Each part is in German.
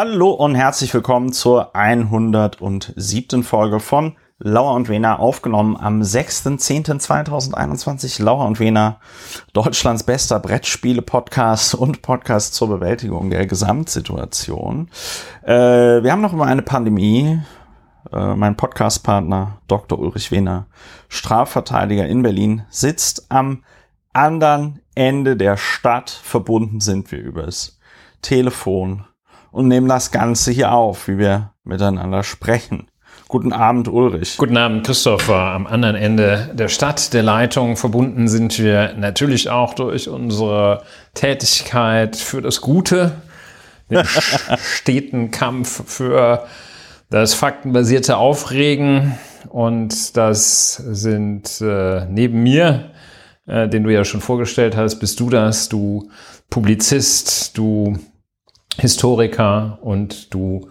Hallo und herzlich willkommen zur 107. Folge von Lauer und Wena, aufgenommen am 6.10.2021. Lauer und Wena, Deutschlands bester Brettspiele-Podcast und Podcast zur Bewältigung der Gesamtsituation. Äh, wir haben noch immer eine Pandemie. Äh, mein Podcastpartner Dr. Ulrich Wehner, Strafverteidiger in Berlin, sitzt am anderen Ende der Stadt. Verbunden sind wir übers Telefon und nehmen das Ganze hier auf, wie wir miteinander sprechen. Guten Abend, Ulrich. Guten Abend, Christopher. Am anderen Ende der Stadt, der Leitung, verbunden sind wir natürlich auch durch unsere Tätigkeit für das Gute, den steten Kampf für das faktenbasierte Aufregen. Und das sind äh, neben mir, äh, den du ja schon vorgestellt hast, bist du das, du Publizist, du Historiker und du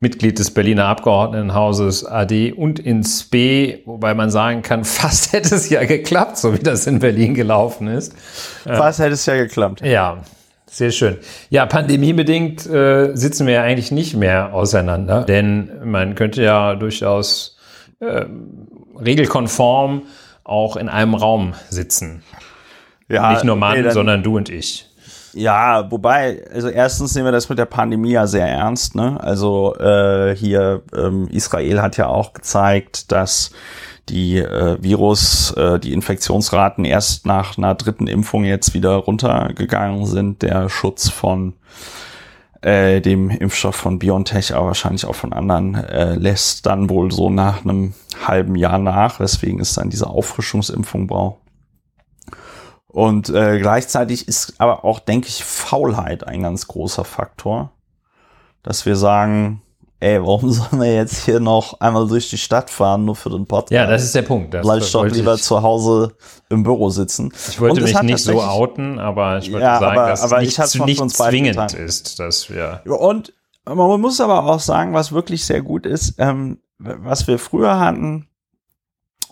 Mitglied des Berliner Abgeordnetenhauses AD und ins B, wobei man sagen kann, fast hätte es ja geklappt, so wie das in Berlin gelaufen ist. Fast hätte es ja geklappt. Ja, sehr schön. Ja, pandemiebedingt äh, sitzen wir ja eigentlich nicht mehr auseinander, denn man könnte ja durchaus äh, regelkonform auch in einem Raum sitzen. Ja, nicht nur Mann, nee, sondern du und ich. Ja, wobei, also erstens nehmen wir das mit der Pandemie ja sehr ernst. Ne? Also äh, hier ähm, Israel hat ja auch gezeigt, dass die äh, Virus, äh, die Infektionsraten erst nach einer dritten Impfung jetzt wieder runtergegangen sind. Der Schutz von äh, dem Impfstoff von BioNTech, aber wahrscheinlich auch von anderen, äh, lässt dann wohl so nach einem halben Jahr nach, weswegen es dann diese Auffrischungsimpfung braucht. Und äh, gleichzeitig ist aber auch, denke ich, Faulheit ein ganz großer Faktor. Dass wir sagen, ey, warum sollen wir jetzt hier noch einmal durch die Stadt fahren, nur für den Podcast? Ja, das ist der Punkt. Das Vielleicht doch lieber ich, zu Hause im Büro sitzen. Ich wollte mich nicht so outen, aber ich wollte ja, sagen, aber, dass aber es nicht, nicht zwingend ist, dass wir. Und man muss aber auch sagen, was wirklich sehr gut ist, ähm, was wir früher hatten,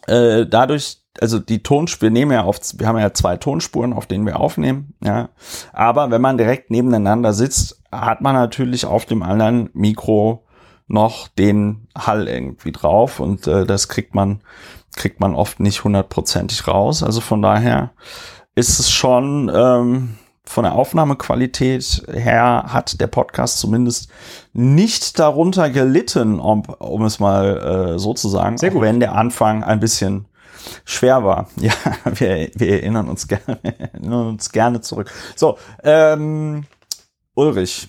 äh, dadurch, also die Tonspur, wir nehmen ja auf, wir haben ja zwei Tonspuren, auf denen wir aufnehmen, ja. Aber wenn man direkt nebeneinander sitzt, hat man natürlich auf dem anderen Mikro noch den Hall irgendwie drauf und äh, das kriegt man, kriegt man oft nicht hundertprozentig raus. Also von daher ist es schon, ähm, von der Aufnahmequalität her hat der Podcast zumindest nicht darunter gelitten, um, um es mal äh, so zu sagen, Sehr gut. wenn der Anfang ein bisschen schwer war. Ja, wir, wir erinnern uns gerne, erinnern uns gerne zurück. So, ähm, Ulrich,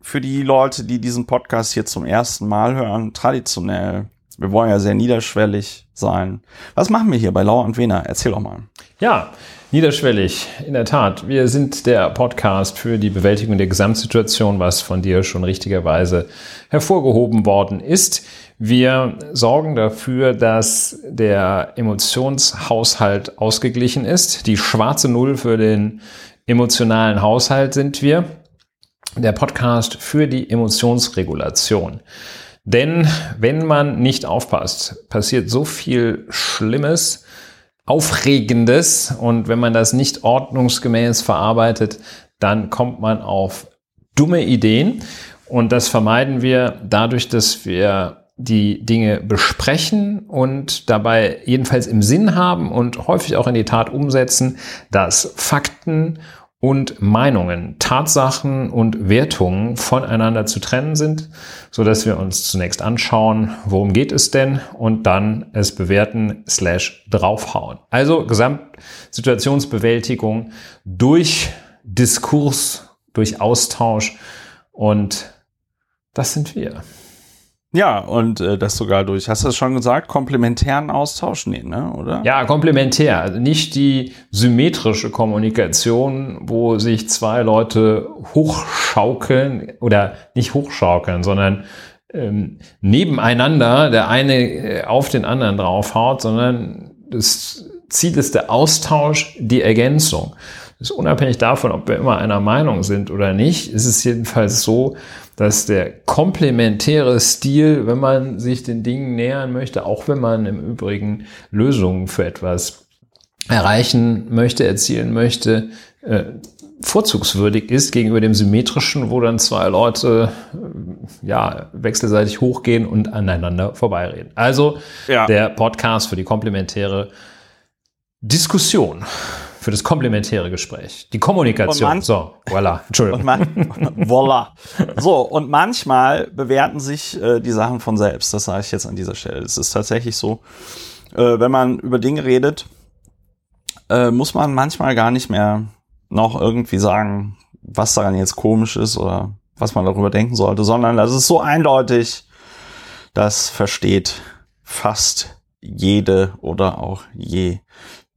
für die Leute, die diesen Podcast hier zum ersten Mal hören, traditionell, wir wollen ja sehr niederschwellig sein. Was machen wir hier bei Lauer und Wiener? Erzähl doch mal. Ja, Niederschwellig, in der Tat. Wir sind der Podcast für die Bewältigung der Gesamtsituation, was von dir schon richtigerweise hervorgehoben worden ist. Wir sorgen dafür, dass der Emotionshaushalt ausgeglichen ist. Die schwarze Null für den emotionalen Haushalt sind wir. Der Podcast für die Emotionsregulation. Denn wenn man nicht aufpasst, passiert so viel Schlimmes, Aufregendes und wenn man das nicht ordnungsgemäß verarbeitet, dann kommt man auf dumme Ideen und das vermeiden wir dadurch, dass wir die Dinge besprechen und dabei jedenfalls im Sinn haben und häufig auch in die Tat umsetzen, dass Fakten und Meinungen, Tatsachen und Wertungen voneinander zu trennen sind, so dass wir uns zunächst anschauen, worum geht es denn und dann es bewerten slash draufhauen. Also Gesamtsituationsbewältigung durch Diskurs, durch Austausch und das sind wir. Ja, und äh, das sogar durch, hast du das schon gesagt, komplementären Austausch? Nee, ne, oder? Ja, komplementär. Also nicht die symmetrische Kommunikation, wo sich zwei Leute hochschaukeln oder nicht hochschaukeln, sondern ähm, nebeneinander der eine äh, auf den anderen draufhaut, sondern das Ziel ist der Austausch, die Ergänzung. Das ist unabhängig davon, ob wir immer einer Meinung sind oder nicht, ist es jedenfalls so, dass der komplementäre Stil, wenn man sich den Dingen nähern möchte, auch wenn man im Übrigen Lösungen für etwas erreichen möchte, erzielen möchte, äh, vorzugswürdig ist gegenüber dem symmetrischen, wo dann zwei Leute äh, ja wechselseitig hochgehen und aneinander vorbeireden. Also ja. der Podcast für die komplementäre Diskussion, für das komplementäre Gespräch, die Kommunikation. So, voilà, Entschuldigung. Man, voilà. So, und manchmal bewerten sich äh, die Sachen von selbst. Das sage ich jetzt an dieser Stelle. Es ist tatsächlich so, äh, wenn man über Dinge redet, äh, muss man manchmal gar nicht mehr noch irgendwie sagen, was daran jetzt komisch ist oder was man darüber denken sollte, sondern das ist so eindeutig, das versteht fast jede oder auch je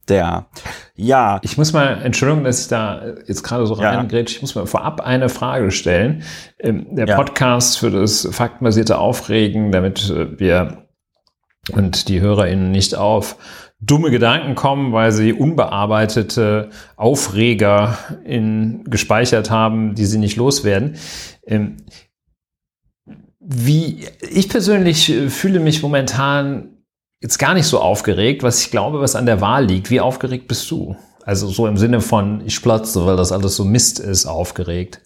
der. Ja. Ich muss mal, Entschuldigung, dass ich da jetzt gerade so reingrätsche, ja. ich muss mal vorab eine Frage stellen. Ähm, der ja. Podcast für das faktenbasierte Aufregen, damit äh, wir und die HörerInnen nicht auf dumme Gedanken kommen, weil sie unbearbeitete Aufreger in, gespeichert haben, die sie nicht loswerden. Ähm, wie ich persönlich äh, fühle mich momentan jetzt gar nicht so aufgeregt, was ich glaube, was an der Wahl liegt. Wie aufgeregt bist du? Also so im Sinne von ich platze, weil das alles so Mist ist, aufgeregt.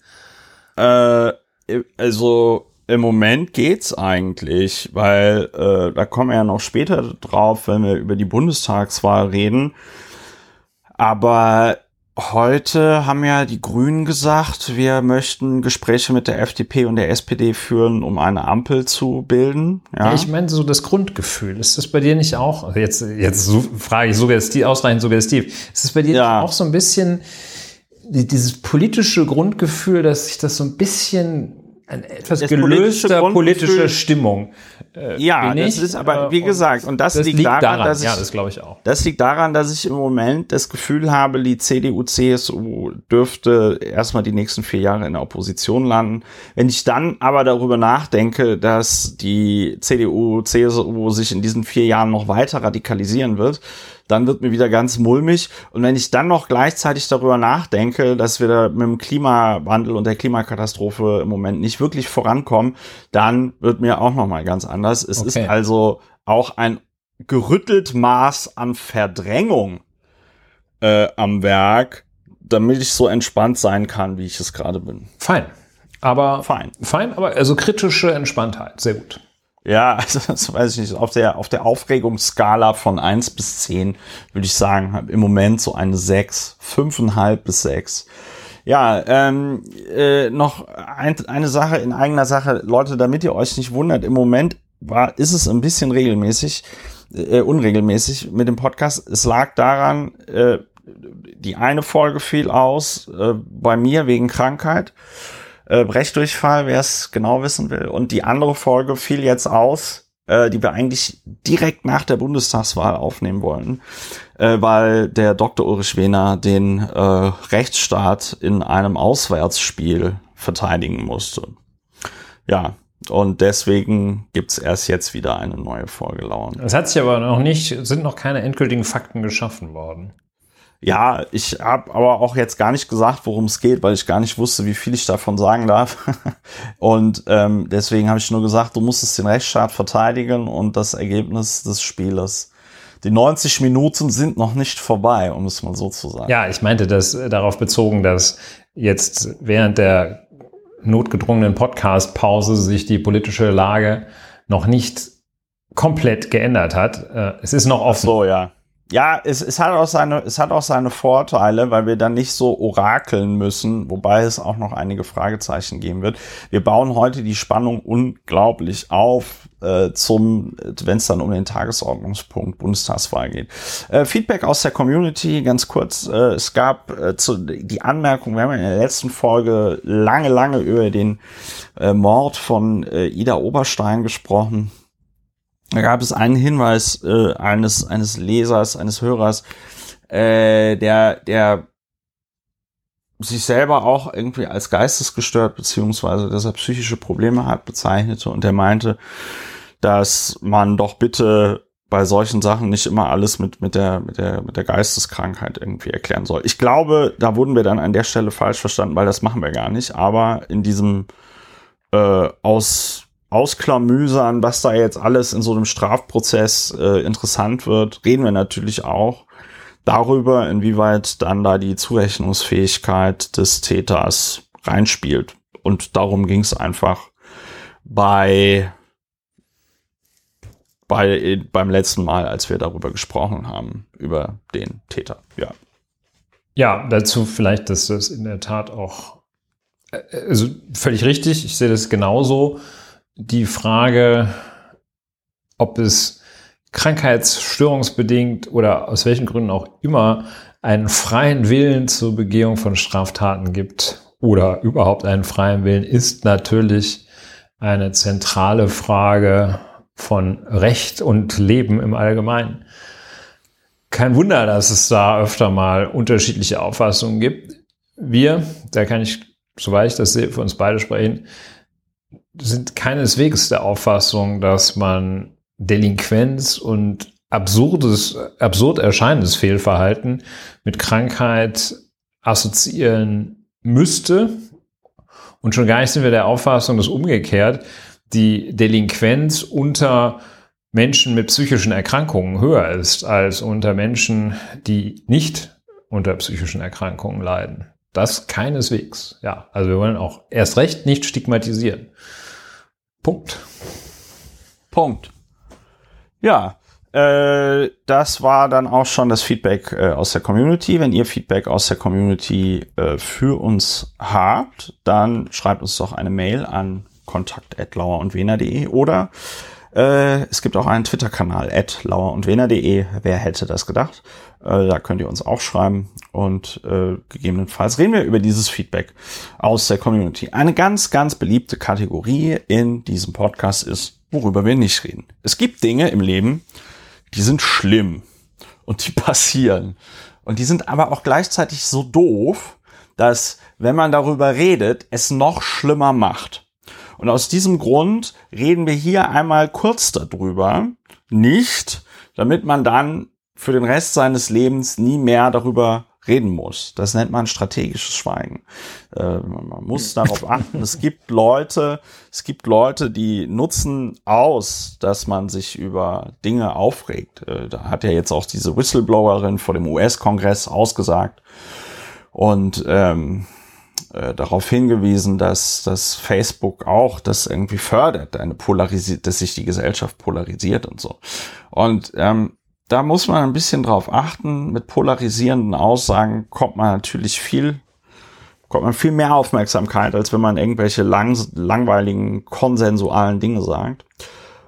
Äh, also im Moment geht's eigentlich, weil äh, da kommen wir ja noch später drauf, wenn wir über die Bundestagswahl reden. Aber heute haben ja die Grünen gesagt, wir möchten Gespräche mit der FDP und der SPD führen, um eine Ampel zu bilden. Ja, ja ich meine so das Grundgefühl. Ist das bei dir nicht auch? Also jetzt jetzt frage ich suggestiv, ausreichend suggestiv. Ist das bei dir ja. auch so ein bisschen dieses politische Grundgefühl, dass sich das so ein bisschen eine etwas das gelöster politischer Stimmung. Äh, ja, das ist aber, wie gesagt, und das, das liegt, liegt, daran, daran, dass ich, ja, das glaube ich auch. Das liegt daran, dass ich im Moment das Gefühl habe, die CDU, CSU dürfte erstmal die nächsten vier Jahre in der Opposition landen. Wenn ich dann aber darüber nachdenke, dass die CDU, CSU sich in diesen vier Jahren noch weiter radikalisieren wird, dann wird mir wieder ganz mulmig. Und wenn ich dann noch gleichzeitig darüber nachdenke, dass wir da mit dem Klimawandel und der Klimakatastrophe im Moment nicht wirklich vorankommen, dann wird mir auch noch mal ganz anders. Es okay. ist also auch ein gerüttelt Maß an Verdrängung äh, am Werk, damit ich so entspannt sein kann, wie ich es gerade bin. Fein. Aber fein. Fein, aber also kritische Entspanntheit. Sehr gut. Ja, also das weiß ich nicht. Auf der, auf der Aufregungsskala von eins bis zehn würde ich sagen, im Moment so eine sechs, fünfeinhalb bis sechs. Ja, ähm, äh, noch ein, eine Sache in eigener Sache, Leute, damit ihr euch nicht wundert, im Moment war, ist es ein bisschen regelmäßig, äh, unregelmäßig mit dem Podcast. Es lag daran, äh, die eine Folge fiel aus äh, bei mir wegen Krankheit äh, Brechdurchfall, wer es genau wissen will. Und die andere Folge fiel jetzt aus, äh, die wir eigentlich direkt nach der Bundestagswahl aufnehmen wollten, äh, weil der Dr. Ulrich Wehner den äh, Rechtsstaat in einem Auswärtsspiel verteidigen musste. Ja, und deswegen gibt's erst jetzt wieder eine neue Folge Lauern. Es hat sich aber noch nicht, sind noch keine endgültigen Fakten geschaffen worden. Ja, ich habe aber auch jetzt gar nicht gesagt, worum es geht, weil ich gar nicht wusste, wie viel ich davon sagen darf. und ähm, deswegen habe ich nur gesagt, du musstest den Rechtsstaat verteidigen und das Ergebnis des Spieles. Die 90 Minuten sind noch nicht vorbei, um es mal so zu sagen. Ja, ich meinte das äh, darauf bezogen, dass jetzt während der notgedrungenen Podcast-Pause sich die politische Lage noch nicht komplett geändert hat. Äh, es ist noch offen. Ach so, ja ja, es, es, hat auch seine, es hat auch seine Vorteile, weil wir dann nicht so orakeln müssen, wobei es auch noch einige Fragezeichen geben wird. Wir bauen heute die Spannung unglaublich auf, äh, zum, wenn es dann um den Tagesordnungspunkt Bundestagswahl geht. Äh, Feedback aus der Community, ganz kurz. Äh, es gab äh, zu, die Anmerkung, wir haben in der letzten Folge lange, lange über den äh, Mord von äh, Ida Oberstein gesprochen da gab es einen Hinweis äh, eines, eines Lesers, eines Hörers, äh, der, der sich selber auch irgendwie als geistesgestört beziehungsweise dass er psychische Probleme hat bezeichnete und der meinte, dass man doch bitte bei solchen Sachen nicht immer alles mit mit der mit der mit der Geisteskrankheit irgendwie erklären soll. Ich glaube, da wurden wir dann an der Stelle falsch verstanden, weil das machen wir gar nicht. Aber in diesem äh, aus ausklamüsern, was da jetzt alles in so einem Strafprozess äh, interessant wird, reden wir natürlich auch darüber, inwieweit dann da die Zurechnungsfähigkeit des Täters reinspielt. Und darum ging es einfach bei, bei beim letzten Mal, als wir darüber gesprochen haben, über den Täter. Ja. Ja, dazu vielleicht, dass das in der Tat auch, äh, also völlig richtig, ich sehe das genauso. Die Frage, ob es krankheitsstörungsbedingt oder aus welchen Gründen auch immer einen freien Willen zur Begehung von Straftaten gibt oder überhaupt einen freien Willen, ist natürlich eine zentrale Frage von Recht und Leben im Allgemeinen. Kein Wunder, dass es da öfter mal unterschiedliche Auffassungen gibt. Wir, da kann ich, soweit ich das sehe, für uns beide sprechen, sind keineswegs der Auffassung, dass man Delinquenz und absurdes, absurd erscheinendes Fehlverhalten mit Krankheit assoziieren müsste. Und schon gar nicht sind wir der Auffassung, dass umgekehrt die Delinquenz unter Menschen mit psychischen Erkrankungen höher ist als unter Menschen, die nicht unter psychischen Erkrankungen leiden. Das keineswegs. Ja, also wir wollen auch erst recht nicht stigmatisieren. Punkt. Punkt. Ja, äh, das war dann auch schon das Feedback äh, aus der Community. Wenn ihr Feedback aus der Community äh, für uns habt, dann schreibt uns doch eine Mail an kontakt.lauer oder äh, es gibt auch einen Twitter-Kanal at lauer Wer hätte das gedacht? Äh, da könnt ihr uns auch schreiben und äh, gegebenenfalls reden wir über dieses Feedback aus der Community. Eine ganz, ganz beliebte Kategorie in diesem Podcast ist worüber wir nicht reden. Es gibt Dinge im Leben, die sind schlimm und die passieren. Und die sind aber auch gleichzeitig so doof, dass, wenn man darüber redet, es noch schlimmer macht. Und aus diesem Grund reden wir hier einmal kurz darüber, nicht, damit man dann für den Rest seines Lebens nie mehr darüber reden muss. Das nennt man strategisches Schweigen. Äh, man muss darauf achten. Es gibt Leute, es gibt Leute, die nutzen aus, dass man sich über Dinge aufregt. Äh, da hat ja jetzt auch diese Whistleblowerin vor dem US-Kongress ausgesagt und ähm, äh, darauf hingewiesen, dass, dass Facebook auch das irgendwie fördert, eine polarisiert, dass sich die Gesellschaft polarisiert und so. Und ähm, da muss man ein bisschen drauf achten. Mit polarisierenden Aussagen kommt man natürlich viel, kommt man viel mehr Aufmerksamkeit, als wenn man irgendwelche lang, langweiligen, konsensualen Dinge sagt.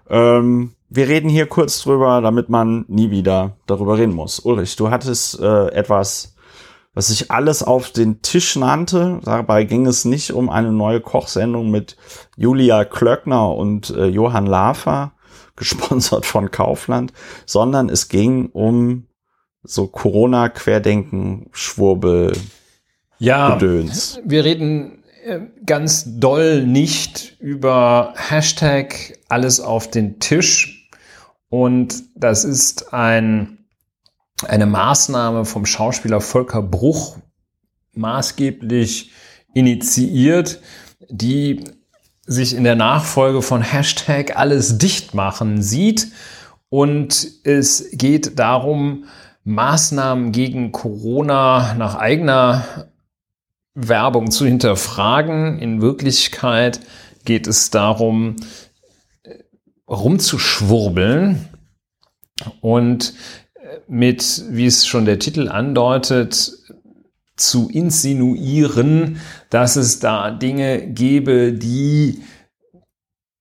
Ähm, wir reden hier kurz drüber, damit man nie wieder darüber reden muss. Ulrich, du hattest äh, etwas, was sich alles auf den Tisch nannte. Dabei ging es nicht um eine neue Kochsendung mit Julia Klöckner und äh, Johann Lafer, gesponsert von Kaufland, sondern es ging um so Corona-Querdenken, Schwurbel, ja, Gedöns. Wir reden äh, ganz doll nicht über Hashtag alles auf den Tisch. Und das ist ein, eine Maßnahme vom Schauspieler Volker Bruch maßgeblich initiiert, die sich in der Nachfolge von Hashtag alles dicht machen sieht. Und es geht darum, Maßnahmen gegen Corona nach eigener Werbung zu hinterfragen. In Wirklichkeit geht es darum, rumzuschwurbeln und mit, wie es schon der Titel andeutet, zu insinuieren, dass es da Dinge gäbe, die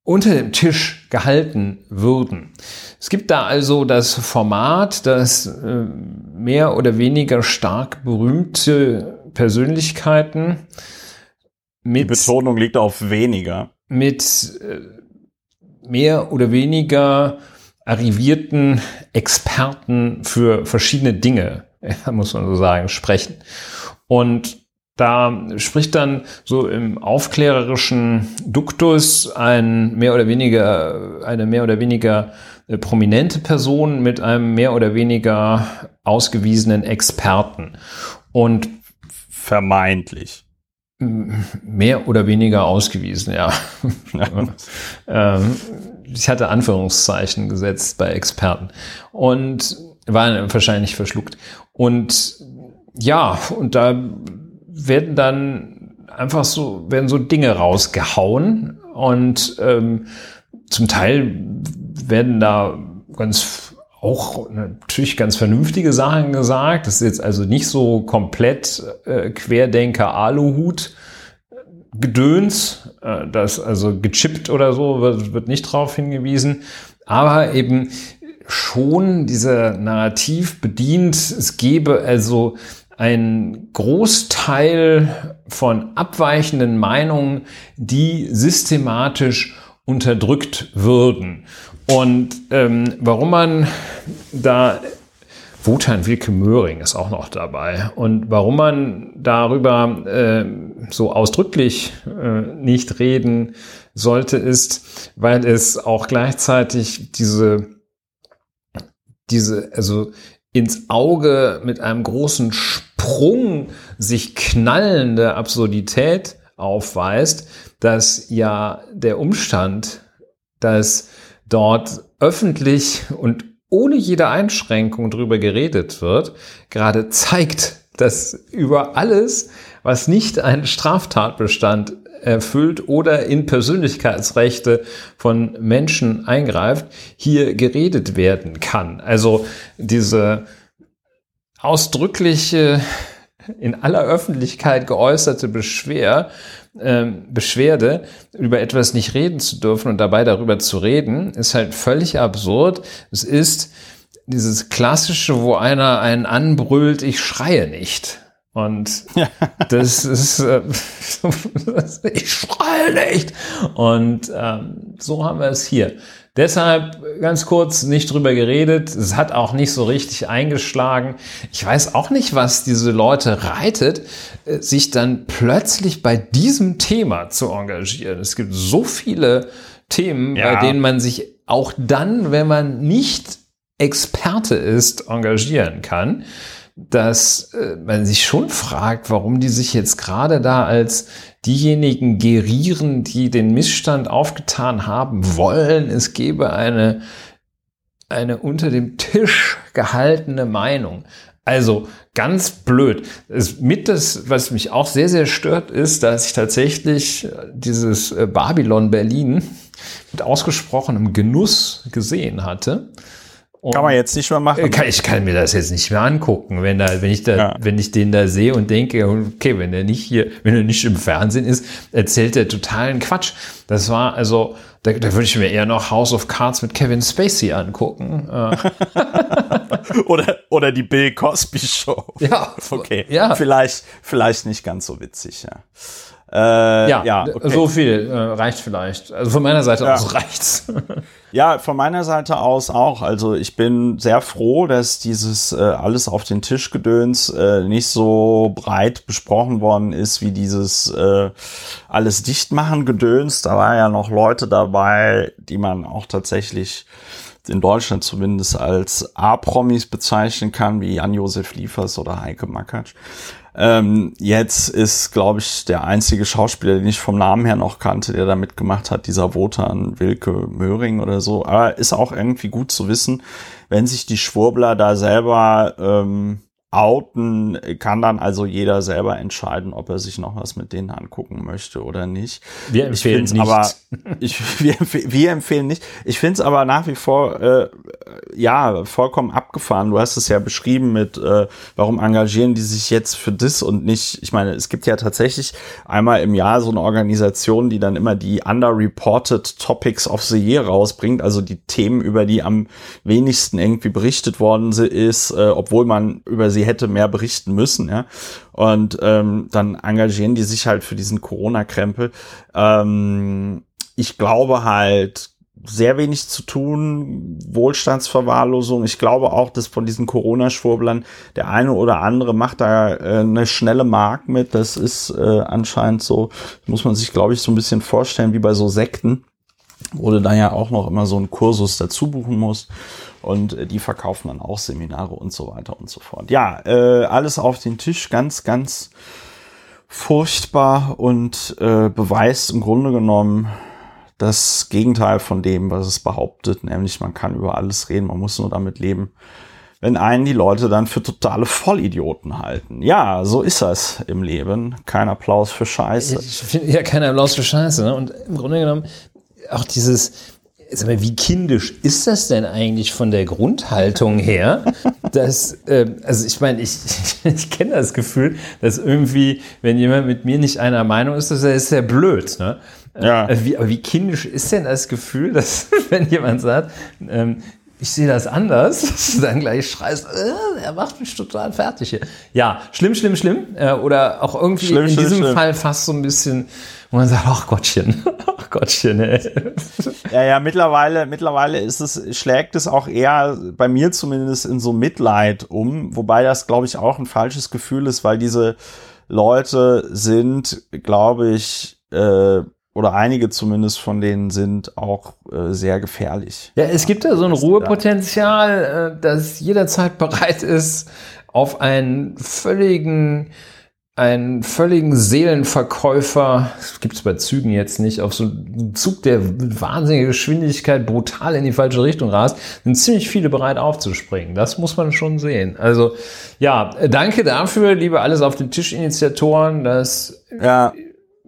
unter dem Tisch gehalten würden. Es gibt da also das Format, das äh, mehr oder weniger stark berühmte Persönlichkeiten mit Die Betonung liegt auf weniger. Mit äh, mehr oder weniger arrivierten Experten für verschiedene Dinge, muss man so sagen, sprechen. Und da spricht dann so im aufklärerischen Duktus ein mehr oder weniger, eine mehr oder weniger äh, prominente Person mit einem mehr oder weniger ausgewiesenen Experten. Und vermeintlich. Mehr oder weniger ausgewiesen, ja. Ähm, ich hatte Anführungszeichen gesetzt bei Experten. Und waren wahrscheinlich verschluckt. Und ja, und da werden dann einfach so, werden so Dinge rausgehauen und ähm, zum Teil werden da ganz auch natürlich ganz vernünftige Sachen gesagt. Das ist jetzt also nicht so komplett äh, Querdenker Aluhut Gedöns, äh, das also gechippt oder so wird, wird nicht drauf hingewiesen, aber eben schon dieser Narrativ bedient. Es gebe also ein Großteil von abweichenden Meinungen, die systematisch unterdrückt würden. Und ähm, warum man da Wotan Wilke Möhring ist auch noch dabei. Und warum man darüber äh, so ausdrücklich äh, nicht reden sollte, ist, weil es auch gleichzeitig diese, diese, also ins Auge mit einem großen Sprung sich knallende Absurdität aufweist, dass ja der Umstand, dass dort öffentlich und ohne jede Einschränkung darüber geredet wird, gerade zeigt, dass über alles, was nicht einen Straftatbestand erfüllt oder in Persönlichkeitsrechte von Menschen eingreift, hier geredet werden kann. Also diese ausdrückliche, in aller Öffentlichkeit geäußerte Beschwer, äh, Beschwerde, über etwas nicht reden zu dürfen und dabei darüber zu reden, ist halt völlig absurd. Es ist dieses klassische, wo einer einen anbrüllt, ich schreie nicht. Und ja. das ist, äh, ich schreie nicht. Und ähm, so haben wir es hier. Deshalb ganz kurz nicht drüber geredet. Es hat auch nicht so richtig eingeschlagen. Ich weiß auch nicht, was diese Leute reitet, äh, sich dann plötzlich bei diesem Thema zu engagieren. Es gibt so viele Themen, ja. bei denen man sich auch dann, wenn man nicht Experte ist, engagieren kann dass äh, man sich schon fragt, warum die sich jetzt gerade da als diejenigen gerieren, die den Missstand aufgetan haben wollen. Es gebe eine, eine unter dem Tisch gehaltene Meinung. Also ganz blöd. Es, mit das, was mich auch sehr, sehr stört, ist, dass ich tatsächlich dieses äh, Babylon Berlin mit ausgesprochenem Genuss gesehen hatte. Und kann man jetzt nicht mehr machen. Kann, ich kann mir das jetzt nicht mehr angucken, wenn da, wenn ich da, ja. wenn ich den da sehe und denke, okay, wenn er nicht hier, wenn er nicht im Fernsehen ist, erzählt er totalen Quatsch. Das war also, da, da würde ich mir eher noch House of Cards mit Kevin Spacey angucken. Äh. oder, oder die Bill Cosby Show. Ja. Okay. Ja. Vielleicht, vielleicht nicht ganz so witzig, ja. Äh, ja, ja okay. so viel äh, reicht vielleicht. Also von meiner Seite ja. aus reicht's. ja, von meiner Seite aus auch. Also ich bin sehr froh, dass dieses äh, alles auf den Tisch gedöns äh, nicht so breit besprochen worden ist wie dieses äh, alles dichtmachen gedöns. Da waren ja noch Leute dabei, die man auch tatsächlich in Deutschland zumindest als A-Promis bezeichnen kann, wie Jan-Josef Liefers oder Heike Makatsch. Ähm, jetzt ist, glaube ich, der einzige Schauspieler, den ich vom Namen her noch kannte, der da mitgemacht hat, dieser Wotan Wilke Möhring oder so. Aber ist auch irgendwie gut zu wissen, wenn sich die Schwurbler da selber ähm, outen, kann dann also jeder selber entscheiden, ob er sich noch was mit denen angucken möchte oder nicht. Wir empfehlen nicht. Aber ich, wir, wir empfehlen nicht. Ich finde es aber nach wie vor äh, ja vollkommen abgefahren. Du hast es ja beschrieben mit, äh, warum engagieren die sich jetzt für das und nicht. Ich meine, es gibt ja tatsächlich einmal im Jahr so eine Organisation, die dann immer die underreported Topics of the Year rausbringt, also die Themen, über die am wenigsten irgendwie berichtet worden ist, äh, obwohl man über sie hätte mehr berichten müssen, ja. Und ähm, dann engagieren die sich halt für diesen Corona-Krempel. Ähm, ich glaube halt, sehr wenig zu tun, Wohlstandsverwahrlosung. Ich glaube auch, dass von diesen Corona-Schwurblern der eine oder andere macht da äh, eine schnelle Mark mit. Das ist äh, anscheinend so, muss man sich, glaube ich, so ein bisschen vorstellen wie bei so Sekten, wo du dann ja auch noch immer so einen Kursus dazu buchen musst und äh, die verkaufen dann auch Seminare und so weiter und so fort. Ja, äh, alles auf den Tisch, ganz, ganz furchtbar und äh, beweist im Grunde genommen das Gegenteil von dem, was es behauptet, nämlich man kann über alles reden, man muss nur damit leben, wenn einen die Leute dann für totale Vollidioten halten. Ja, so ist das im Leben. Kein Applaus für Scheiße. Ja kein Applaus für Scheiße. Ne? Und im Grunde genommen auch dieses, sag mal, wie kindisch ist das denn eigentlich von der Grundhaltung her? dass, äh, also ich meine, ich, ich kenne das Gefühl, dass irgendwie, wenn jemand mit mir nicht einer Meinung ist, das ist sehr blöd. Ne? Ja. Äh, wie, aber wie kindisch ist denn das Gefühl, dass wenn jemand sagt, ähm, ich sehe das anders, dass du dann gleich schreist, äh, er macht mich total fertig hier. Ja, schlimm, schlimm, schlimm. Äh, oder auch irgendwie Schlimm, in schlimm, diesem schlimm. Fall fast so ein bisschen, wo man sagt, ach Gottchen, ach Gottchen, ey. Ja, ja, mittlerweile, mittlerweile ist es, schlägt es auch eher bei mir zumindest in so Mitleid um, wobei das, glaube ich, auch ein falsches Gefühl ist, weil diese Leute sind, glaube ich, äh, oder einige zumindest von denen sind auch äh, sehr gefährlich. Ja, es gibt da so ein Ruhepotenzial, äh, das jederzeit bereit ist, auf einen völligen, einen völligen Seelenverkäufer, das gibt es bei Zügen jetzt nicht, auf so einen Zug, der mit wahnsinniger Geschwindigkeit brutal in die falsche Richtung rast, sind ziemlich viele bereit aufzuspringen. Das muss man schon sehen. Also ja, danke dafür, liebe Alles auf den Tisch-Initiatoren, dass Ja,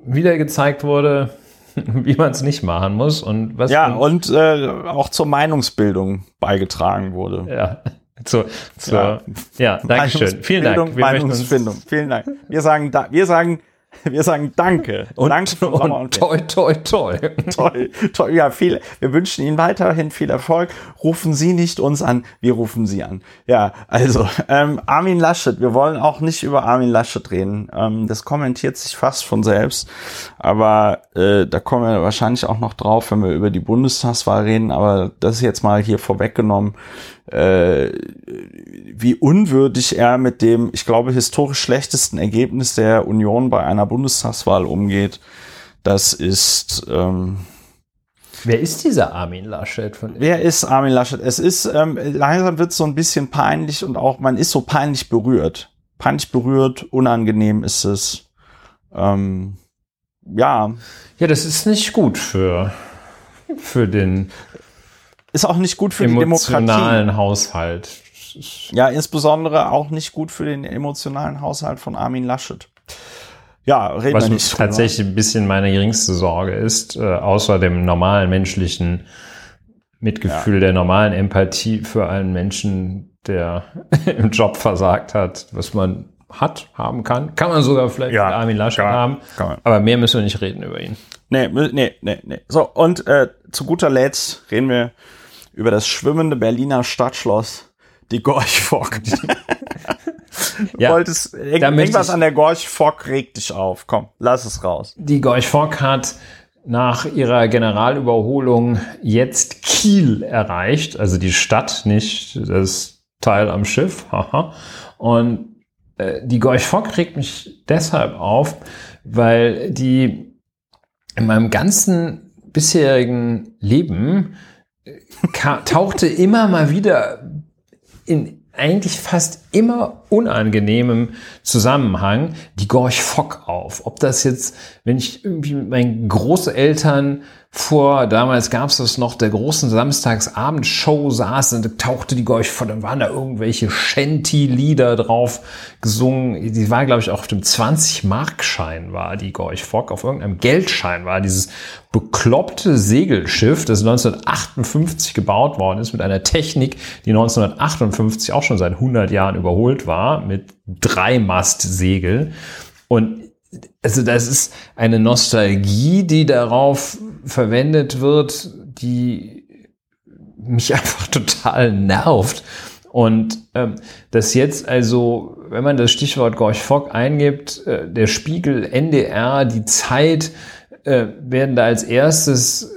wieder gezeigt wurde, wie man es nicht machen muss und was ja und äh, auch zur Meinungsbildung beigetragen wurde. Ja. Zur, zur, ja. Ja. danke schön. Vielen Dank. Meinungsbildung, Wir Meinungsfindung. Vielen Dank. Wir sagen, da, wir sagen, wir sagen Danke. Und, Danke für Sommer und toi, toi, toi. toll, toll. Ja, viel. Wir wünschen Ihnen weiterhin viel Erfolg. Rufen Sie nicht uns an, wir rufen Sie an. Ja, also ähm, Armin Laschet. Wir wollen auch nicht über Armin Laschet reden. Ähm, das kommentiert sich fast von selbst. Aber äh, da kommen wir wahrscheinlich auch noch drauf, wenn wir über die Bundestagswahl reden. Aber das ist jetzt mal hier vorweggenommen. Äh, wie unwürdig er mit dem, ich glaube, historisch schlechtesten Ergebnis der Union bei einer Bundestagswahl umgeht. Das ist, ähm, Wer ist dieser Armin Laschet? Von wer ist Armin Laschet? Es ist, ähm, langsam wird es so ein bisschen peinlich und auch, man ist so peinlich berührt. Peinlich berührt, unangenehm ist es. Ähm, ja, ja, das ist nicht gut für, für den ist auch nicht gut für die Demokratie. emotionalen Haushalt. Ja, insbesondere auch nicht gut für den emotionalen Haushalt von Armin Laschet. Ja, reden Was wir nicht drüber. tatsächlich ein bisschen meine geringste Sorge ist, äh, außer dem normalen menschlichen Mitgefühl, der normalen Empathie für einen Menschen, der im Job versagt hat, was man hat, haben kann. Kann man sogar vielleicht Ja, mit Armin Laschet kann haben. kann. Aber mehr müssen wir nicht reden über ihn. Nee, nee, nee, nee. So, und äh, zu guter Letzt reden wir über das schwimmende Berliner Stadtschloss, die Gorch Fock. Du Ja, wolltest, irgendwas an der Gorch Fock regt dich auf. Komm, lass es raus. Die Gorch Fock hat nach ihrer Generalüberholung jetzt Kiel erreicht, also die Stadt, nicht das Teil am Schiff. Und äh, die Gorch Fock regt mich deshalb auf, weil die in meinem ganzen bisherigen Leben tauchte immer mal wieder in eigentlich fast immer unangenehmem Zusammenhang die Gorch Fock auf. Ob das jetzt, wenn ich irgendwie mit meinen Großeltern vor, damals gab es das noch, der großen Samstagsabendshow saß und tauchte die Gorch Fock, dann waren da irgendwelche Shanty-Lieder drauf gesungen. Die war, glaube ich, auch auf dem 20-Markschein war die Gorch Fock, auf irgendeinem Geldschein war dieses bekloppte Segelschiff, das 1958 gebaut worden ist, mit einer Technik, die 1958 auch schon seit 100 Jahren überholt war, mit Dreimastsegel. Und also das ist eine Nostalgie, die darauf verwendet wird, die mich einfach total nervt. Und ähm, das jetzt also, wenn man das Stichwort Gorch Fock eingibt, äh, der Spiegel, NDR, die Zeit äh, werden da als erstes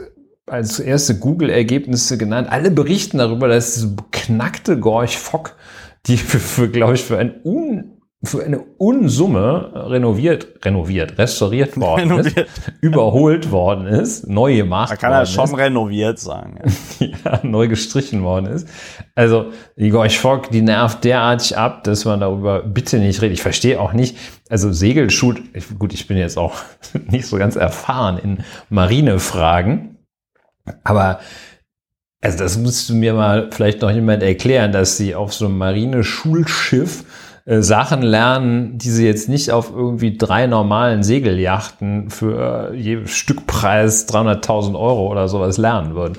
als erste Google-Ergebnisse genannt. Alle berichten darüber, dass diese beknackte Gorch Fock, die für, für glaube ich, für ein un für eine Unsumme renoviert, renoviert, restauriert worden Renoviert. ist, überholt worden ist, neu gemacht Da kann worden er schon ist renoviert sagen. Ja. ja, neu gestrichen worden ist. Also die Gorch Fock, die nervt derartig ab, dass man darüber bitte nicht redet. Ich verstehe auch nicht, also Segelschul, ich, gut, ich bin jetzt auch nicht so ganz erfahren in Marinefragen, aber Also das musst du mir mal vielleicht noch jemand erklären, dass sie auf so einem Marineschulschiff äh, Sachen lernen, die sie jetzt nicht auf irgendwie drei normalen Segeljachten für je Stückpreis 300.000 Euro oder sowas lernen würden.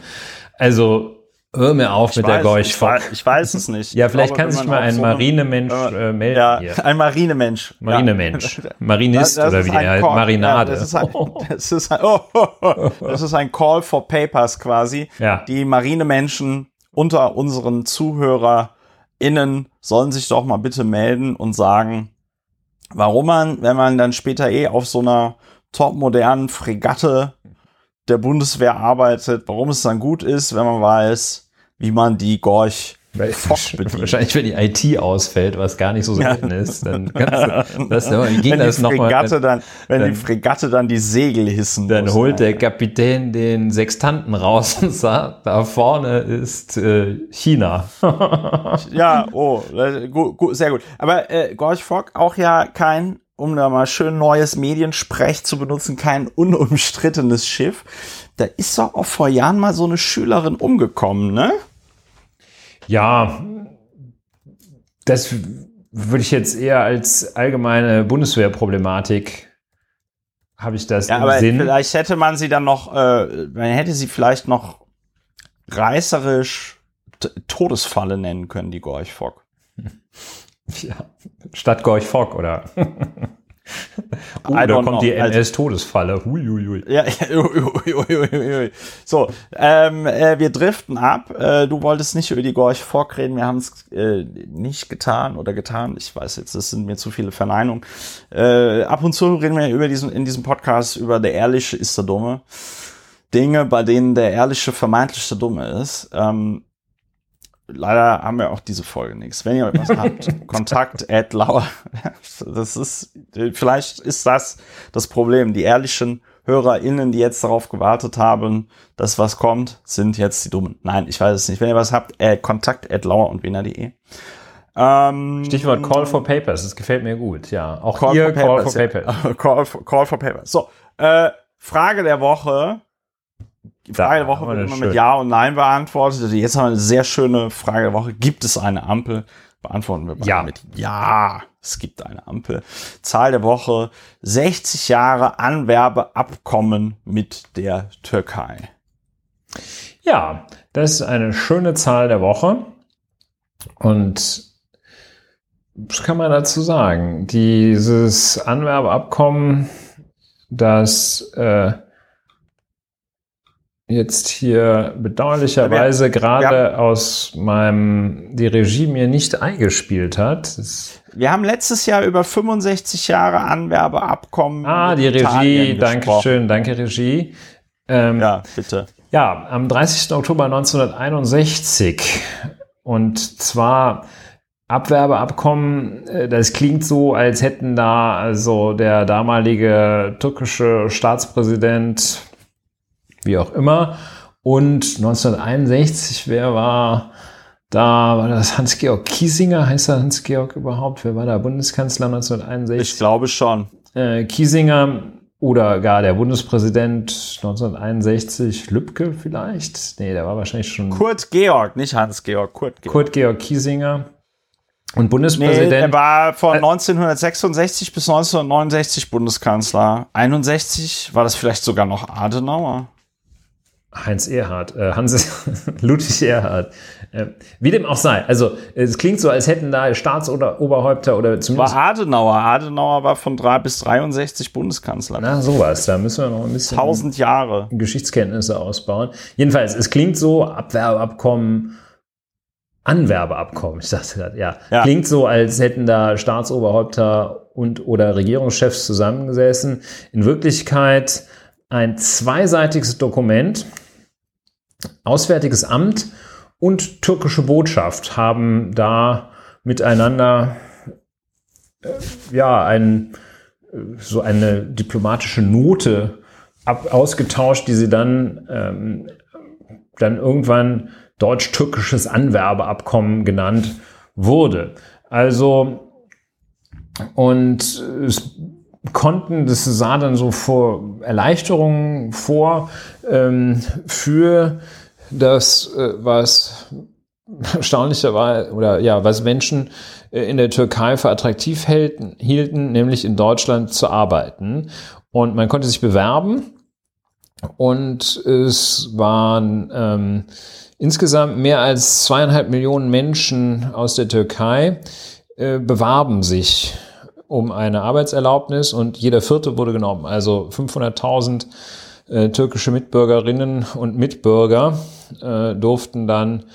Also Hör mir auf Ich mit der weiß- Gorch ich, weiß, ich weiß es nicht. Ja, Ich vielleicht glaube, kann sich mal ein so Marinemensch man- äh, melden Ja, hier. ein Marinemensch. Marinemensch. Ja. Marinist Das- das oder wie der heißt. Marinade. Ja, das, ist ein, das, ist ein, oh, oh, oh, das ist ein Call for Papers quasi. Ja. Die Marinemenschen unter unseren ZuhörerInnen sollen sich doch mal bitte melden und sagen, warum man, wenn man dann später eh auf so einer topmodernen Fregatte der Bundeswehr arbeitet, warum es dann gut ist, wenn man weiß, wie man die Gorch. Wahrscheinlich, wenn die IT ausfällt, was gar nicht so selten ist, dann kannst du, das, wie ging wenn das die nochmal? Fregatte dann, wenn dann- die Fregatte dann die Segel hissen Dann muss, holt der Kapitän den Sextanten raus und sagt, da vorne ist äh, China. Ja, oh, gut, gut, sehr gut. Aber äh, Gorch Fock auch ja kein, um da mal schön neues Mediensprech zu benutzen, kein unumstrittenes Schiff. Da ist doch auch vor Jahren mal so eine Schülerin umgekommen, ne? Ja, das würde ich jetzt eher als allgemeine Bundeswehrproblematik habe ich das Ja, im aber Sinn. vielleicht hätte man sie dann noch, äh, man hätte sie vielleicht noch reißerisch Todesfalle nennen können, die Gorch Fock. Ja, Stadt Gorch Fock, oder? oh, I da kommt die know. Also- NS-Todesfalle. Huiuiui. Ja, ui. so, ähm, äh, wir driften ab. Äh, du wolltest nicht über die Gorch Fock reden, wir haben es äh, nicht getan oder getan. Ich weiß jetzt, das sind mir zu viele Verneinungen. Äh, ab und zu reden wir über diesen, in diesem Podcast über der Ehrliche ist der Dumme. Dinge, bei denen der Ehrliche vermeintlich der Dumme ist. Ähm, leider haben wir auch diese Folge nichts. Wenn ihr was habt, Kontakt at lauer. Das ist, vielleicht ist das das Problem. Die ehrlichen HörerInnen, die jetzt darauf gewartet haben, dass was kommt, sind jetzt die Dummen. Nein, ich weiß es nicht. Wenn ihr was habt, äh, Kontakt at lauer und wiener.de. Ähm, Stichwort Call for Papers, das gefällt mir gut, ja. Auch Call hier for Call Papers, for ja. Papers. Call for, Call for Papers. So, äh, Frage der Woche. Die Frage der Woche wir wird immer mit Ja und Nein beantwortet. Also Jetzt haben wir eine sehr schöne Frage der Woche. Gibt es eine Ampel? Beantworten wir beide Ja. mit Ja. Es gibt eine Ampel. Zahl der Woche. 60 Jahre Anwerbeabkommen mit der Türkei. Ja, das ist eine schöne Zahl der Woche. Und was kann man dazu sagen? Dieses Anwerbeabkommen, das äh, jetzt hier bedauerlicherweise gerade aus meinem die Regie mir nicht eingespielt hat. Das, Wir haben letztes Jahr über 65 Jahre Anwerbeabkommen. ah, die Regie, danke schön, danke Regie. Ähm, Ja, bitte. Ja, am 30. Oktober 1961. Und zwar Abwerbeabkommen, äh, das klingt so, als hätten da also der damalige türkische Staatspräsident, wie auch immer, und 1961, wer war da, war das Hans-Georg Kiesinger, heißt er Hans-Georg überhaupt? Wer war da Bundeskanzler 1961? Ich glaube schon. äh, Kiesinger oder gar der Bundespräsident 1961, Lübcke vielleicht? Nee, der war wahrscheinlich schon Kurt Georg, nicht Hans-Georg, Kurt Georg. Kurt Georg Kiesinger. Und Nee, Bundespräsident. er war von 1966 bis 1969 Bundeskanzler. 61 war das vielleicht sogar noch Adenauer. Heinz Erhard, äh, Hans Ludwig Erhard. Äh, wie dem auch sei. Also, es klingt so, als hätten da Staatsoberhäupter oder zumindest. War Adenauer. Adenauer war von 3 bis 63 Bundeskanzler. Na, sowas. Da müssen wir noch ein bisschen 1000 Jahre. Geschichtskenntnisse ausbauen. Jedenfalls, es klingt so, Abwerbeabkommen, Anwerbeabkommen, ich dachte gerade, ja. Ja. Klingt so, als hätten da Staatsoberhäupter und oder Regierungschefs zusammengesessen. In Wirklichkeit ein zweiseitiges Dokument. Auswärtiges Amt und türkische Botschaft haben da miteinander äh, ja ein, äh, so eine diplomatische Note ab, ausgetauscht, die sie dann, ähm, dann irgendwann deutsch-türkisches Anwerbeabkommen genannt wurde. Also, und es konnten, das sah dann so vor Erleichterungen vor ähm, für das, äh, was erstaunlicherweise oder ja, was Menschen äh, in der Türkei für attraktiv hielten, hielten, nämlich in Deutschland zu arbeiten. Und man konnte sich bewerben und es waren ähm, insgesamt mehr als zweieinhalb Millionen Menschen aus der Türkei äh, bewarben sich um eine Arbeitserlaubnis und jeder vierte wurde genommen. Also 500.000 äh, türkische Mitbürgerinnen und Mitbürger äh, durften dann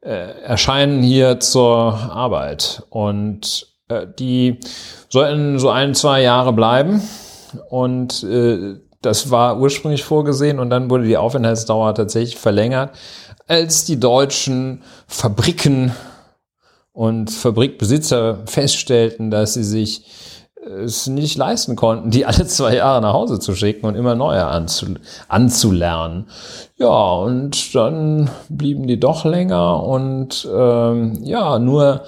äh, erscheinen hier zur Arbeit. Und äh, die sollten so ein, zwei Jahre bleiben. Und äh, das war ursprünglich vorgesehen und dann wurde die Aufenthaltsdauer tatsächlich verlängert, als die deutschen Fabriken und Fabrikbesitzer feststellten, dass sie sich es nicht leisten konnten, die alle zwei Jahre nach Hause zu schicken und immer neue anzu, anzulernen. Ja, und dann blieben die doch länger und ähm, ja, nur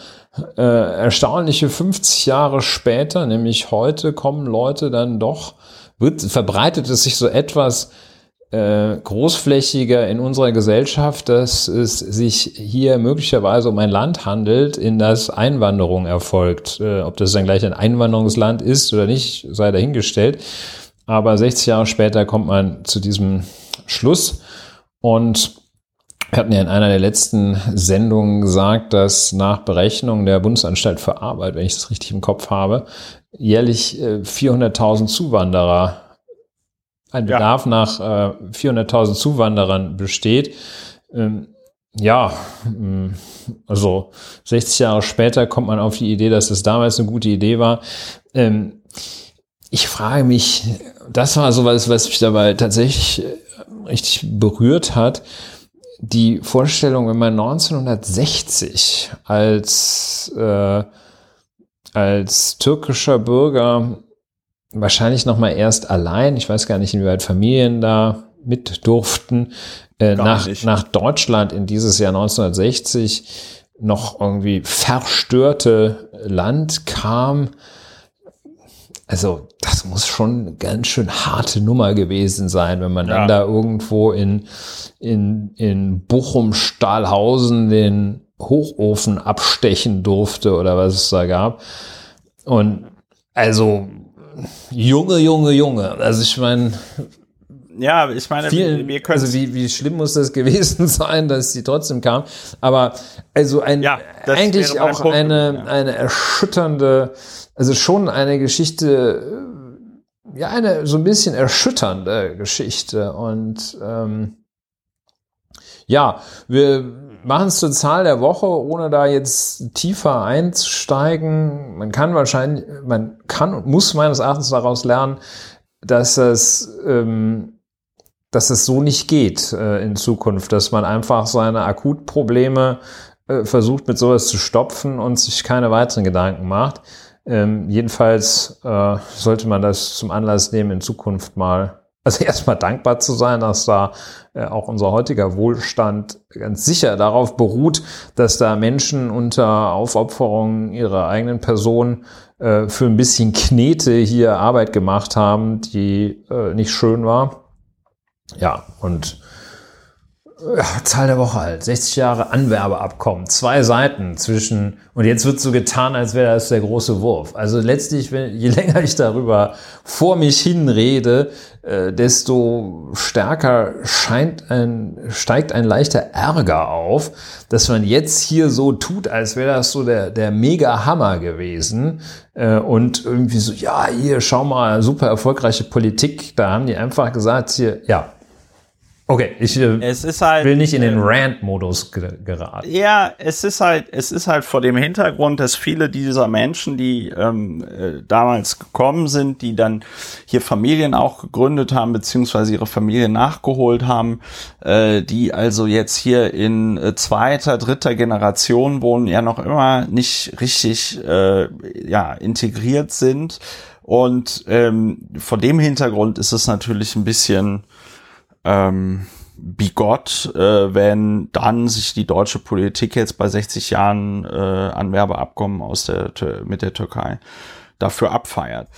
äh, erstaunliche 50 Jahre später, nämlich heute, kommen Leute dann doch, wird, verbreitet es sich so etwas äh, großflächiger in unserer Gesellschaft, dass es sich hier möglicherweise um ein Land handelt, in das Einwanderung erfolgt. Äh, ob das dann gleich ein Einwanderungsland ist oder nicht, sei dahingestellt. Aber 60 Jahre später kommt man zu diesem Schluss und wir hatten ja in einer der letzten Sendungen gesagt, dass nach Berechnung der Bundesanstalt für Arbeit, wenn ich das richtig im Kopf habe, jährlich 400.000 äh, Zuwanderer ein Bedarf ja. nach äh, 400.000 Zuwanderern besteht. Ähm, ja, mm, also 60 Jahre später kommt man auf die Idee, dass es damals eine gute Idee war. Ähm, ich frage mich, das war sowas, was mich dabei tatsächlich äh, richtig berührt hat. Die Vorstellung, wenn man 1960 als, äh, als türkischer Bürger wahrscheinlich noch mal erst allein, ich weiß gar nicht, inwieweit Familien da mit durften, äh, nach, nach Deutschland in dieses Jahr 1960 noch irgendwie verstörte Land kam. Also das muss schon eine ganz schön harte Nummer gewesen sein, wenn man ja. dann da irgendwo in, in, in Bochum, Stahlhausen den Hochofen abstechen durfte oder was es da gab. Und also Junge, Junge, Junge. Also ich meine, ja, ich meine, viel, wir können. Also wie, wie schlimm muss das gewesen sein, dass sie trotzdem kam. Aber also ein ja, eigentlich auch Punkt, eine, ja. eine erschütternde, also schon eine Geschichte, ja, eine so ein bisschen erschütternde Geschichte. Und ähm, ja, wir machen es zur Zahl der Woche, ohne da jetzt tiefer einzusteigen. Man kann wahrscheinlich, man kann und muss meines Erachtens daraus lernen, dass es, ähm, dass es so nicht geht äh, in Zukunft, dass man einfach seine Akutprobleme äh, versucht mit sowas zu stopfen und sich keine weiteren Gedanken macht. Ähm, jedenfalls äh, sollte man das zum Anlass nehmen, in Zukunft mal also erstmal dankbar zu sein, dass da auch unser heutiger Wohlstand ganz sicher darauf beruht, dass da Menschen unter Aufopferung ihrer eigenen Person äh, für ein bisschen Knete hier Arbeit gemacht haben, die äh, nicht schön war. Ja, und ja, Zahl der Woche halt. 60 Jahre Anwerbeabkommen. Zwei Seiten zwischen, und jetzt wird so getan, als wäre das der große Wurf. Also letztlich, wenn, je länger ich darüber vor mich hinrede, äh, desto stärker scheint ein, steigt ein leichter Ärger auf, dass man jetzt hier so tut, als wäre das so der, der Mega-Hammer gewesen. Äh, und irgendwie so, ja, hier, schau mal, super erfolgreiche Politik. Da haben die einfach gesagt, hier, ja, Okay, ich äh, halt, will nicht in den äh, Rant-Modus geraten. Ja, es ist halt, es ist halt vor dem Hintergrund, dass viele dieser Menschen, die ähm, äh, damals gekommen sind, die dann hier Familien auch gegründet haben, beziehungsweise ihre Familien nachgeholt haben, äh, die also jetzt hier in äh, zweiter, dritter Generation wohnen, ja noch immer nicht richtig äh, ja, integriert sind. Und ähm, vor dem Hintergrund ist es natürlich ein bisschen ähm, bigott, äh, wenn dann sich die deutsche Politik jetzt bei 60 Jahren äh, Anwerbeabkommen aus der mit der Türkei dafür abfeiert.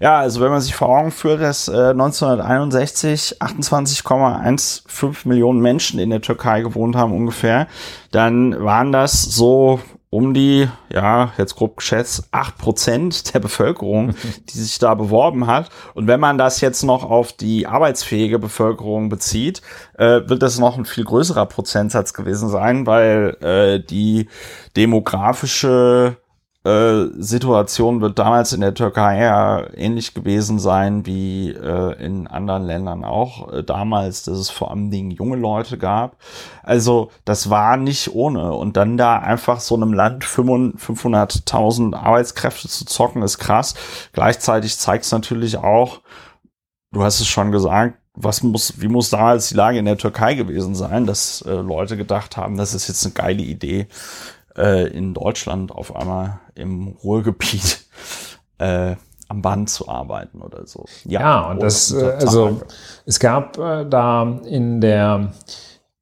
Ja, also wenn man sich vor Augen führt, dass äh, 1961 28,15 Millionen Menschen in der Türkei gewohnt haben ungefähr, dann waren das so um die, ja, jetzt grob geschätzt, acht Prozent der Bevölkerung, die sich da beworben hat. Und wenn man das jetzt noch auf die arbeitsfähige Bevölkerung bezieht, äh, wird das noch ein viel größerer Prozentsatz gewesen sein, weil äh, die demografische äh, Situation wird damals in der Türkei ja ähnlich gewesen sein wie äh, in anderen Ländern auch äh, damals, dass es vor allem Dingen junge Leute gab. Also das war nicht ohne. Und dann da einfach so einem Land 500.000 Arbeitskräfte zu zocken, ist krass. Gleichzeitig zeigt es natürlich auch, du hast es schon gesagt, was muss, wie muss damals die Lage in der Türkei gewesen sein, dass äh, Leute gedacht haben, das ist jetzt eine geile Idee, äh, in Deutschland auf einmal im Ruhrgebiet äh, am Band zu arbeiten oder so. Ja, ja und das, äh, also es gab äh, da in der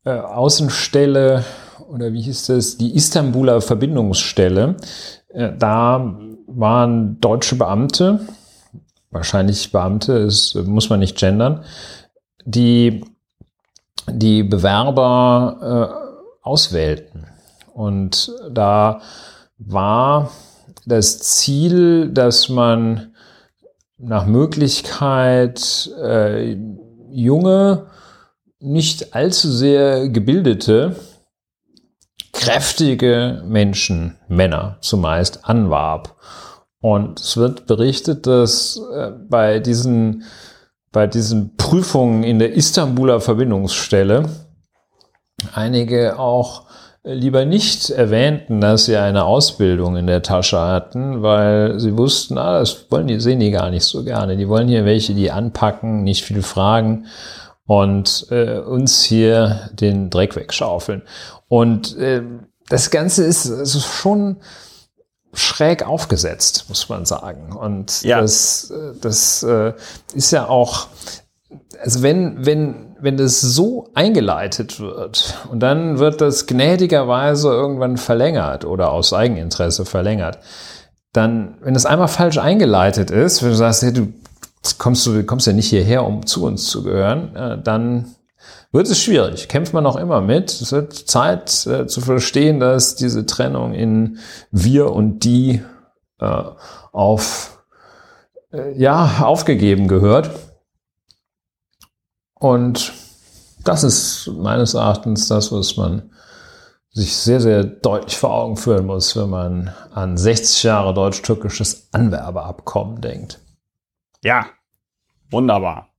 äh, Außenstelle oder wie hieß das, die Istanbuler Verbindungsstelle, äh, da waren deutsche Beamte, wahrscheinlich Beamte, das muss man nicht gendern, die die Bewerber äh, auswählten. Und da war das Ziel, dass man nach Möglichkeit äh, junge, nicht allzu sehr gebildete, kräftige Menschen, Männer zumeist, anwarb. Und es wird berichtet, dass äh, bei diesen, bei diesen Prüfungen in der Istanbuler Verbindungsstelle einige auch lieber nicht erwähnten, dass sie eine Ausbildung in der Tasche hatten, weil sie wussten, ah, das wollen die, sehen die gar nicht so gerne. Die wollen hier welche, die anpacken, nicht viel fragen und äh, uns hier den Dreck wegschaufeln. Und äh, das Ganze ist, ist schon schräg aufgesetzt, muss man sagen. Und ja. das, das äh, ist ja auch, also wenn, wenn wenn das so eingeleitet wird und dann wird das gnädigerweise irgendwann verlängert oder aus Eigeninteresse verlängert, dann, wenn es einmal falsch eingeleitet ist, wenn du sagst, hey, du kommst, du kommst ja nicht hierher, um zu uns zu gehören, dann wird es schwierig. Kämpft man auch immer mit. Es wird Zeit äh, zu verstehen, dass diese Trennung in wir und die äh, auf, äh, ja, aufgegeben gehört. Und das ist meines Erachtens das, was man sich sehr, sehr deutlich vor Augen führen muss, wenn man an 60 Jahre deutsch-türkisches Anwerbeabkommen denkt. Ja, wunderbar.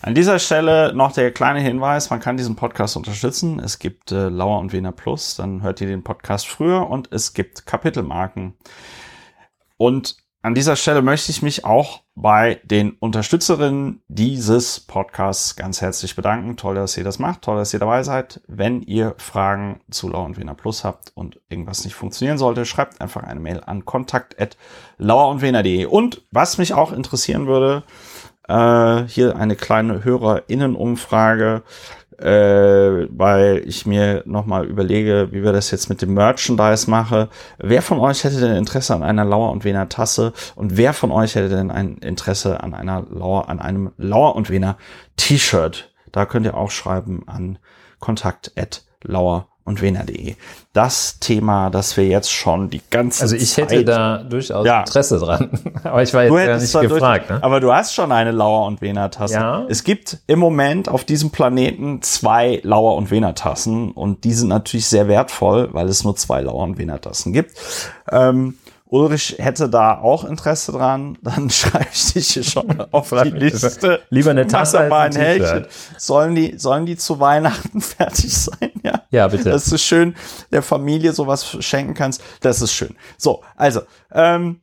An dieser Stelle noch der kleine Hinweis, man kann diesen Podcast unterstützen. Es gibt äh, Lauer und Wiener Plus, dann hört ihr den Podcast früher und es gibt Kapitelmarken. Und an dieser Stelle möchte ich mich auch bei den Unterstützerinnen dieses Podcasts ganz herzlich bedanken. Toll, dass ihr das macht. Toll, dass ihr dabei seid. Wenn ihr Fragen zu Lauer und Wiener Plus habt und irgendwas nicht funktionieren sollte, schreibt einfach eine Mail an kontakt.lauerundwener.de. Und was mich auch interessieren würde, äh, hier eine kleine HörerInnenumfrage äh, weil ich mir nochmal überlege, wie wir das jetzt mit dem Merchandise mache. Wer von euch hätte denn Interesse an einer Lauer und Wener Tasse und wer von euch hätte denn ein Interesse an einer Lauer, an einem Lauer und Wener T-Shirt? Da könnt ihr auch schreiben an kontakt at lauer und wener.de. Das Thema, das wir jetzt schon die ganze Zeit. Also ich hätte Zeit, da durchaus ja. Interesse dran. aber ich war jetzt gar nicht gefragt. Durch, ne? Aber du hast schon eine Lauer und Wener Tasse. Ja. Es gibt im Moment auf diesem Planeten zwei Lauer und Wener Tassen und die sind natürlich sehr wertvoll, weil es nur zwei Lauer und Wener Tassen gibt. Ähm, Ulrich hätte da auch Interesse dran, dann schreibe ich dich hier schon auf die Liste. Lieber eine Tasse als ein, Häkchen. Sollen die, sollen die zu Weihnachten fertig sein? Ja. ja, bitte. Das ist schön, der Familie sowas schenken kannst. Das ist schön. So, also, ähm,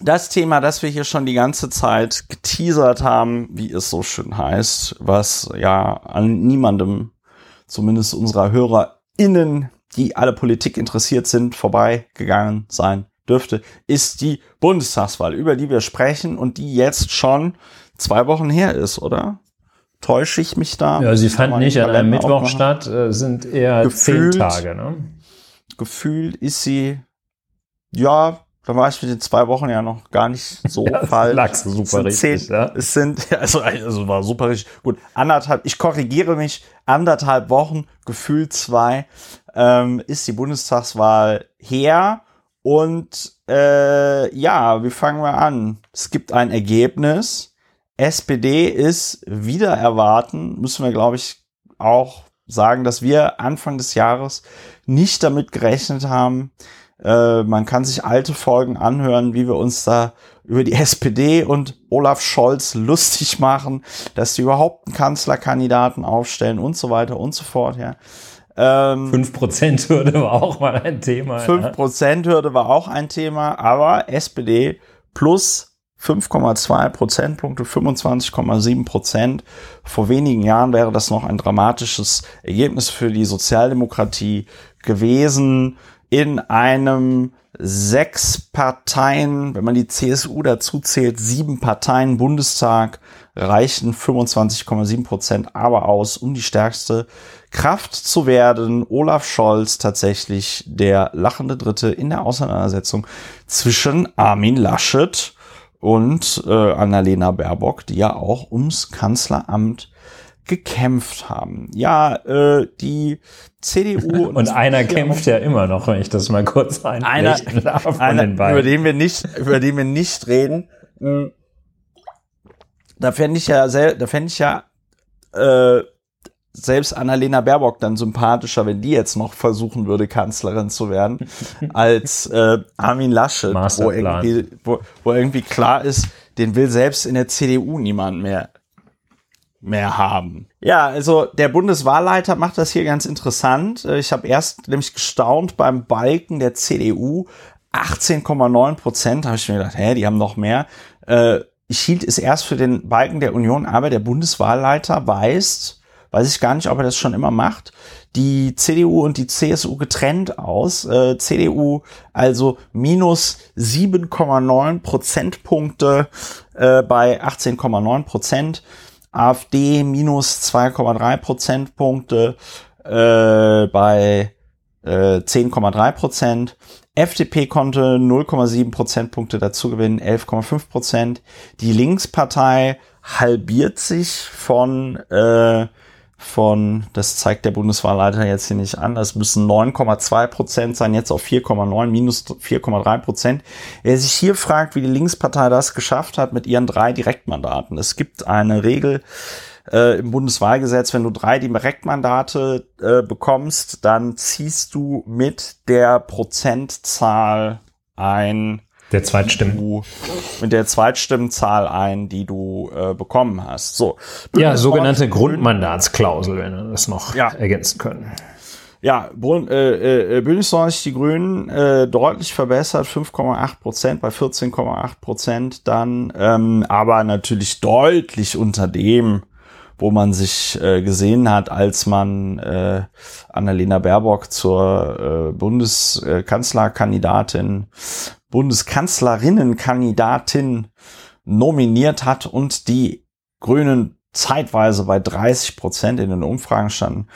das Thema, das wir hier schon die ganze Zeit geteasert haben, wie es so schön heißt, was ja an niemandem, zumindest unserer HörerInnen, die alle Politik interessiert sind, vorbeigegangen sein dürfte, ist die Bundestagswahl, über die wir sprechen und die jetzt schon zwei Wochen her ist, oder? Täusche ich mich da? Ja, sie fand nicht an einem Mittwoch statt, äh, sind eher gefühlt, zehn Tage. Ne? Gefühlt ist sie, ja, dann war ich mit den zwei Wochen ja noch gar nicht so ja, falsch. Du super richtig, zehn, ja. Es sind, also, also war super richtig. Gut, anderthalb, ich korrigiere mich, anderthalb Wochen, gefühlt zwei, ähm, ist die Bundestagswahl her. Und äh, ja, wie fangen wir an? Es gibt ein Ergebnis. SPD ist wieder erwarten, müssen wir, glaube ich, auch sagen, dass wir Anfang des Jahres nicht damit gerechnet haben. Äh, man kann sich alte Folgen anhören, wie wir uns da über die SPD und Olaf Scholz lustig machen, dass sie überhaupt einen Kanzlerkandidaten aufstellen und so weiter und so fort. Ja. Ähm, 5%-Hürde war auch mal ein Thema. 5%-Hürde war auch ein Thema, aber SPD plus 5,2 Prozentpunkte, 25,7 Prozent. Vor wenigen Jahren wäre das noch ein dramatisches Ergebnis für die Sozialdemokratie gewesen. In einem sechs Parteien, wenn man die CSU dazu zählt, sieben Parteien Bundestag reichen 25,7 Prozent aber aus, um die stärkste Kraft zu werden. Olaf Scholz tatsächlich der lachende Dritte in der Auseinandersetzung zwischen Armin Laschet und äh, Annalena Baerbock, die ja auch ums Kanzleramt gekämpft haben. Ja, äh, die CDU und, und einer kämpft ja immer noch, wenn ich das mal kurz einer, darf einer über den wir nicht, über den wir nicht reden. Hm. Da fände ich ja, sehr, da fände ich ja äh, selbst Annalena Baerbock dann sympathischer, wenn die jetzt noch versuchen würde, Kanzlerin zu werden, als äh, Armin Laschet, wo irgendwie, wo, wo irgendwie klar ist, den will selbst in der CDU niemand mehr mehr haben. Ja, also der Bundeswahlleiter macht das hier ganz interessant. Äh, ich habe erst nämlich gestaunt beim Balken der CDU 18,9 Prozent. Habe ich mir gedacht, hä, die haben noch mehr. Äh, ich hielt es erst für den Balken der Union, aber der Bundeswahlleiter weist weiß ich gar nicht, ob er das schon immer macht, die CDU und die CSU getrennt aus. Äh, CDU also minus 7,9 Prozentpunkte äh, bei 18,9 Prozent. AfD minus 2,3 Prozentpunkte äh, bei äh, 10,3 Prozent. FDP konnte 0,7 Prozentpunkte dazu gewinnen, 11,5 Prozent. Die Linkspartei halbiert sich von äh, von, das zeigt der Bundeswahlleiter jetzt hier nicht an, das müssen 9,2 Prozent sein, jetzt auf 4,9, minus 4,3 Prozent. Wer sich hier fragt, wie die Linkspartei das geschafft hat mit ihren drei Direktmandaten. Es gibt eine Regel äh, im Bundeswahlgesetz, wenn du drei Direktmandate äh, bekommst, dann ziehst du mit der Prozentzahl ein der Zweitstimmen. Du, mit der Zweitstimmenzahl ein, die du äh, bekommen hast. So. Ja, sogenannte Grundmandatsklausel, wenn wir das noch ja. ergänzen können. Ja, äh, äh, Bündnis 90 Die Grünen äh, deutlich verbessert, 5,8 Prozent bei 14,8 Prozent dann, ähm, aber natürlich deutlich unter dem, wo man sich äh, gesehen hat, als man äh, Annalena Baerbock zur äh, Bundeskanzlerkandidatin Bundeskanzlerinnenkandidatin nominiert hat und die Grünen zeitweise bei 30 Prozent in den Umfragen standen.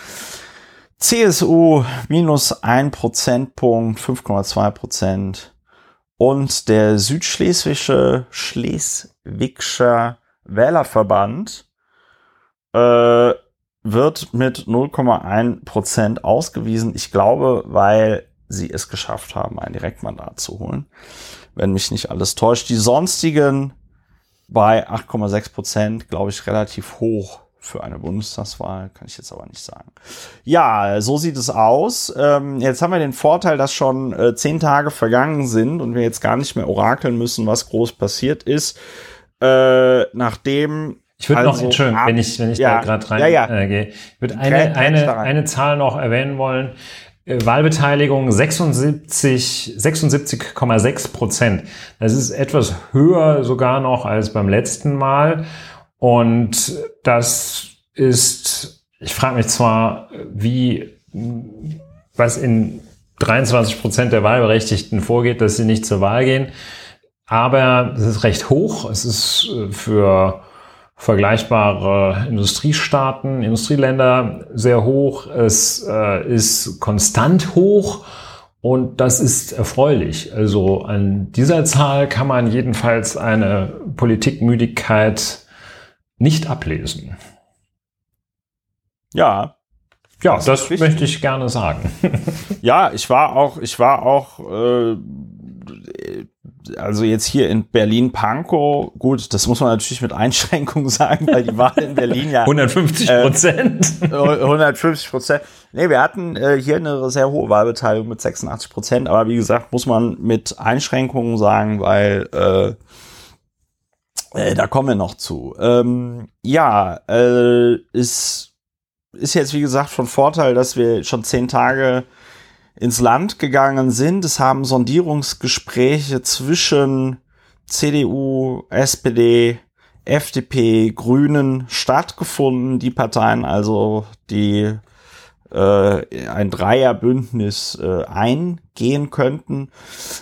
CSU minus ein Prozentpunkt, 5,2 Prozent. Und der Südschleswische Schleswigscher Wählerverband äh, wird mit 0,1 Prozent ausgewiesen. Ich glaube, weil sie es geschafft haben, ein Direktmandat zu holen. Wenn mich nicht alles täuscht. Die sonstigen bei 8,6 Prozent, glaube ich, relativ hoch für eine Bundestagswahl, kann ich jetzt aber nicht sagen. Ja, so sieht es aus. Ähm, jetzt haben wir den Vorteil, dass schon äh, zehn Tage vergangen sind und wir jetzt gar nicht mehr orakeln müssen, was groß passiert ist. Äh, nachdem ich würde also, noch, Entschuldigung, wenn ich, wenn ich ja, da gerade rein ja, ja. Äh, ich würde eine, eine, eine Zahl noch erwähnen wollen. Äh, Wahlbeteiligung 76, 76,6 Prozent. Das ist etwas höher sogar noch als beim letzten Mal. Und das ist, ich frage mich zwar, wie, was in 23 Prozent der Wahlberechtigten vorgeht, dass sie nicht zur Wahl gehen. Aber es ist recht hoch. Es ist äh, für vergleichbare Industriestaaten, Industrieländer sehr hoch. Es äh, ist konstant hoch Und das ist erfreulich. Also an dieser Zahl kann man jedenfalls eine Politikmüdigkeit nicht ablesen. Ja. Ja, das, das möchte ich gerne sagen. ja, ich war auch, ich war auch, äh, also jetzt hier in Berlin-Pankow, gut, das muss man natürlich mit Einschränkungen sagen, weil die Wahl in Berlin ja 150 Prozent. Äh, 150 Prozent. Nee, wir hatten äh, hier eine sehr hohe Wahlbeteiligung mit 86 Prozent, aber wie gesagt, muss man mit Einschränkungen sagen, weil äh, äh, da kommen wir noch zu. Ähm, ja, äh, ist ist jetzt wie gesagt von Vorteil, dass wir schon zehn Tage ins Land gegangen sind. Es haben Sondierungsgespräche zwischen CDU, SPD, FDP, Grünen stattgefunden. Die Parteien also, die äh, ein Dreierbündnis äh, eingehen könnten.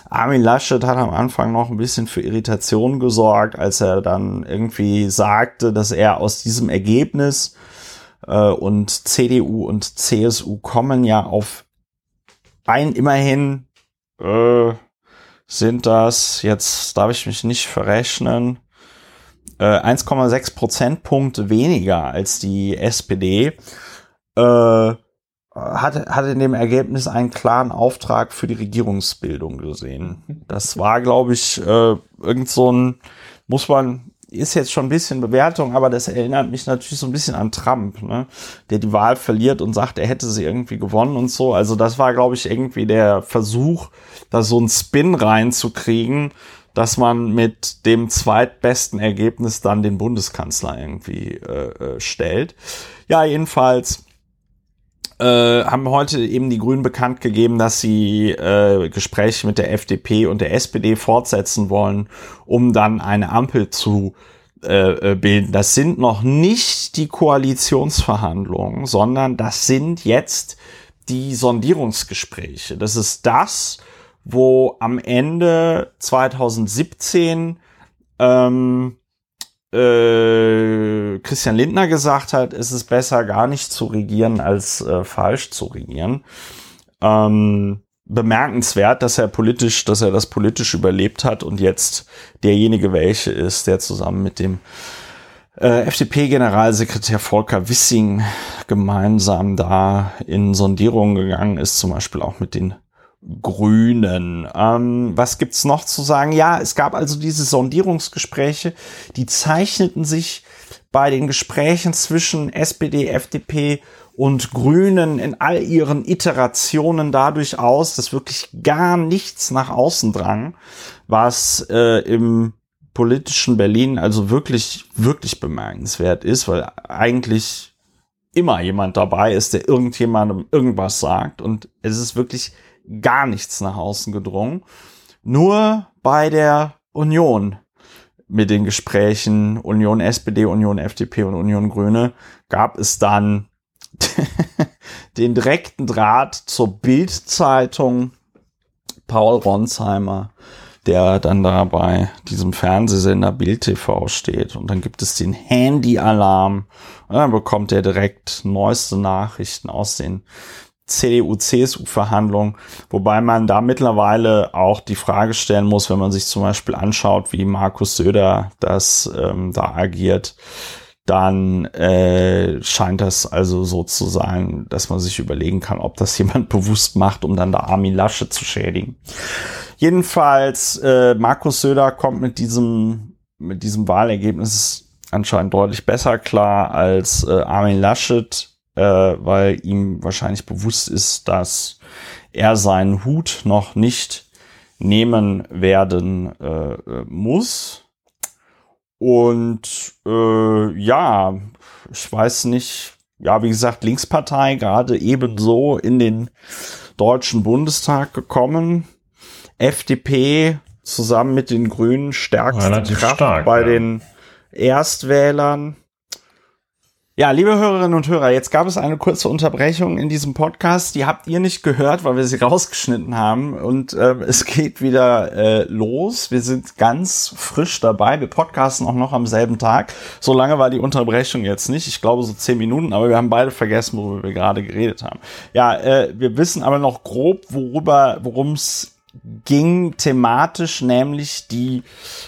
Armin Laschet hat am Anfang noch ein bisschen für Irritation gesorgt, als er dann irgendwie sagte, dass er aus diesem Ergebnis äh, und CDU und CSU kommen ja auf ein immerhin äh, sind das, jetzt darf ich mich nicht verrechnen, äh, 1,6 Prozentpunkte weniger als die SPD. Äh, hat, hat in dem Ergebnis einen klaren Auftrag für die Regierungsbildung gesehen. Das war, glaube ich, äh, irgend so ein, muss man, ist jetzt schon ein bisschen Bewertung, aber das erinnert mich natürlich so ein bisschen an Trump, ne? der die Wahl verliert und sagt, er hätte sie irgendwie gewonnen und so. Also das war, glaube ich, irgendwie der Versuch, da so einen Spin reinzukriegen, dass man mit dem zweitbesten Ergebnis dann den Bundeskanzler irgendwie äh, äh stellt. Ja, jedenfalls äh, haben heute eben die Grünen bekannt gegeben, dass sie äh, Gespräche mit der FDP und der SPD fortsetzen wollen, um dann eine Ampel zu äh, äh, bilden. Das sind noch nicht die Koalitionsverhandlungen, sondern das sind jetzt die Sondierungsgespräche. Das ist das, wo am Ende 2017 ähm, äh, Christian Lindner gesagt hat, ist es besser gar nicht zu regieren als äh, falsch zu regieren. Ähm, bemerkenswert, dass er politisch, dass er das politisch überlebt hat und jetzt derjenige welche ist, der zusammen mit dem äh, FDP-Generalsekretär Volker Wissing gemeinsam da in Sondierungen gegangen ist, zum Beispiel auch mit den Grünen. Ähm, was gibt's noch zu sagen? Ja, es gab also diese Sondierungsgespräche, die zeichneten sich bei den Gesprächen zwischen SPD, FDP und Grünen in all ihren Iterationen dadurch aus, dass wirklich gar nichts nach außen drang, was äh, im politischen Berlin also wirklich, wirklich bemerkenswert ist, weil eigentlich immer jemand dabei ist, der irgendjemandem irgendwas sagt und es ist wirklich gar nichts nach außen gedrungen. Nur bei der Union mit den Gesprächen Union SPD, Union FDP und Union Grüne gab es dann den direkten Draht zur Bildzeitung Paul Ronsheimer, der dann da bei diesem Fernsehsender Bild TV steht. Und dann gibt es den Handy-Alarm. Und dann bekommt er direkt neueste Nachrichten aus den CDU-CSU-Verhandlungen, wobei man da mittlerweile auch die Frage stellen muss, wenn man sich zum Beispiel anschaut, wie Markus Söder das ähm, da agiert, dann äh, scheint das also so zu sein, dass man sich überlegen kann, ob das jemand bewusst macht, um dann da Armin Lasche zu schädigen. Jedenfalls, äh, Markus Söder kommt mit diesem, mit diesem Wahlergebnis anscheinend deutlich besser klar als äh, Armin Laschet äh, weil ihm wahrscheinlich bewusst ist, dass er seinen Hut noch nicht nehmen werden äh, muss. Und äh, ja, ich weiß nicht, ja, wie gesagt, Linkspartei gerade ebenso in den Deutschen Bundestag gekommen. FDP zusammen mit den Grünen stärkste Relativ Kraft stark, bei ja. den Erstwählern. Ja, liebe Hörerinnen und Hörer, jetzt gab es eine kurze Unterbrechung in diesem Podcast. Die habt ihr nicht gehört, weil wir sie rausgeschnitten haben. Und äh, es geht wieder äh, los. Wir sind ganz frisch dabei. Wir podcasten auch noch am selben Tag. So lange war die Unterbrechung jetzt nicht. Ich glaube so zehn Minuten, aber wir haben beide vergessen, worüber wir gerade geredet haben. Ja, äh, wir wissen aber noch grob, worüber, worum es ging thematisch nämlich die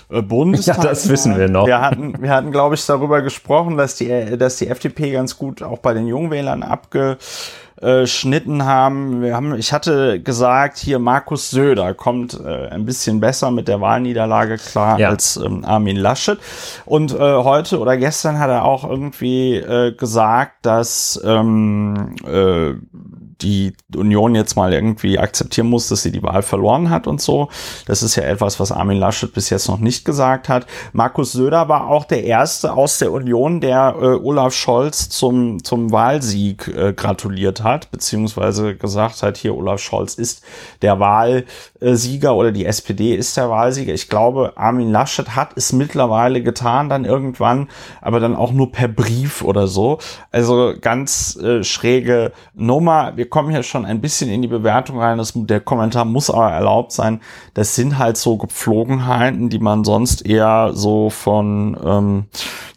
äh, Bundestag. Ja, das wissen wir noch. Wir hatten, wir hatten, glaube ich, darüber gesprochen, dass die, dass die FDP ganz gut auch bei den Jungwählern abgeschnitten haben. Wir haben, ich hatte gesagt, hier Markus Söder kommt äh, ein bisschen besser mit der Wahlniederlage klar ja. als ähm, Armin Laschet. Und äh, heute oder gestern hat er auch irgendwie äh, gesagt, dass ähm, äh, die Union jetzt mal irgendwie akzeptieren muss, dass sie die Wahl verloren hat und so. Das ist ja etwas, was Armin Laschet bis jetzt noch nicht gesagt hat. Markus Söder war auch der erste aus der Union, der äh, Olaf Scholz zum, zum Wahlsieg äh, gratuliert hat, beziehungsweise gesagt hat, hier Olaf Scholz ist der Wahlsieger oder die SPD ist der Wahlsieger. Ich glaube, Armin Laschet hat es mittlerweile getan, dann irgendwann, aber dann auch nur per Brief oder so. Also ganz äh, schräge Nummer. Wir kommen hier schon ein bisschen in die Bewertung rein. Das, der Kommentar muss aber erlaubt sein. Das sind halt so Gepflogenheiten, die man sonst eher so von ähm,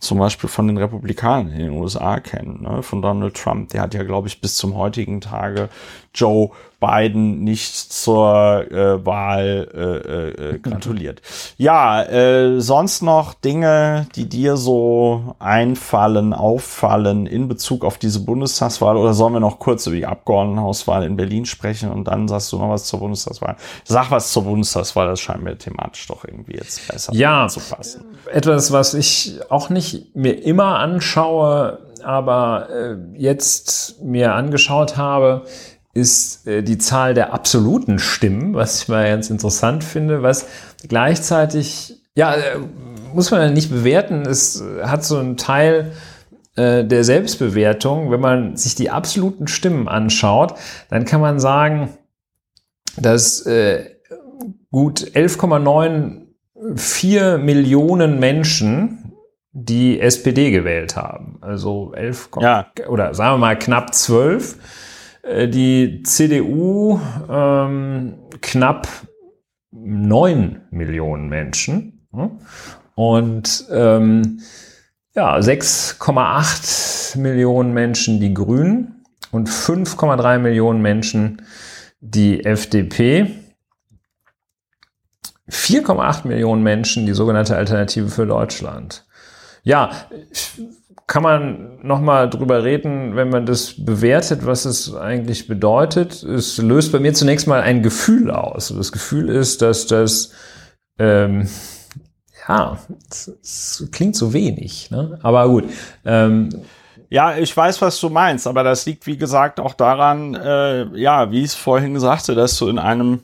zum Beispiel von den Republikanern in den USA kennt, ne? von Donald Trump. Der hat ja, glaube ich, bis zum heutigen Tage Joe Biden nicht zur äh, Wahl äh, äh, gratuliert. Ja, äh, sonst noch Dinge, die dir so einfallen, auffallen in Bezug auf diese Bundestagswahl oder sollen wir noch kurz über die Abgeordnetenhauswahl in Berlin sprechen und dann sagst du noch was zur Bundestagswahl? Sag was zur Bundestagswahl, das scheint mir thematisch doch irgendwie jetzt besser ja, zu passen. Etwas, was ich auch nicht mir immer anschaue, aber äh, jetzt mir angeschaut habe, ist äh, die Zahl der absoluten Stimmen, was ich mal ganz interessant finde, was gleichzeitig, ja, äh, muss man ja nicht bewerten, es hat so einen Teil äh, der Selbstbewertung. Wenn man sich die absoluten Stimmen anschaut, dann kann man sagen, dass äh, gut 11,94 Millionen Menschen die SPD gewählt haben. Also 11, ja. oder sagen wir mal knapp 12 äh, die CDU ähm, knapp 9 Millionen Menschen und ähm, ja, 6,8 Millionen Menschen die Grünen und 5,3 Millionen Menschen die FDP. 4,8 Millionen Menschen die sogenannte Alternative für Deutschland. Ja, kann man nochmal drüber reden, wenn man das bewertet, was es eigentlich bedeutet. Es löst bei mir zunächst mal ein Gefühl aus. Das Gefühl ist, dass das, ähm, ja, es klingt so wenig, ne? aber gut. Ähm, ja, ich weiß, was du meinst, aber das liegt, wie gesagt, auch daran, äh, ja, wie ich es vorhin sagte, dass du in einem,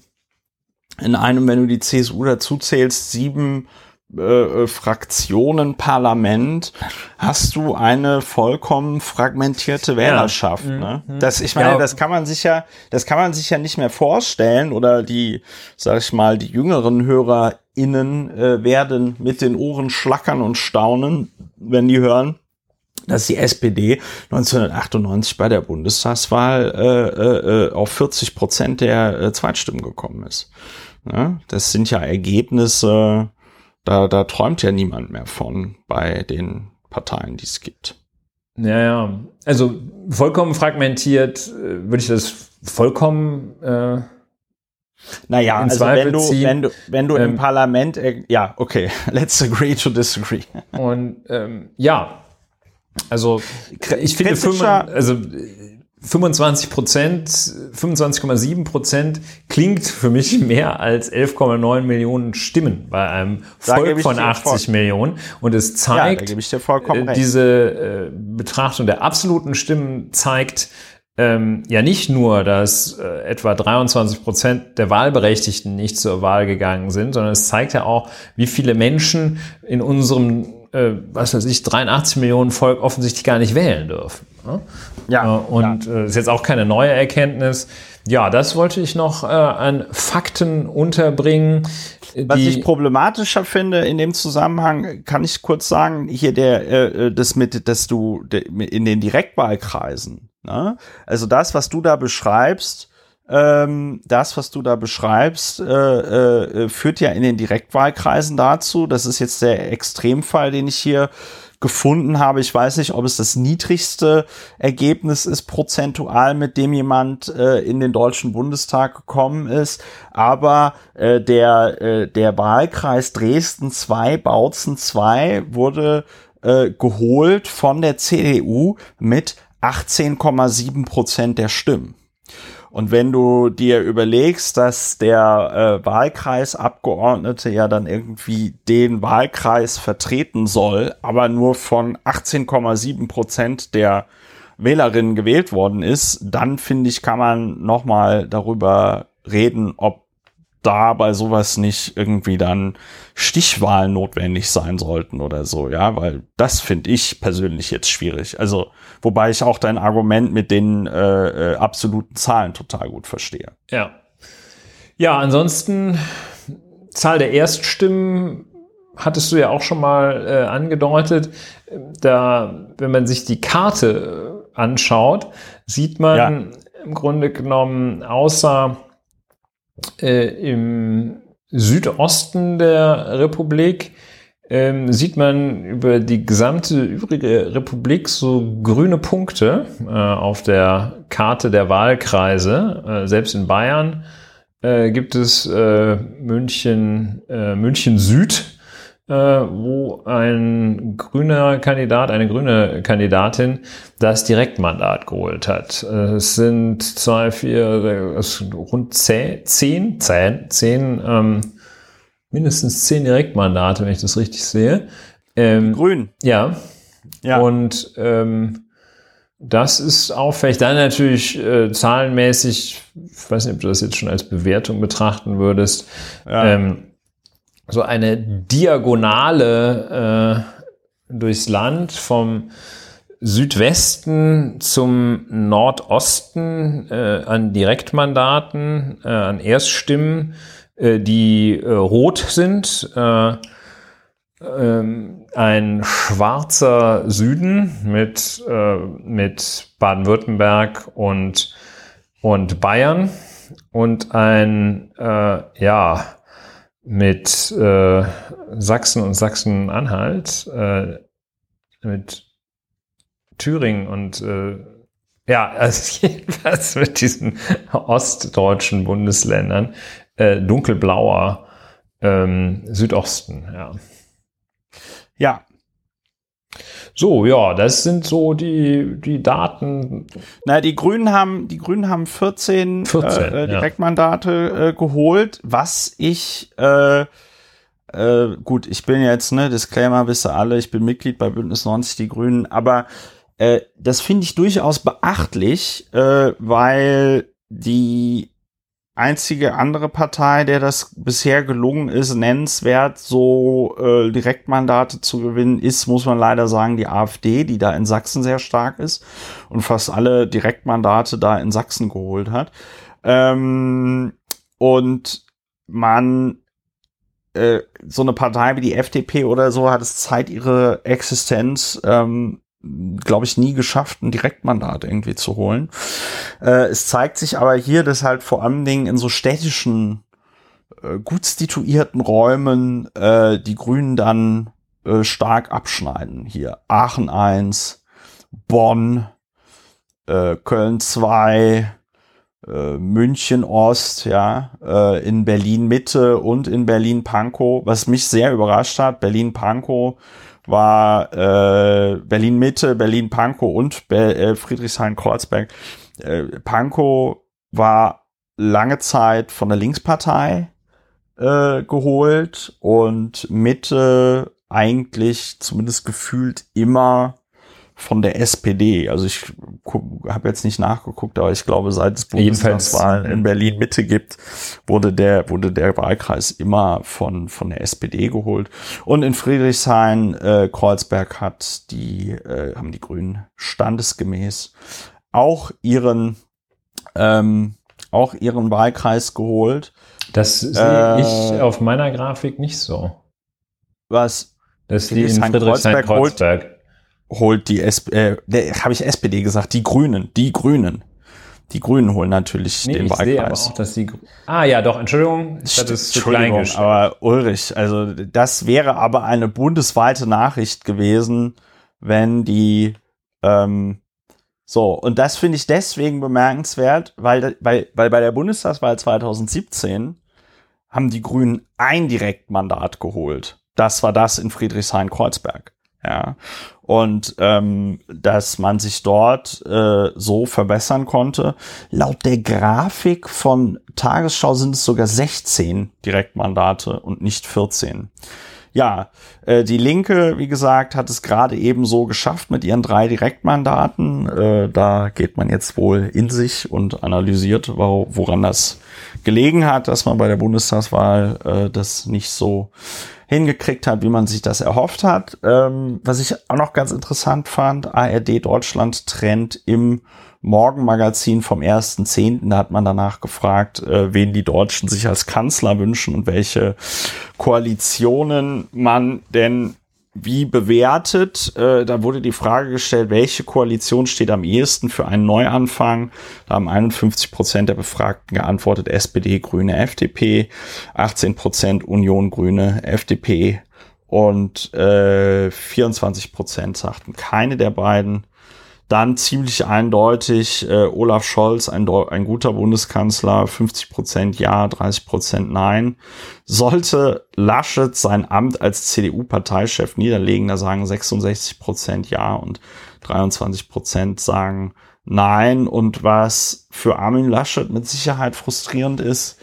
in einem, wenn du die CSU dazu zählst, sieben äh, äh, Fraktionen Parlament hast du eine vollkommen fragmentierte Wählerschaft. Ja. Ne? Mhm. Das, ich meine, ja. das kann man sich ja, das kann man sich ja nicht mehr vorstellen oder die, sag ich mal, die jüngeren HörerInnen äh, werden mit den Ohren schlackern und staunen, wenn die hören, dass die SPD 1998 bei der Bundestagswahl äh, äh, auf 40 Prozent der äh, Zweitstimmen gekommen ist. Ja, das sind ja Ergebnisse, da, da träumt ja niemand mehr von bei den Parteien, die es gibt. Ja, ja. Also vollkommen fragmentiert äh, würde ich das vollkommen äh, naja, also wenn du, wenn du, wenn du ähm, im Parlament, äh, ja, okay, let's agree to disagree. Und ähm, ja, also ich finde, 5, also 25 Prozent, 25,7 Prozent klingt für mich mehr als 11,9 Millionen Stimmen bei einem Volk von 80 Millionen. Und es zeigt, ja, äh, diese äh, Betrachtung der absoluten Stimmen zeigt, ähm, ja nicht nur, dass äh, etwa 23 Prozent der Wahlberechtigten nicht zur Wahl gegangen sind, sondern es zeigt ja auch, wie viele Menschen in unserem äh, was weiß ich, 83 Millionen Volk offensichtlich gar nicht wählen dürfen. Ne? Ja. Äh, und ja. Äh, ist jetzt auch keine neue Erkenntnis. Ja, das wollte ich noch äh, an Fakten unterbringen. Was ich problematischer finde in dem Zusammenhang, kann ich kurz sagen, hier der, äh, das mit, dass du in den Direktwahlkreisen, ne? also das, was du da beschreibst, ähm, das, was du da beschreibst, äh, äh, führt ja in den Direktwahlkreisen dazu. Das ist jetzt der Extremfall, den ich hier gefunden habe. Ich weiß nicht, ob es das niedrigste Ergebnis ist prozentual, mit dem jemand äh, in den Deutschen Bundestag gekommen ist. Aber äh, der, äh, der Wahlkreis Dresden 2, Bautzen 2 wurde äh, geholt von der CDU mit 18,7 Prozent der Stimmen. Und wenn du dir überlegst, dass der äh, Wahlkreisabgeordnete ja dann irgendwie den Wahlkreis vertreten soll, aber nur von 18,7 Prozent der Wählerinnen gewählt worden ist, dann finde ich, kann man nochmal darüber reden, ob da bei sowas nicht irgendwie dann Stichwahlen notwendig sein sollten oder so, ja, weil das finde ich persönlich jetzt schwierig. Also, wobei ich auch dein Argument mit den äh, äh, absoluten Zahlen total gut verstehe. Ja. Ja, ansonsten Zahl der Erststimmen hattest du ja auch schon mal äh, angedeutet. Da, wenn man sich die Karte äh, anschaut, sieht man ja. im Grunde genommen außer äh, im Südosten der Republik ähm, sieht man über die gesamte übrige Republik so grüne Punkte äh, auf der Karte der Wahlkreise. Äh, selbst in Bayern äh, gibt es äh, München, äh, München Süd wo ein grüner Kandidat, eine grüne Kandidatin das Direktmandat geholt hat. Es sind zwei, vier, es rund zehn, zehn, zehn, zehn ähm, mindestens zehn Direktmandate, wenn ich das richtig sehe. Ähm, Grün. Ja. Ja. Und ähm, das ist auffällig. Dann natürlich äh, zahlenmäßig, ich weiß nicht, ob du das jetzt schon als Bewertung betrachten würdest. Ja. Ähm, so eine Diagonale äh, durchs Land vom Südwesten zum Nordosten äh, an Direktmandaten, äh, an Erststimmen, äh, die äh, rot sind. Äh, ähm, ein schwarzer Süden mit, äh, mit Baden-Württemberg und, und Bayern und ein, äh, ja, mit äh, Sachsen und Sachsen-Anhalt, äh, mit Thüringen und äh, ja, also jedenfalls mit diesen ostdeutschen Bundesländern äh, dunkelblauer ähm, Südosten, ja. Ja, so, ja, das sind so die, die Daten. Na, die Grünen haben, die Grünen haben 14, 14 äh, Direktmandate ja. äh, geholt, was ich, äh, äh, gut, ich bin jetzt, ne, Disclaimer, wisst ihr alle, ich bin Mitglied bei Bündnis 90 Die Grünen, aber äh, das finde ich durchaus beachtlich, äh, weil die einzige andere Partei, der das bisher gelungen ist, nennenswert so äh, Direktmandate zu gewinnen, ist, muss man leider sagen, die AfD, die da in Sachsen sehr stark ist und fast alle Direktmandate da in Sachsen geholt hat. Ähm, und man äh, so eine Partei wie die FDP oder so hat es Zeit, ihre Existenz ähm, glaube ich, nie geschafft, ein Direktmandat irgendwie zu holen. Äh, es zeigt sich aber hier, dass halt vor allen Dingen in so städtischen, äh, gut situierten Räumen äh, die Grünen dann äh, stark abschneiden. Hier Aachen 1, Bonn, äh, Köln 2, äh, München Ost, ja, äh, in Berlin Mitte und in Berlin Pankow, was mich sehr überrascht hat. Berlin Pankow war äh, Berlin Mitte, Berlin Pankow und Be äh, Friedrichshain-Kreuzberg. Äh, Pankow war lange Zeit von der Linkspartei äh, geholt und Mitte eigentlich zumindest gefühlt immer von der SPD. Also ich habe jetzt nicht nachgeguckt, aber ich glaube, seit es Bundestagswahlen in Berlin Mitte gibt, wurde der wurde der Wahlkreis immer von von der SPD geholt. Und in Friedrichshain äh, Kreuzberg hat die äh, haben die Grünen standesgemäß auch ihren ähm, auch ihren Wahlkreis geholt. Das sehe äh, ich auf meiner Grafik nicht so. Was? Das ist die in Friedrichshain-Kreuzberg holt die SPD, äh, habe ich SPD gesagt, die Grünen, die Grünen. Die Grünen holen natürlich nee, den ich Wahlkreis. Sehe auch, dass die ah ja, doch, Entschuldigung, ich hatte es zu klein gestellt. Aber Ulrich, also das wäre aber eine bundesweite Nachricht gewesen, wenn die ähm, so, und das finde ich deswegen bemerkenswert, weil, weil, weil bei der Bundestagswahl 2017 haben die Grünen ein Direktmandat geholt. Das war das in Friedrichshain-Kreuzberg. Ja. Und ähm, dass man sich dort äh, so verbessern konnte. Laut der Grafik von Tagesschau sind es sogar 16 Direktmandate und nicht 14. Ja, äh, die Linke, wie gesagt, hat es gerade eben so geschafft mit ihren drei Direktmandaten. Äh, da geht man jetzt wohl in sich und analysiert, wo, woran das gelegen hat, dass man bei der Bundestagswahl äh, das nicht so hingekriegt hat, wie man sich das erhofft hat. Ähm, was ich auch noch ganz interessant fand, ARD Deutschland trennt im Morgenmagazin vom 1.10. Da hat man danach gefragt, äh, wen die Deutschen sich als Kanzler wünschen und welche Koalitionen man denn wie bewertet. Äh, da wurde die Frage gestellt, welche Koalition steht am ehesten für einen Neuanfang? Da haben 51 Prozent der Befragten geantwortet, SPD, Grüne, FDP, 18 Prozent Union, Grüne, FDP und äh, 24 Prozent sagten keine der beiden dann ziemlich eindeutig äh, Olaf Scholz, ein, ein guter Bundeskanzler, 50 Prozent Ja, 30 Prozent Nein. Sollte Laschet sein Amt als CDU-Parteichef niederlegen, da sagen 66 Prozent Ja und 23 Prozent sagen Nein. Und was für Armin Laschet mit Sicherheit frustrierend ist,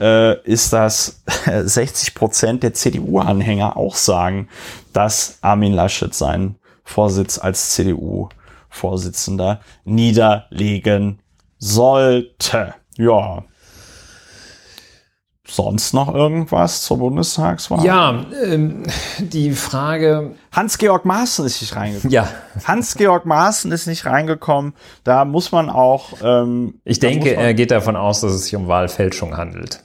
äh, ist, dass 60 Prozent der CDU-Anhänger auch sagen, dass Armin Laschet seinen Vorsitz als CDU Vorsitzender niederlegen sollte. Ja. Sonst noch irgendwas zur Bundestagswahl? Ja, ähm, die Frage. Hans-Georg Maaßen ist nicht reingekommen. Ja. Hans-Georg Maaßen ist nicht reingekommen. Da muss man auch. Ähm, ich denke, er geht davon aus, dass es sich um Wahlfälschung handelt.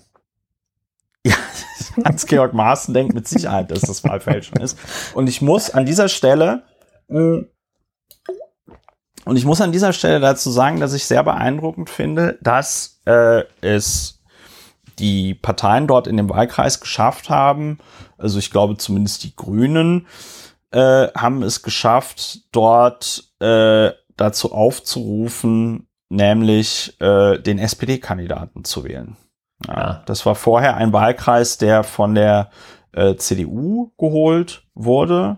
Ja, Hans-Georg Maaßen denkt mit Sicherheit, dass das Wahlfälschung ist. Und ich muss an dieser Stelle äh, und ich muss an dieser Stelle dazu sagen, dass ich sehr beeindruckend finde, dass äh, es die Parteien dort in dem Wahlkreis geschafft haben, also ich glaube zumindest die Grünen, äh, haben es geschafft, dort äh, dazu aufzurufen, nämlich äh, den SPD-Kandidaten zu wählen. Ja, ja. Das war vorher ein Wahlkreis, der von der äh, CDU geholt wurde.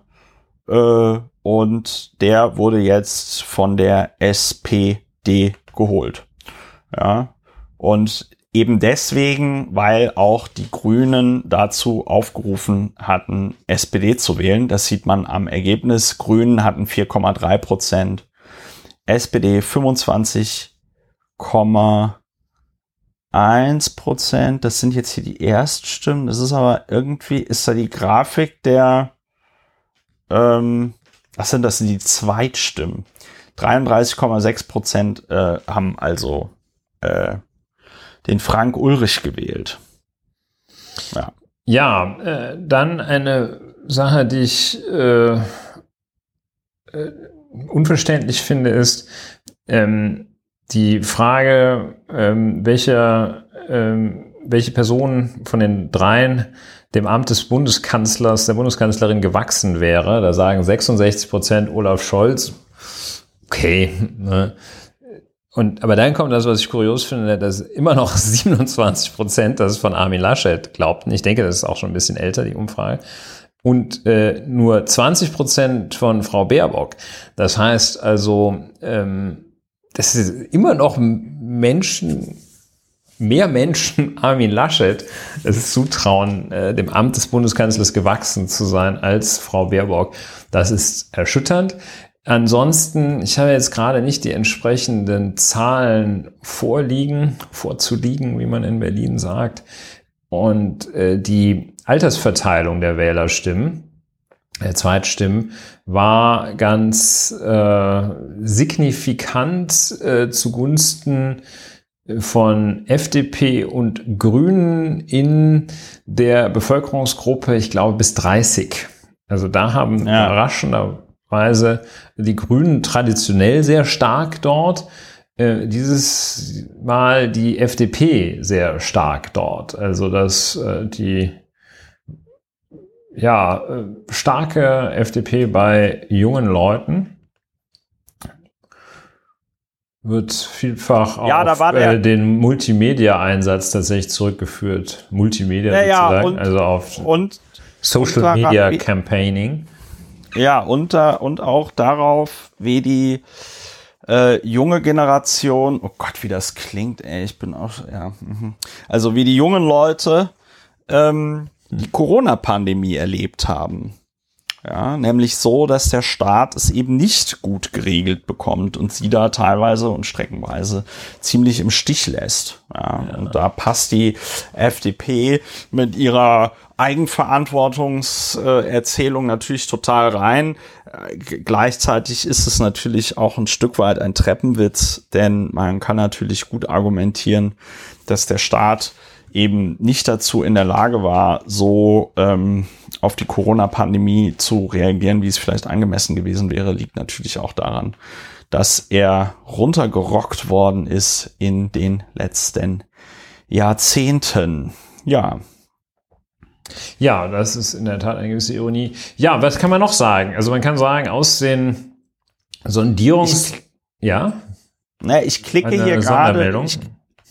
Äh, und der wurde jetzt von der SPD geholt. Ja, und eben deswegen, weil auch die Grünen dazu aufgerufen hatten, SPD zu wählen. Das sieht man am Ergebnis. Grünen hatten 4,3 Prozent, SPD 25,1 Prozent. Das sind jetzt hier die Erststimmen. Das ist aber irgendwie, ist da die Grafik der, ähm, was sind das? Die Zweitstimmen? 33,6 Prozent äh, haben also äh, den Frank Ulrich gewählt. Ja, ja äh, dann eine Sache, die ich äh, äh, unverständlich finde, ist ähm, die Frage, ähm, welche, ähm, welche Person von den dreien dem Amt des Bundeskanzlers, der Bundeskanzlerin gewachsen wäre. Da sagen 66 Prozent Olaf Scholz. Okay. Ne? Und, aber dann kommt das, was ich kurios finde, dass immer noch 27 Prozent das von Armin Laschet glaubten. Ich denke, das ist auch schon ein bisschen älter, die Umfrage. Und äh, nur 20 Prozent von Frau Baerbock. Das heißt also, ähm, das ist immer noch Menschen mehr Menschen Armin Laschet es zutrauen, äh, dem Amt des Bundeskanzlers gewachsen zu sein als Frau Baerbock. Das ist erschütternd. Ansonsten, ich habe jetzt gerade nicht die entsprechenden Zahlen vorliegen, vorzuliegen, wie man in Berlin sagt. Und äh, die Altersverteilung der Wählerstimmen, der Zweitstimmen, war ganz äh, signifikant äh, zugunsten von FDP und Grünen in der Bevölkerungsgruppe, ich glaube, bis 30. Also da haben ja. überraschenderweise die Grünen traditionell sehr stark dort, äh, dieses Mal die FDP sehr stark dort. Also dass äh, die ja, äh, starke FDP bei jungen Leuten wird vielfach ja, auf äh, den Multimedia-Einsatz tatsächlich zurückgeführt. Multimedia ja, sozusagen, und, also auf und, Social Media Campaigning. Ja, und, und auch darauf, wie die äh, junge Generation, oh Gott, wie das klingt, ey, ich bin auch, ja, mhm. also wie die jungen Leute ähm, die Corona-Pandemie erlebt haben. Ja, nämlich so, dass der Staat es eben nicht gut geregelt bekommt und sie da teilweise und streckenweise ziemlich im Stich lässt. Ja, ja. Und da passt die FDP mit ihrer Eigenverantwortungserzählung natürlich total rein. Gleichzeitig ist es natürlich auch ein Stück weit ein Treppenwitz, denn man kann natürlich gut argumentieren, dass der Staat eben nicht dazu in der Lage war, so ähm, auf die Corona-Pandemie zu reagieren, wie es vielleicht angemessen gewesen wäre, liegt natürlich auch daran, dass er runtergerockt worden ist in den letzten Jahrzehnten. Ja. Ja, das ist in der Tat eine gewisse Ironie. Ja, was kann man noch sagen? Also man kann sagen, aus den Sondierungs... Ich, ja? Na, ich klicke hier gerade...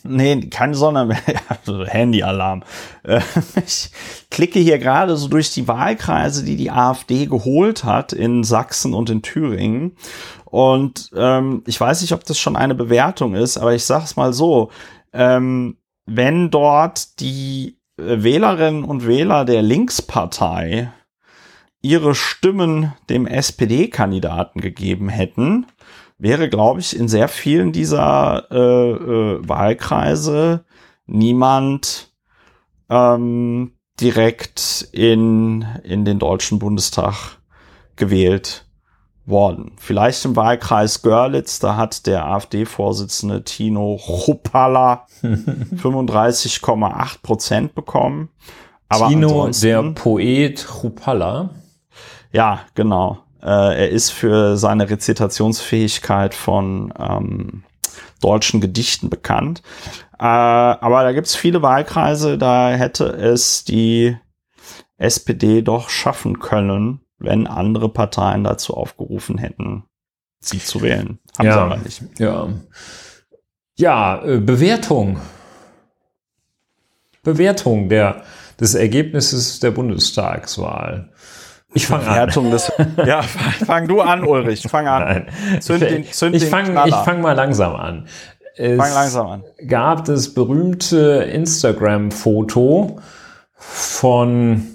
Nee, keine Sonne also Handyalarm. Äh, ich klicke hier gerade so durch die Wahlkreise, die die AfD geholt hat in Sachsen und in Thüringen. Und ähm, ich weiß nicht, ob das schon eine Bewertung ist, aber ich sage es mal so. Ähm, wenn dort die Wählerinnen und Wähler der Linkspartei ihre Stimmen dem SPD-Kandidaten gegeben hätten, wäre, glaube ich, in sehr vielen dieser äh, äh, Wahlkreise niemand ähm, direkt in, in den Deutschen Bundestag gewählt worden. Vielleicht im Wahlkreis Görlitz, da hat der AfD-Vorsitzende Tino Chupala 35,8 Prozent bekommen. Aber Tino, der Poet Chupala. Ja, genau. Äh, er ist für seine Rezitationsfähigkeit von ähm, deutschen Gedichten bekannt. Äh, aber da gibt es viele Wahlkreise, da hätte es die SPD doch schaffen können, wenn andere Parteien dazu aufgerufen hätten, sie zu wählen. Haben ja, sie aber nicht. Ja, ja äh, Bewertung. Bewertung der, des Ergebnisses der Bundestagswahl. Ich fange an. Des, ja, fang du an, Ulrich. Fang an. Nein. Zünd den, zünd ich fange fang mal langsam an. Es fang langsam an. gab das berühmte Instagram-Foto von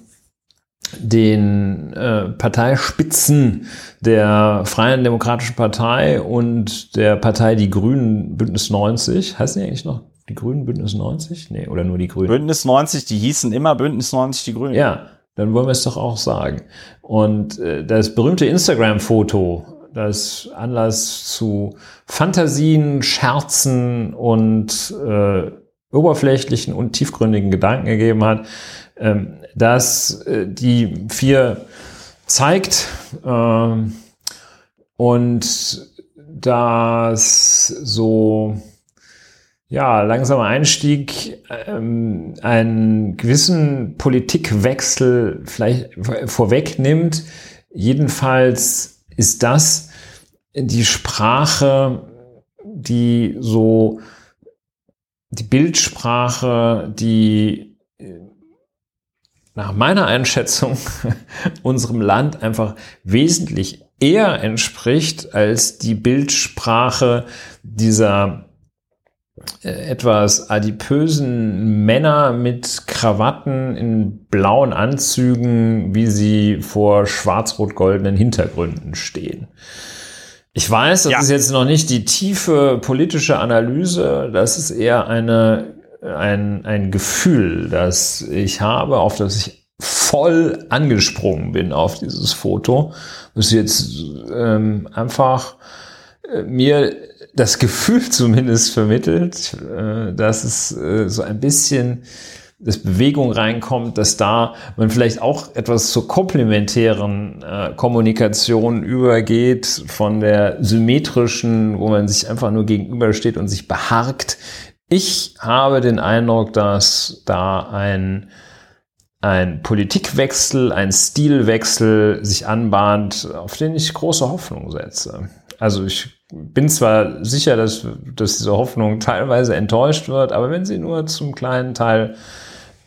den äh, Parteispitzen der Freien Demokratischen Partei und der Partei Die Grünen Bündnis 90. Heißen die eigentlich noch die Grünen Bündnis 90? Nee, oder nur die Grünen? Bündnis 90, die hießen immer Bündnis 90 die Grünen. Ja, dann wollen wir es doch auch sagen. Und äh, das berühmte Instagram-Foto, das Anlass zu Fantasien, Scherzen und äh, oberflächlichen und tiefgründigen Gedanken gegeben hat, ähm, dass äh, die vier zeigt äh, und das so ja, langsamer Einstieg, ähm, einen gewissen Politikwechsel vielleicht vorwegnimmt. Jedenfalls ist das die Sprache, die so, die Bildsprache, die äh, nach meiner Einschätzung unserem Land einfach wesentlich eher entspricht als die Bildsprache dieser etwas adipösen Männer mit Krawatten in blauen Anzügen, wie sie vor schwarz-rot-goldenen Hintergründen stehen. Ich weiß, das Ja. ist jetzt noch nicht die tiefe politische Analyse, das ist eher eine, ein, ein Gefühl, das ich habe, auf das ich voll angesprungen bin auf dieses Foto, das jetzt ähm, einfach äh, mir das Gefühl zumindest vermittelt, äh, dass es äh, so ein bisschen dass Bewegung reinkommt, dass da man vielleicht auch etwas zur komplementären äh, Kommunikation übergeht, von der symmetrischen, wo man sich einfach nur gegenübersteht und sich beharkt. Ich habe den Eindruck, dass da ein, ein Politikwechsel, ein Stilwechsel sich anbahnt, auf den ich große Hoffnung setze. Also ich bin zwar sicher, dass, dass diese Hoffnung teilweise enttäuscht wird, aber wenn sie nur zum kleinen Teil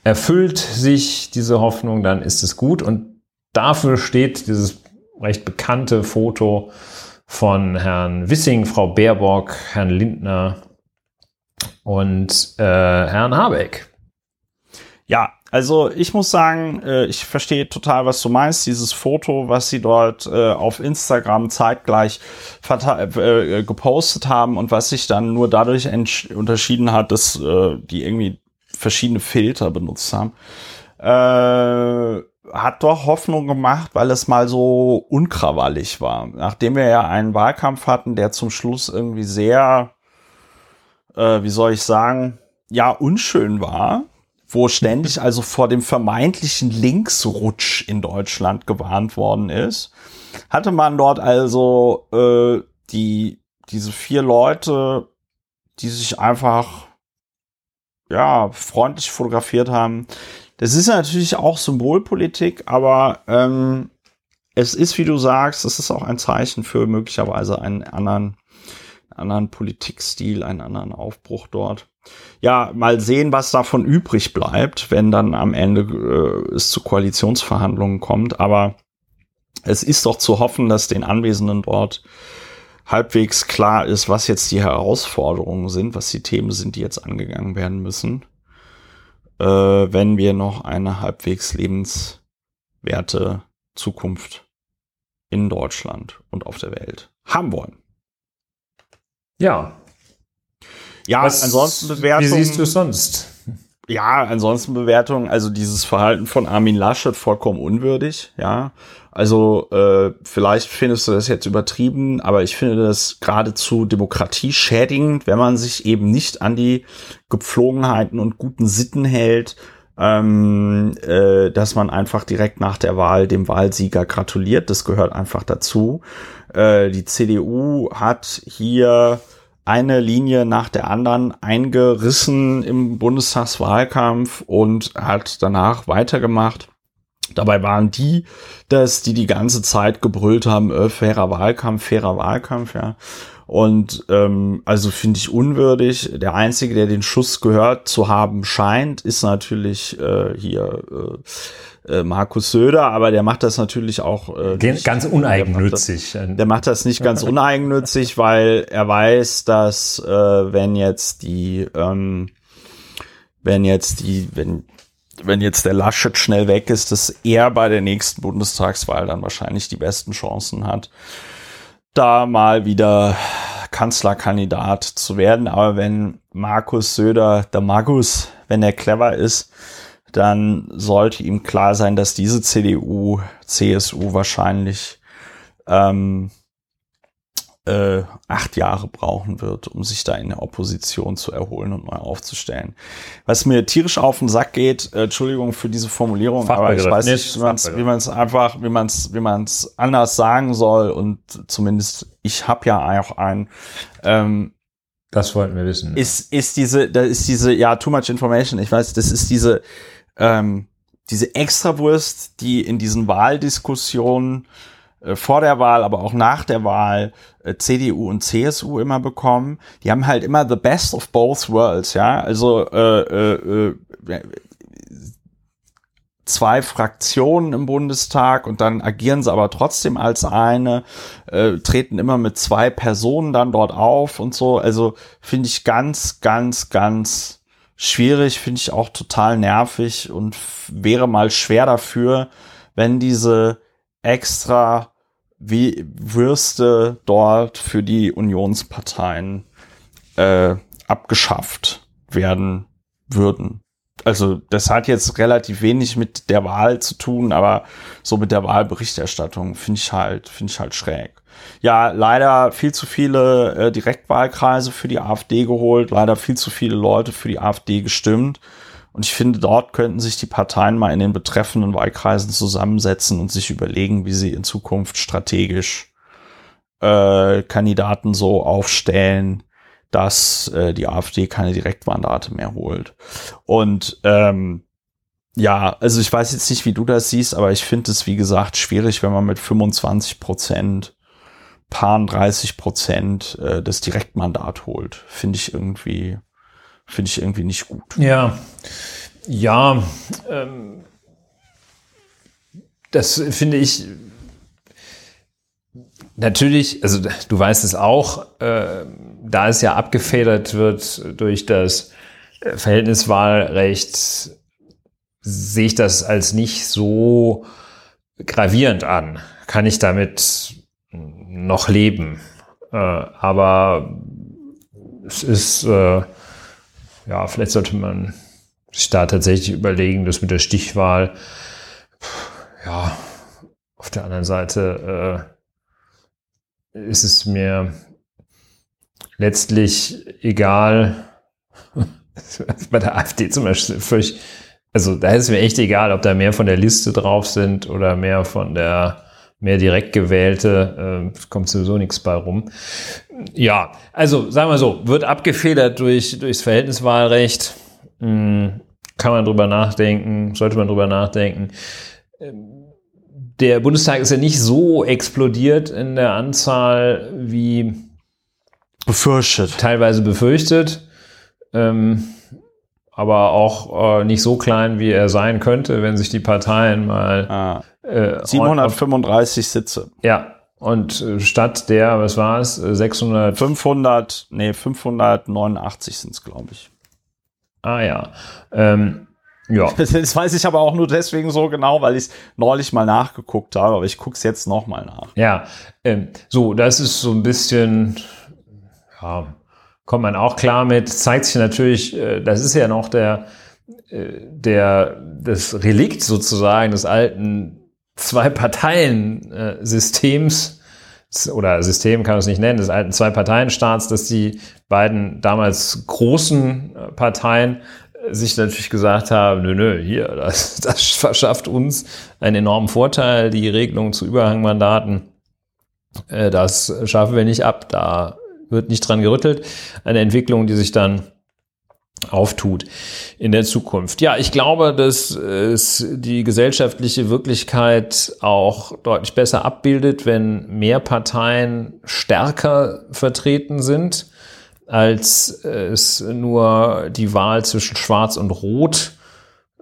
erfüllt sich diese Hoffnung, dann ist es gut. Und dafür steht dieses recht bekannte Foto von Herrn Wissing, Frau Baerbock, Herrn Lindner und äh, Herrn Habeck. Ja, also ich muss sagen, äh, ich verstehe total, was du meinst. Dieses Foto, was sie dort äh, auf Instagram zeitgleich äh, gepostet haben und was sich dann nur dadurch unterschieden hat, dass die irgendwie verschiedene Filter benutzt haben, hat doch Hoffnung gemacht, weil es mal so unkrawallig war. Nachdem wir ja einen Wahlkampf hatten, der zum Schluss irgendwie sehr, wie soll ich sagen, ja, unschön war, wo ständig also vor dem vermeintlichen Linksrutsch in Deutschland gewarnt worden ist, hatte man dort also äh, die diese vier Leute, die sich einfach ja freundlich fotografiert haben. Das ist natürlich auch Symbolpolitik, aber ähm, es ist, wie du sagst, es ist auch ein Zeichen für möglicherweise einen anderen, anderen Politikstil, einen anderen Aufbruch dort ja, mal sehen, was davon übrig bleibt, wenn dann am Ende äh, es zu Koalitionsverhandlungen kommt. Aber es ist doch zu hoffen, dass den Anwesenden dort halbwegs klar ist, was jetzt die Herausforderungen sind, was die Themen sind, die jetzt angegangen werden müssen, äh, wenn wir noch eine halbwegs lebenswerte Zukunft in Deutschland und auf der Welt haben wollen. Ja. Ja, Was, ansonsten Bewertung. Wie siehst du es sonst? Ja, ansonsten Bewertung, also dieses Verhalten von Armin Laschet vollkommen unwürdig, ja. Also äh, vielleicht findest du das jetzt übertrieben, aber ich finde das geradezu demokratieschädigend, wenn man sich eben nicht an die Gepflogenheiten und guten Sitten hält, ähm, äh, dass man einfach direkt nach der Wahl dem Wahlsieger gratuliert. Das gehört einfach dazu. Äh, die CDU hat hier eine Linie nach der anderen eingerissen im Bundestagswahlkampf und hat danach weitergemacht. Dabei waren die, dass die die ganze Zeit gebrüllt haben, äh, fairer Wahlkampf, fairer Wahlkampf, ja. Und ähm, also finde ich unwürdig. Der einzige, der den Schuss gehört zu haben scheint, ist natürlich äh, hier äh, äh, Markus Söder, aber der macht das natürlich auch äh, nicht- Ganz uneigennützig. der macht das nicht ganz uneigennützig, weil er weiß, dass äh, wenn jetzt die, ähm, wenn jetzt die, wenn wenn jetzt der Laschet schnell weg ist, dass er bei der nächsten Bundestagswahl dann wahrscheinlich die besten Chancen hat, da mal wieder Kanzlerkandidat zu werden. Aber wenn Markus Söder, der Magus, wenn er clever ist, dann sollte ihm klar sein, dass diese CDU, CSU wahrscheinlich ähm, äh, acht Jahre brauchen wird, um sich da in der Opposition zu erholen und neu aufzustellen. Was mir tierisch auf den Sack geht, äh, Entschuldigung für diese Formulierung, aber ich weiß nee, nicht, wie man es wie einfach, wie man es wie man's anders sagen soll und zumindest ich habe ja auch einen. Ähm, Das wollten wir wissen. ist, ist diese, da ist diese, ja, too much information, ich weiß, das ist diese, ähm, diese Extrawurst, die in diesen Wahldiskussionen vor der Wahl, aber auch nach der Wahl äh, CDU und CSU immer bekommen. Die haben halt immer the best of both worlds, ja. Also äh, äh, äh, zwei Fraktionen im Bundestag und dann agieren sie aber trotzdem als eine, äh, treten immer mit zwei Personen dann dort auf und so. Also finde ich ganz, ganz, ganz schwierig, finde ich auch total nervig und wäre mal schwer dafür, wenn diese extra wie Würste dort für die Unionsparteien äh, abgeschafft werden würden. Also das hat jetzt relativ wenig mit der Wahl zu tun, aber so mit der Wahlberichterstattung finde ich halt finde ich halt schräg. Ja, leider viel zu viele äh, Direktwahlkreise für die AfD geholt, leider viel zu viele Leute für die AfD gestimmt. Und ich finde, dort könnten sich die Parteien mal in den betreffenden Wahlkreisen zusammensetzen und sich überlegen, wie sie in Zukunft strategisch äh, Kandidaten so aufstellen, dass äh, die AfD keine Direktmandate mehr holt. Und ähm, ja, also ich weiß jetzt nicht, wie du das siehst, aber ich finde es, wie gesagt, schwierig, wenn man mit 25 Prozent, paar 30 Prozent äh, das Direktmandat holt. Finde ich irgendwie, finde ich irgendwie nicht gut. Ja, ja, ähm, das finde ich natürlich, also du weißt es auch, äh, da es ja abgefedert wird durch das äh, Verhältniswahlrecht, sehe ich das als nicht so gravierend an. Kann ich damit noch leben. Äh, aber es ist, äh, ja, vielleicht sollte man sich da tatsächlich überlegen, das mit der Stichwahl, ja, auf der anderen Seite äh, ist es mir letztlich egal, bei der AfD zum Beispiel völlig, also da ist es mir echt egal, ob da mehr von der Liste drauf sind oder mehr von der mehr direkt gewählte, äh, kommt sowieso nichts bei rum. Ja, also sagen wir so, wird abgefedert durch durchs Verhältniswahlrecht. Hm, kann man drüber nachdenken, sollte man drüber nachdenken. Der Bundestag ist ja nicht so explodiert in der Anzahl wie befürchtet. Teilweise befürchtet. Ähm, aber auch äh, nicht so klein, wie er sein könnte, wenn sich die Parteien mal. Ah, äh, 735 Sitze. Ja. Und äh, statt der, was war es, 600? 500, nee, 589 sind es, glaube ich. Ah ja. Ähm, ja. Das weiß ich aber auch nur deswegen so genau, weil ich es neulich mal nachgeguckt habe, aber ich gucke es jetzt nochmal nach. Ja, ähm, so, das ist so ein bisschen, ja, kommt man auch klar mit. Zeigt sich natürlich, äh, das ist ja noch der, äh, der, das Relikt sozusagen des alten Zwei-Parteien-Systems oder System kann man es nicht nennen, des alten Zwei-Parteien-Staats, dass die beiden damals großen äh, Parteien sich natürlich gesagt haben, nö, nö, hier, das, das verschafft uns einen enormen Vorteil, die Regelung zu Überhangmandaten, das schaffen wir nicht ab. Da wird nicht dran gerüttelt. Eine Entwicklung, die sich dann auftut in der Zukunft. Ja, ich glaube, dass es die gesellschaftliche Wirklichkeit auch deutlich besser abbildet, wenn mehr Parteien stärker vertreten sind, als es nur die Wahl zwischen Schwarz und Rot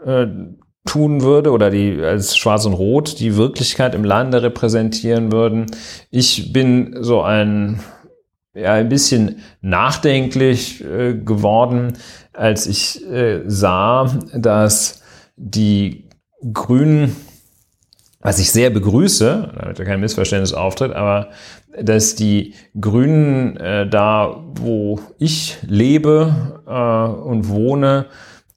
äh, tun würde oder die als Schwarz und Rot die Wirklichkeit im Lande repräsentieren würden. Ich bin so ein ja ein bisschen nachdenklich äh, geworden, als ich äh, sah, dass die Grünen, was ich sehr begrüße, damit da kein Missverständnis auftritt, aber dass die Grünen äh, da, wo ich lebe äh, und wohne,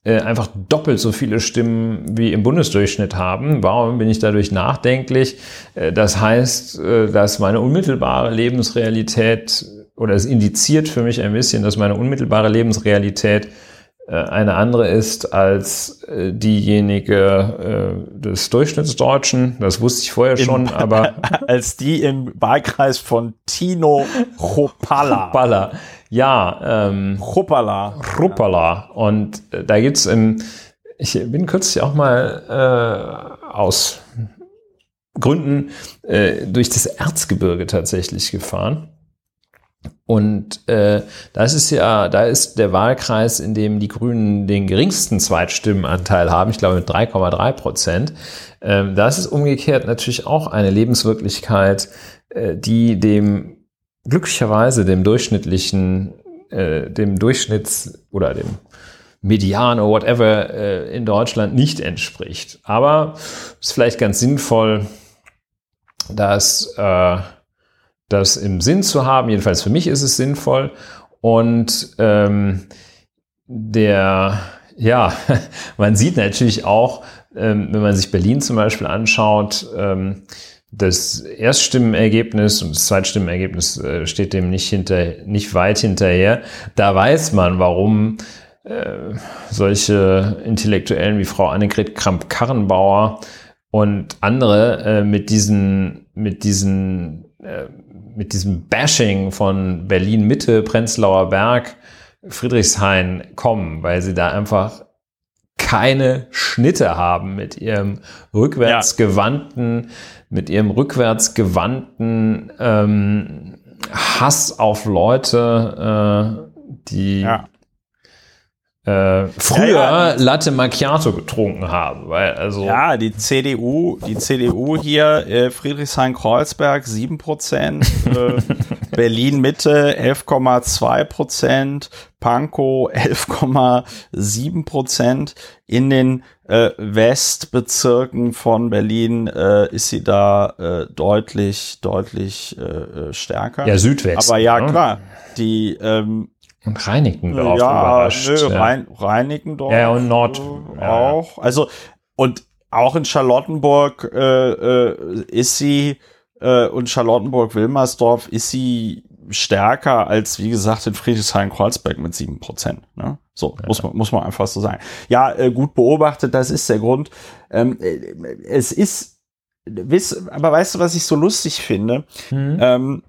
äh, einfach doppelt so viele Stimmen wie im Bundesdurchschnitt haben. Warum bin ich dadurch nachdenklich? Äh, das heißt, dass meine unmittelbare Lebensrealität oder es indiziert für mich ein bisschen, dass meine unmittelbare Lebensrealität äh, eine andere ist als äh, diejenige äh, des Durchschnittsdeutschen. Das wusste ich vorher schon, Im, aber als die im Wahlkreis von Tino Chopala. Chopala. Ja, ähm, Chopala. Chopala. Und da gibt's im, ich bin kürzlich auch mal äh, aus Gründen äh, durch das Erzgebirge tatsächlich gefahren. Und äh, das ist ja, da ist der Wahlkreis, in dem die Grünen den geringsten Zweitstimmenanteil haben, ich glaube mit 3,3 Prozent. Ähm, das ist umgekehrt natürlich auch eine Lebenswirklichkeit, äh, die dem glücklicherweise dem durchschnittlichen, äh, dem Durchschnitts oder dem Median oder whatever äh, in Deutschland nicht entspricht. Aber es ist vielleicht ganz sinnvoll, das, äh, das im Sinn zu haben. Jedenfalls für mich ist es sinnvoll. Und ähm, der, ja, man sieht natürlich auch, ähm, wenn man sich Berlin zum Beispiel anschaut, ähm, das Erststimmenergebnis und das Zweitstimmenergebnis äh, steht dem nicht, hinter, nicht weit hinterher. Da weiß man, warum äh, solche Intellektuellen wie Frau Annegret Kramp-Karrenbauer und andere äh, mit diesen, mit diesen, äh, mit diesem Bashing von Berlin Mitte, Prenzlauer Berg, Friedrichshain kommen, weil sie da einfach keine Schnitte haben mit ihrem rückwärtsgewandten, ja. mit ihrem rückwärtsgewandten ähm, Hass auf Leute, äh, die ja äh, früher ja, ja. Latte Macchiato getrunken haben, weil also ja die CDU, die CDU hier äh, Friedrichshain-Kreuzberg 7 Prozent, äh, Berlin Mitte 11,2 Prozent, Pankow 11,7 Prozent. In den äh, Westbezirken von Berlin äh, ist sie da äh, deutlich, deutlich äh stärker. Ja, Südwest. Aber ja, ne? klar, die ähm, und Reinickendorf ja, überrascht. Nö, ja. Rein, Reinickendorf. Ja, und Nord. Äh, auch. Also, und auch in Charlottenburg äh, äh, ist sie, äh, und Charlottenburg-Wilmersdorf ist sie stärker als, wie gesagt, in Friedrichshain-Kreuzberg mit sieben Prozent. Ne? So, ja. muss, man, muss man einfach so sagen. Ja, äh, gut beobachtet, das ist der Grund. Ähm, äh, es ist, aber weißt du, was ich so lustig finde? Mhm. Ähm,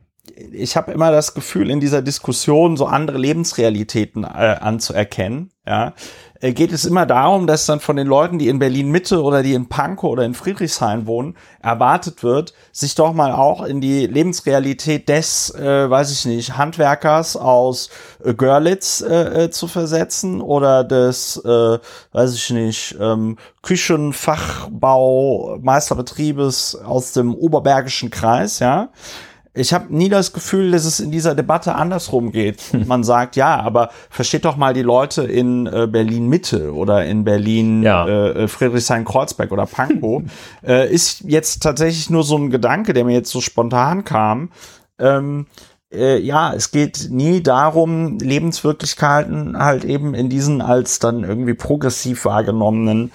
ich habe immer das Gefühl, in dieser Diskussion so andere Lebensrealitäten äh, anzuerkennen. Ja, äh, geht es immer darum, dass dann von den Leuten, die in Berlin Mitte oder die in Pankow oder in Friedrichshain wohnen, erwartet wird, sich doch mal auch in die Lebensrealität des, äh, weiß ich nicht, Handwerkers aus äh, Görlitz äh, äh, zu versetzen oder des, äh, weiß ich nicht, ähm, Küchenfachbau Meisterbetriebes aus dem Oberbergischen Kreis, ja ich habe nie das Gefühl, dass es in dieser Debatte andersrum geht. Hm. Man sagt, ja, aber versteht doch mal die Leute in äh, Berlin Mitte oder in Berlin ja. äh, Friedrichshain-Kreuzberg oder Pankow. äh, ist jetzt tatsächlich nur so ein Gedanke, der mir jetzt so spontan kam. Ähm, äh, ja, es geht nie darum, Lebenswirklichkeiten halt eben in diesen als dann irgendwie progressiv wahrgenommenen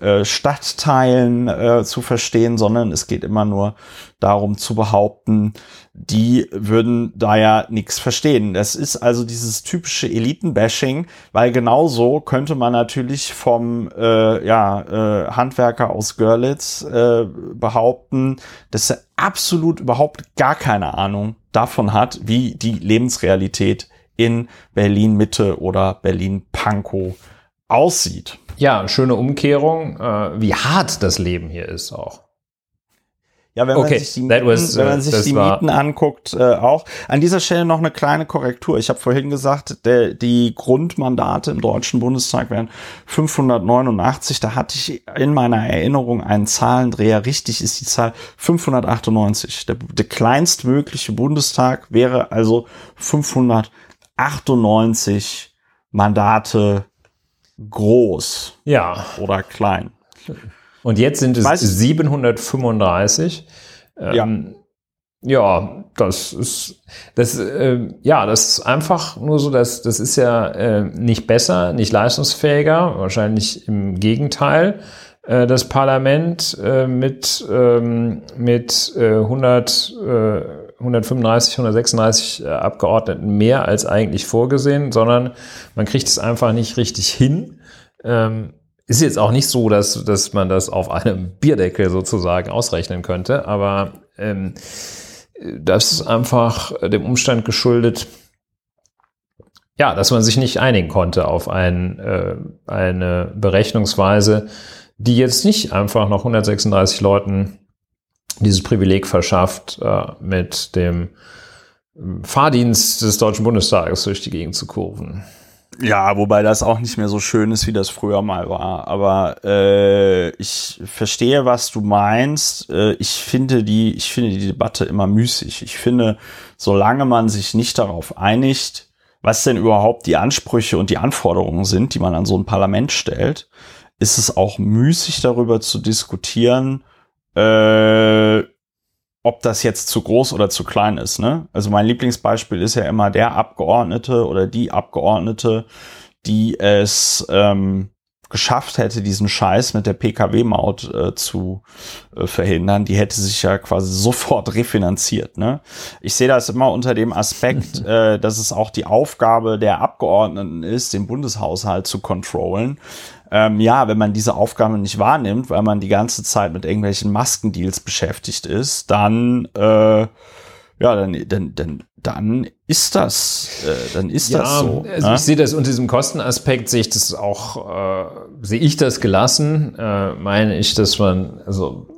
äh, Stadtteilen äh, zu verstehen, sondern es geht immer nur darum zu behaupten, die würden da ja nichts verstehen. Das ist also dieses typische Elitenbashing, weil genauso könnte man natürlich vom äh, ja, äh, Handwerker aus Görlitz äh, behaupten, dass er absolut überhaupt gar keine Ahnung davon hat, wie die Lebensrealität in Berlin Mitte oder Berlin Pankow aussieht. Ja, schöne Umkehrung, äh, wie hart das Leben hier ist auch. Ja, wenn okay. man sich die Mieten, was, wenn man uh, sich die Mieten anguckt, äh, auch. An dieser Stelle noch eine kleine Korrektur. Ich habe vorhin gesagt, der, die Grundmandate im Deutschen Bundestag wären 589. Da hatte ich in meiner Erinnerung einen Zahlendreher. Richtig ist die Zahl 598. Der, der kleinstmögliche Bundestag wäre also 598 Mandate groß. Ja. Oder klein. Und jetzt sind es weißt 735. Ähm, ja. Ja, das ist, das, äh, ja, das ist einfach nur so, dass das ist ja äh, nicht besser, nicht leistungsfähiger, wahrscheinlich im Gegenteil. Äh, das Parlament äh, mit, ähm, mit äh, 100, äh, 135, 136 äh, Abgeordneten mehr als eigentlich vorgesehen, sondern man kriegt es einfach nicht richtig hin. Ist jetzt auch nicht so, dass, dass man das auf einem Bierdeckel sozusagen ausrechnen könnte, aber ähm, das ist einfach dem Umstand geschuldet, ja, dass man sich nicht einigen konnte auf ein, äh, eine Berechnungsweise, die jetzt nicht einfach noch 136 Leuten dieses Privileg verschafft, äh, mit dem Fahrdienst des Deutschen Bundestages durch die Gegend zu kurven. Ja, wobei das auch nicht mehr so schön ist, wie das früher mal war. Aber äh, ich verstehe, was du meinst. Äh, ich finde die, ich finde die Debatte immer müßig. Ich finde, solange man sich nicht darauf einigt, was denn überhaupt die Ansprüche und die Anforderungen sind, die man an so ein Parlament stellt, ist es auch müßig darüber zu diskutieren, äh, ob das jetzt zu groß oder zu klein ist. Ne? Also mein Lieblingsbeispiel ist ja immer der Abgeordnete oder die Abgeordnete, die es ähm, geschafft hätte, diesen Scheiß mit der Pkw-Maut äh, zu äh, verhindern, die hätte sich ja quasi sofort refinanziert. Ne? Ich sehe das immer unter dem Aspekt, äh, dass es auch die Aufgabe der Abgeordneten ist, den Bundeshaushalt zu kontrollen. Ähm, ja, wenn man diese Aufgabe nicht wahrnimmt, weil man die ganze Zeit mit irgendwelchen Maskendeals beschäftigt ist, dann äh, ja, dann, dann, dann, dann ist das, äh, dann ist ja, das so. Also ne? ich sehe das unter diesem Kostenaspekt, sehe ich das auch, äh, sehe ich das gelassen, äh, meine ich, dass man, also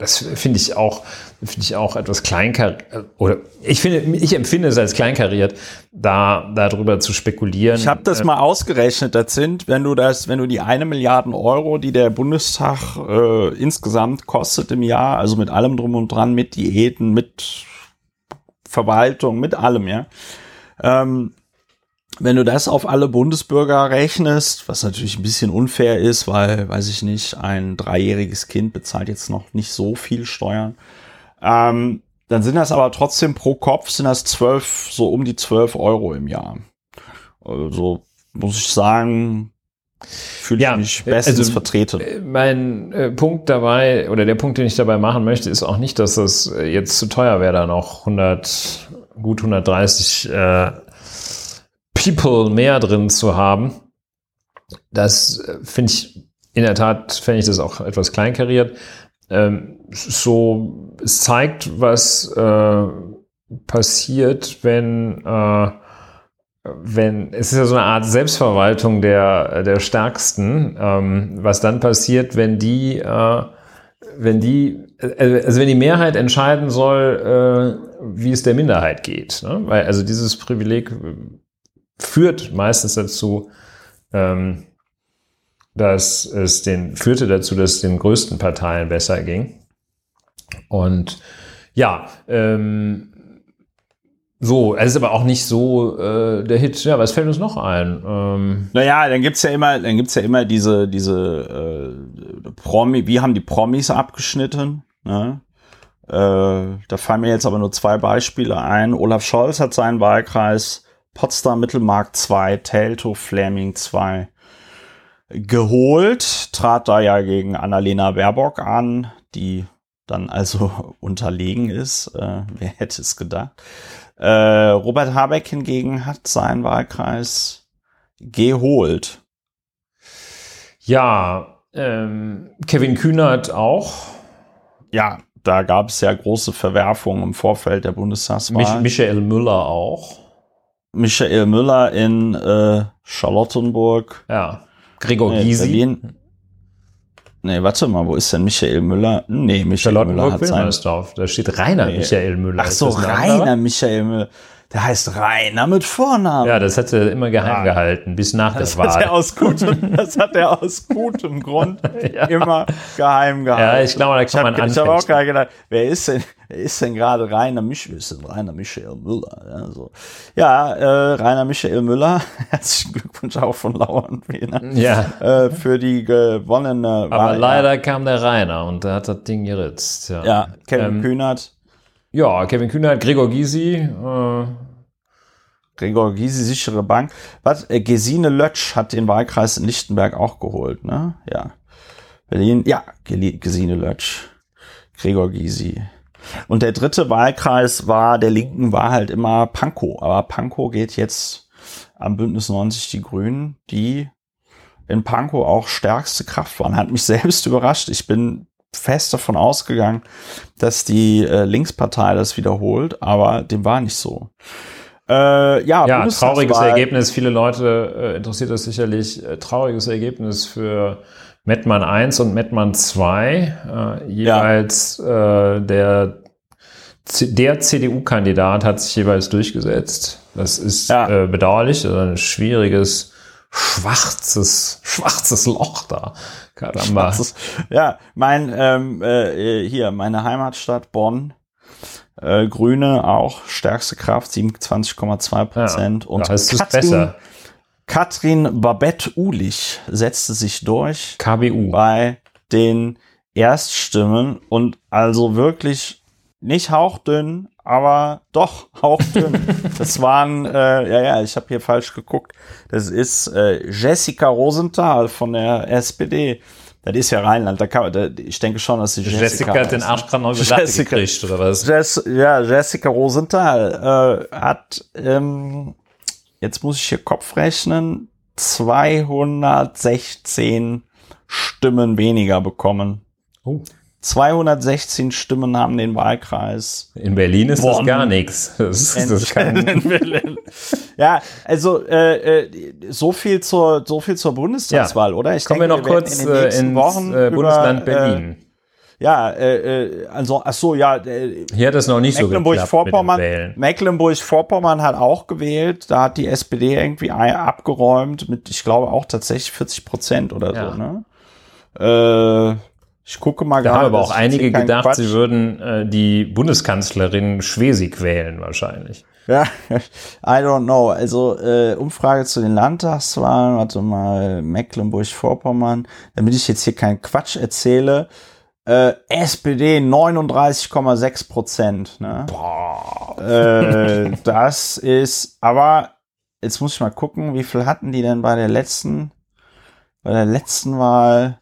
das finde ich auch, finde ich auch etwas kleinkariert, oder ich finde, ich empfinde es als kleinkariert, da darüber zu spekulieren. Ich habe das äh, mal ausgerechnet. Das sind, wenn du das, wenn du die eine Milliarden Euro, die der Bundestag äh, insgesamt kostet im Jahr, also mit allem drum und dran, mit Diäten, mit Verwaltung, mit allem, ja. Ähm, wenn du das auf alle Bundesbürger rechnest, was natürlich ein bisschen unfair ist, weil, weiß ich nicht, ein dreijähriges Kind bezahlt jetzt noch nicht so viel Steuern, ähm, dann sind das aber trotzdem pro Kopf sind das zwölf, so um die zwölf Euro im Jahr. Also muss ich sagen, fühle ja, ich mich bestens also, vertreten. Äh, mein äh, Punkt dabei oder der Punkt, den ich dabei machen möchte, ist auch nicht, dass das äh, jetzt zu teuer wäre, da noch 100, gut 130 äh, People mehr drin zu haben. Das äh, finde ich in der Tat, fände ich das auch etwas kleinkariert. Ähm, so, es zeigt, was äh, passiert, wenn, äh, wenn, es ist ja so eine Art Selbstverwaltung der, der Stärksten, ähm, was dann passiert, wenn die, äh, wenn die, äh, also wenn die Mehrheit entscheiden soll, äh, wie es der Minderheit geht. Ne? Weil also dieses Privileg führt meistens dazu, ähm, dass es den, führte dazu, dass es den größten Parteien besser ging. Und ja, ähm, so, es ist aber auch nicht so äh, der Hit. Ja, was fällt uns noch ein? Ähm, naja, dann gibt's ja immer, dann gibt's ja immer diese, diese äh, Promi, wie haben die Promis abgeschnitten? Ne? Äh, da fallen mir jetzt aber nur zwei Beispiele ein. Olaf Scholz hat seinen Wahlkreis Potsdam Mittelmark 2, Telto Fleming 2 geholt, trat da ja gegen Annalena Baerbock an, die dann also unterlegen ist. Äh, wer hätte es gedacht? Äh, Robert Habeck hingegen hat seinen Wahlkreis geholt. Ja, ähm, Kevin Kühnert auch. Ja, da gab es ja große Verwerfungen im Vorfeld der Bundestagswahl. Mich Michael Müller auch. Michael Müller in äh, Charlottenburg. Ja. Gregor nee, Gysi. Berlin. Nee, warte mal, wo ist denn Michael Müller? Nee, Michael Müller hat sein... Da steht Rainer nee. Michael Müller. Ach so, Rainer Michael Müller. Der heißt Rainer mit Vornamen. Ja, das hat er immer geheim ja. gehalten, bis nach das der Wahl. Hat er aus gutem, das hat er aus gutem Grund ja. immer geheim gehalten. Ja, ich glaube, da kann ich man Ich habe auch gerade gedacht, wer ist denn, wer ist denn gerade Rainer denn Rainer Michael Müller? Ja, so. ja äh, Rainer Michael Müller, herzlichen Glückwunsch auch von Lauern ja. Äh, für die gewonnene Aber Wahl. leider kam der Rainer und der hat das Ding geritzt. Ja, ja Kevin ähm, Kühnert ja, Kevin Kühnert, Gregor Gysi. Äh Gregor Gysi, sichere Bank. Was? Äh, Gesine Lötsch hat den Wahlkreis in Lichtenberg auch geholt, ne? Ja. Berlin, ja, Gesine Lötsch. Gregor Gysi. Und der dritte Wahlkreis war, der Linken war halt immer Pankow. Aber Pankow geht jetzt am Bündnis 90 die Grünen, die in Pankow auch stärkste Kraft waren. Hat mich selbst überrascht. Ich bin fest davon ausgegangen, dass die äh, Linkspartei das wiederholt, aber dem war nicht so. Äh, ja, ja trauriges Ergebnis. Viele Leute äh, interessiert das sicherlich. Äh, trauriges Ergebnis für Mettmann 1 und Mettmann 2. Äh, jeweils ja. Äh, der, der CDU-Kandidat hat sich jeweils durchgesetzt. Das ist ja. bedauerlich. Also ein schwieriges, schwarzes, schwarzes Loch da. Caramba. ja, mein, ähm, äh, hier, meine Heimatstadt Bonn. Äh, Grüne auch stärkste Kraft, 27,2 Prozent. Ja, und da ist Katrin, besser. Katrin Babette-Ulich setzte sich durch. KBU. Bei den Erststimmen und also wirklich nicht hauchdünn, aber doch hauchdünn. das waren, äh, ja, ja, ich habe hier falsch geguckt. Das ist äh, Jessica Rosenthal von der SPD. Das ist ja Rheinland. Da kann, da, ich denke schon, dass sie Jessica, Jessica hat den Arsch gerade noch Jessica, gekriegt, oder was? Jess, ja, Jessica Rosenthal äh, hat, ähm, jetzt muss ich hier Kopf rechnen, 216 Stimmen weniger bekommen. Oh. 216 Stimmen haben den Wahlkreis. In Berlin ist Bonn. das gar nichts. Das, das ja, also äh, äh, so viel zur so viel zur Bundestagswahl, ja. oder? Ich Kommen denke, wir noch kurz in den ins Wochen äh, Bundesland über, Berlin. Äh, ja, äh, äh, also ach so, ja. Äh, Hier hat es noch nicht Mecklenburg-Vorpommern. So Mecklenburg-Vorpommern hat auch gewählt. Da hat die SPD irgendwie abgeräumt mit, ich glaube auch tatsächlich 40 Prozent oder ja. so. Ne? Äh, ich gucke mal gerade. Da haben aber auch einige gedacht, Quatsch. sie würden äh, die Bundeskanzlerin Schwesig wählen wahrscheinlich. Ja, I don't know. Also äh, Umfrage zu den Landtagswahlen, warte mal, Mecklenburg-Vorpommern, damit ich jetzt hier keinen Quatsch erzähle. Äh, SPD 39,6 Prozent. Ne? Boah. Äh, das ist, aber jetzt muss ich mal gucken, wie viel hatten die denn bei der letzten, bei der letzten Wahl?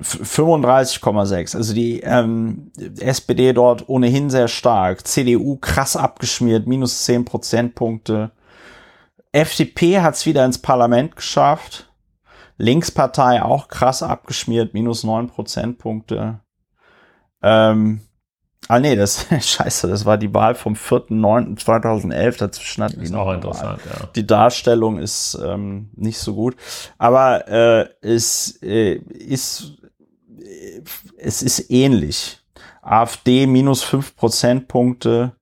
35,6. Also die ähm, SPD dort ohnehin sehr stark. CDU krass abgeschmiert, minus 10 Prozentpunkte. FDP hat es wieder ins Parlament geschafft. Linkspartei auch krass abgeschmiert, minus 9 Prozentpunkte. Ähm, ah nee, das scheiße, das war die Wahl vom 4.9.2011 dazwischen hat ist auch interessant, ja. Die Darstellung ist ähm, nicht so gut, aber äh, es äh, ist es ist ähnlich. AfD minus fünf Prozentpunkte,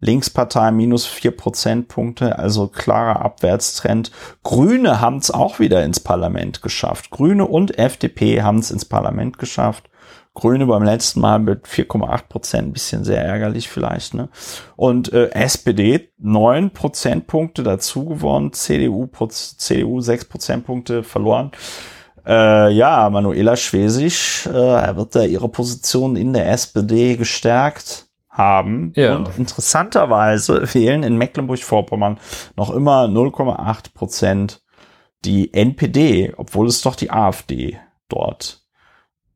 Linkspartei minus vier Prozentpunkte, also klarer Abwärtstrend. Grüne haben es auch wieder ins Parlament geschafft. Grüne und FDP haben es ins Parlament geschafft. Grüne beim letzten Mal mit 4,8 Prozent, ein bisschen sehr ärgerlich vielleicht. Ne? Und äh, SPD neun Prozentpunkte dazu gewonnen, CDU, CDU sechs Prozentpunkte verloren. Äh, ja, Manuela Schwesig äh, wird da ihre Position in der SPD gestärkt haben. Ja. Und interessanterweise wählen in Mecklenburg-Vorpommern noch immer 0,8 Prozent die NPD, obwohl es doch die AfD dort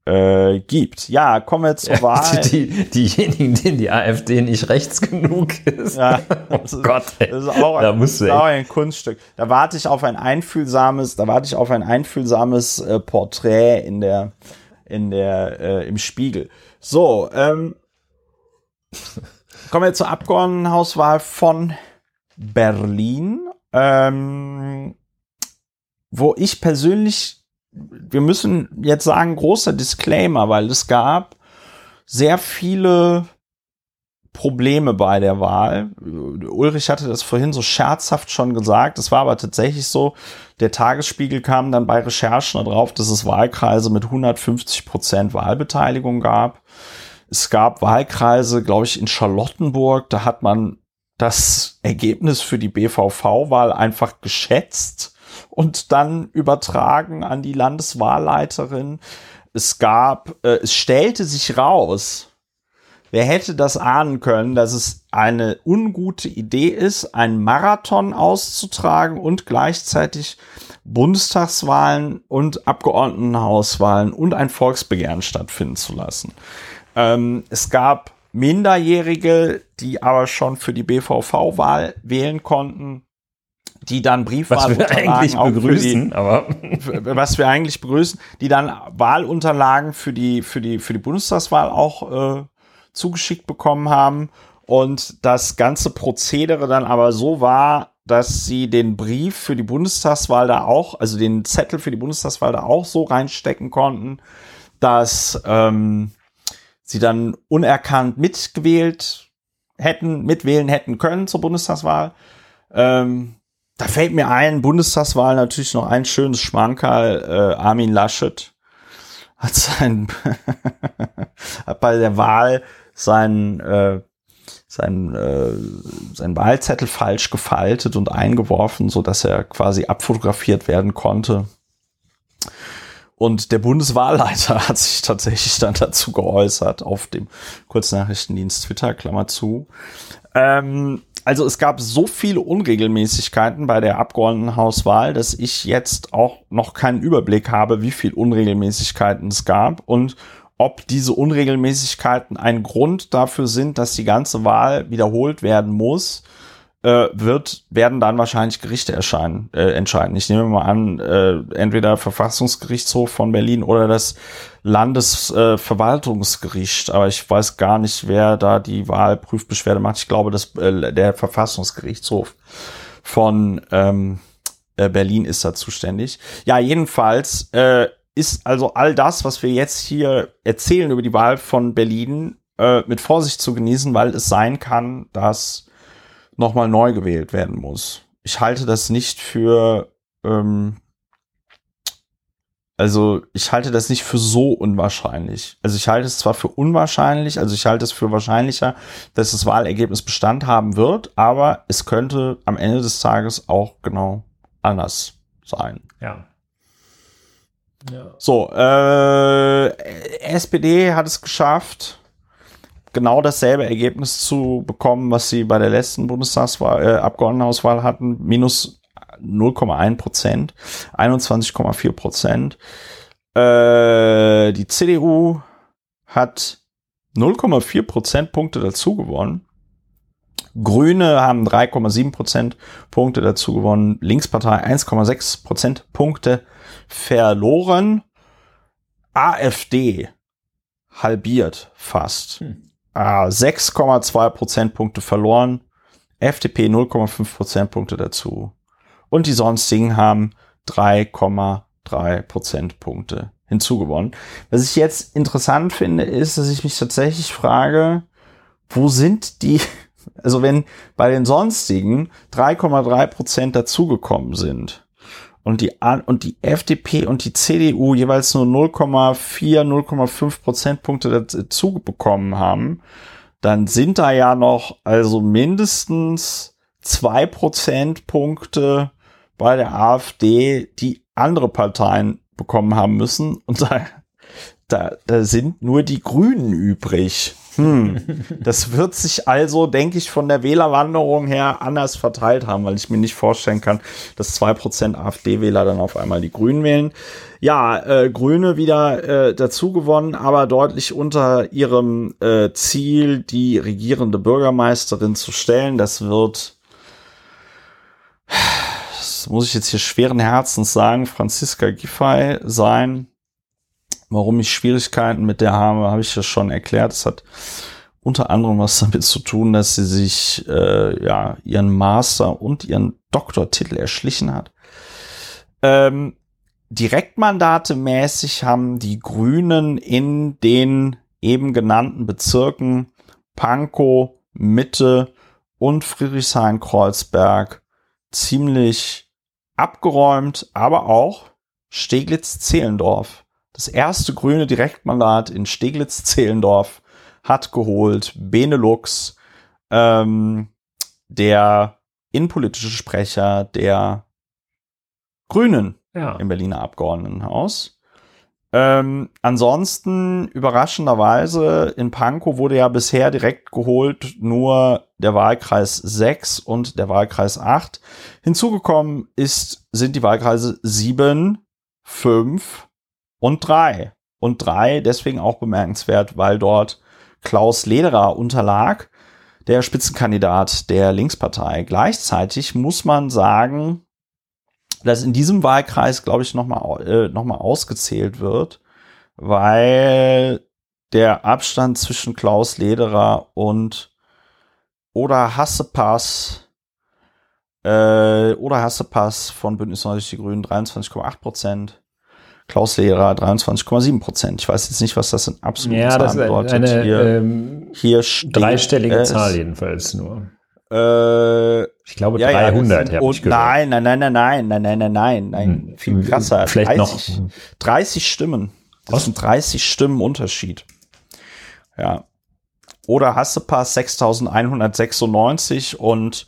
äh, gibt. Ja, kommen wir zur ja, Wahl. Die, diejenigen, denen die AfD nicht rechts genug ist. Ja, oh Gott, ey. das ist auch, da musst du, auch ein Kunststück. Da warte ich auf ein einfühlsames, da warte ich auf ein einfühlsames äh, Porträt in der, in der, äh, im Spiegel. So, ähm, kommen wir zur Abgeordnetenhauswahl von Berlin, ähm, wo ich persönlich wir müssen jetzt sagen, großer Disclaimer, weil es gab sehr viele Probleme bei der Wahl. Ulrich hatte das vorhin so scherzhaft schon gesagt. Es war aber tatsächlich so, der Tagesspiegel kam dann bei Recherchen darauf, dass es Wahlkreise mit 150 Prozent Wahlbeteiligung gab. Es gab Wahlkreise, glaube ich, in Charlottenburg. Da hat man das Ergebnis für die BVV-Wahl einfach geschätzt und dann übertragen an die Landeswahlleiterin. Es gab, äh, es stellte sich raus, Wer hätte das ahnen können, dass es eine ungute Idee ist, einen Marathon auszutragen und gleichzeitig Bundestagswahlen und Abgeordnetenhauswahlen und ein Volksbegehren stattfinden zu lassen. Ähm, es gab Minderjährige, die aber schon für die BVV-Wahl wählen konnten die dann Briefwahl was wir eigentlich begrüßen, die, aber was wir eigentlich begrüßen, die dann Wahlunterlagen für die für die für die Bundestagswahl auch äh, zugeschickt bekommen haben und das ganze Prozedere dann aber so war, dass sie den Brief für die Bundestagswahl da auch, also den Zettel für die Bundestagswahl da auch so reinstecken konnten, dass ähm, sie dann unerkannt mitgewählt hätten, mitwählen hätten können zur Bundestagswahl. Ähm, da fällt mir ein, Bundestagswahl natürlich noch ein schönes Schmankerl, äh, Armin Laschet hat sein, hat bei der Wahl sein, äh, sein, äh, sein Wahlzettel falsch gefaltet und eingeworfen, so dass er quasi abfotografiert werden konnte. und der Bundeswahlleiter hat sich tatsächlich dann dazu geäußert auf dem Kurznachrichtendienst Twitter, Klammer zu. Ähm, also es gab so viele Unregelmäßigkeiten bei der Abgeordnetenhauswahl, dass ich jetzt auch noch keinen Überblick habe, wie viel Unregelmäßigkeiten es gab und ob diese Unregelmäßigkeiten ein Grund dafür sind, dass die ganze Wahl wiederholt werden muss äh, wird, werden dann wahrscheinlich Gerichte erscheinen, äh, entscheiden. Ich nehme mal an, äh, entweder Verfassungsgerichtshof von Berlin oder das Landesverwaltungsgericht. Äh, Aber ich weiß gar nicht, wer da die Wahlprüfbeschwerde macht. Ich glaube, dass äh, der Verfassungsgerichtshof von ähm, äh, Berlin ist da zuständig. Ja, jedenfalls äh, ist also all das, was wir jetzt hier erzählen über die Wahl von Berlin, äh, mit Vorsicht zu genießen, weil es sein kann, dass nochmal neu gewählt werden muss. Ich halte das nicht für, ähm, also ich halte das nicht für so unwahrscheinlich. Also ich halte es zwar für unwahrscheinlich, also ich halte es für wahrscheinlicher, dass das Wahlergebnis Bestand haben wird, aber es könnte am Ende des Tages auch genau anders sein. Ja. Ja. So, äh, SPD hat es geschafft, genau dasselbe Ergebnis zu bekommen, was sie bei der letzten Bundestagswahl, äh, Abgeordnetenhauswahl hatten, minus 0,1 Prozent, 21,4 Prozent. Äh, die CDU hat 0,4 Prozentpunkte dazu gewonnen. Grüne haben 3,7 Prozentpunkte dazu gewonnen. Linkspartei 1,6 Prozentpunkte verloren. AfD halbiert fast. Hm. 6,2 Prozentpunkte verloren. FDP 0,5 Prozentpunkte dazu. Und die sonstigen haben 3,3 Prozentpunkte hinzugewonnen. Was ich jetzt interessant finde, ist, dass ich mich tatsächlich frage, wo sind die, also wenn bei den sonstigen 3,3 Prozent dazugekommen sind, und die, und die FDP und die CDU jeweils nur 0,4, 0,5 Prozentpunkte dazu bekommen haben, dann sind da ja noch also mindestens zwei Prozentpunkte bei der AfD, die andere Parteien bekommen haben müssen. Und da, da, da sind nur die Grünen übrig. Hm. Das wird sich also, denke ich, von der Wählerwanderung her anders verteilt haben, weil ich mir nicht vorstellen kann, dass zwei Prozent AfD-Wähler dann auf einmal die Grünen wählen. Ja, äh, Grüne wieder äh, dazu gewonnen, aber deutlich unter ihrem äh, Ziel, die regierende Bürgermeisterin zu stellen. Das wird, das muss ich jetzt hier schweren Herzens sagen, Franziska Giffey sein. Warum ich Schwierigkeiten mit der habe, habe ich ja schon erklärt. Es hat unter anderem was damit zu tun, dass sie sich äh, ja ihren Master und ihren Doktortitel erschlichen hat. Ähm, Direktmandate mäßig haben die Grünen in den eben genannten Bezirken Pankow, Mitte und Friedrichshain-Kreuzberg ziemlich abgeräumt, aber auch Steglitz-Zehlendorf das erste grüne Direktmandat in Steglitz-Zehlendorf hat geholt Benelux, ähm, der innenpolitische Sprecher der Grünen ja. im Berliner Abgeordnetenhaus. Ähm, ansonsten überraschenderweise in Pankow wurde ja bisher direkt geholt nur der Wahlkreis 6 und der Wahlkreis 8. Hinzugekommen ist, sind die Wahlkreise 7, 5 und drei. Und drei deswegen auch bemerkenswert, weil dort Klaus Lederer unterlag, der Spitzenkandidat der Linkspartei. Gleichzeitig muss man sagen, dass in diesem Wahlkreis, glaube ich, nochmal äh, noch ausgezählt wird, weil der Abstand zwischen Klaus Lederer und oder Hassepass äh, oder Hassepass von Bündnis 90 Die Grünen 23,8 Prozent Klaus Lehrer 23,7 Prozent. Ich weiß jetzt nicht, was das in absoluten ja, Zahlen bedeutet. Eine, hier, ähm, hier steht dreistellige es, Zahl jedenfalls nur. Äh, ich glaube ja, 300 ja, und, Nein, nein, nein, nein, nein, nein, nein, nein, nein, nein, hm. viel krasser. Vielleicht 30, noch 30 Stimmen. Das was? sind 30 Stimmen Unterschied. Ja. Oder Hassepass 6196 und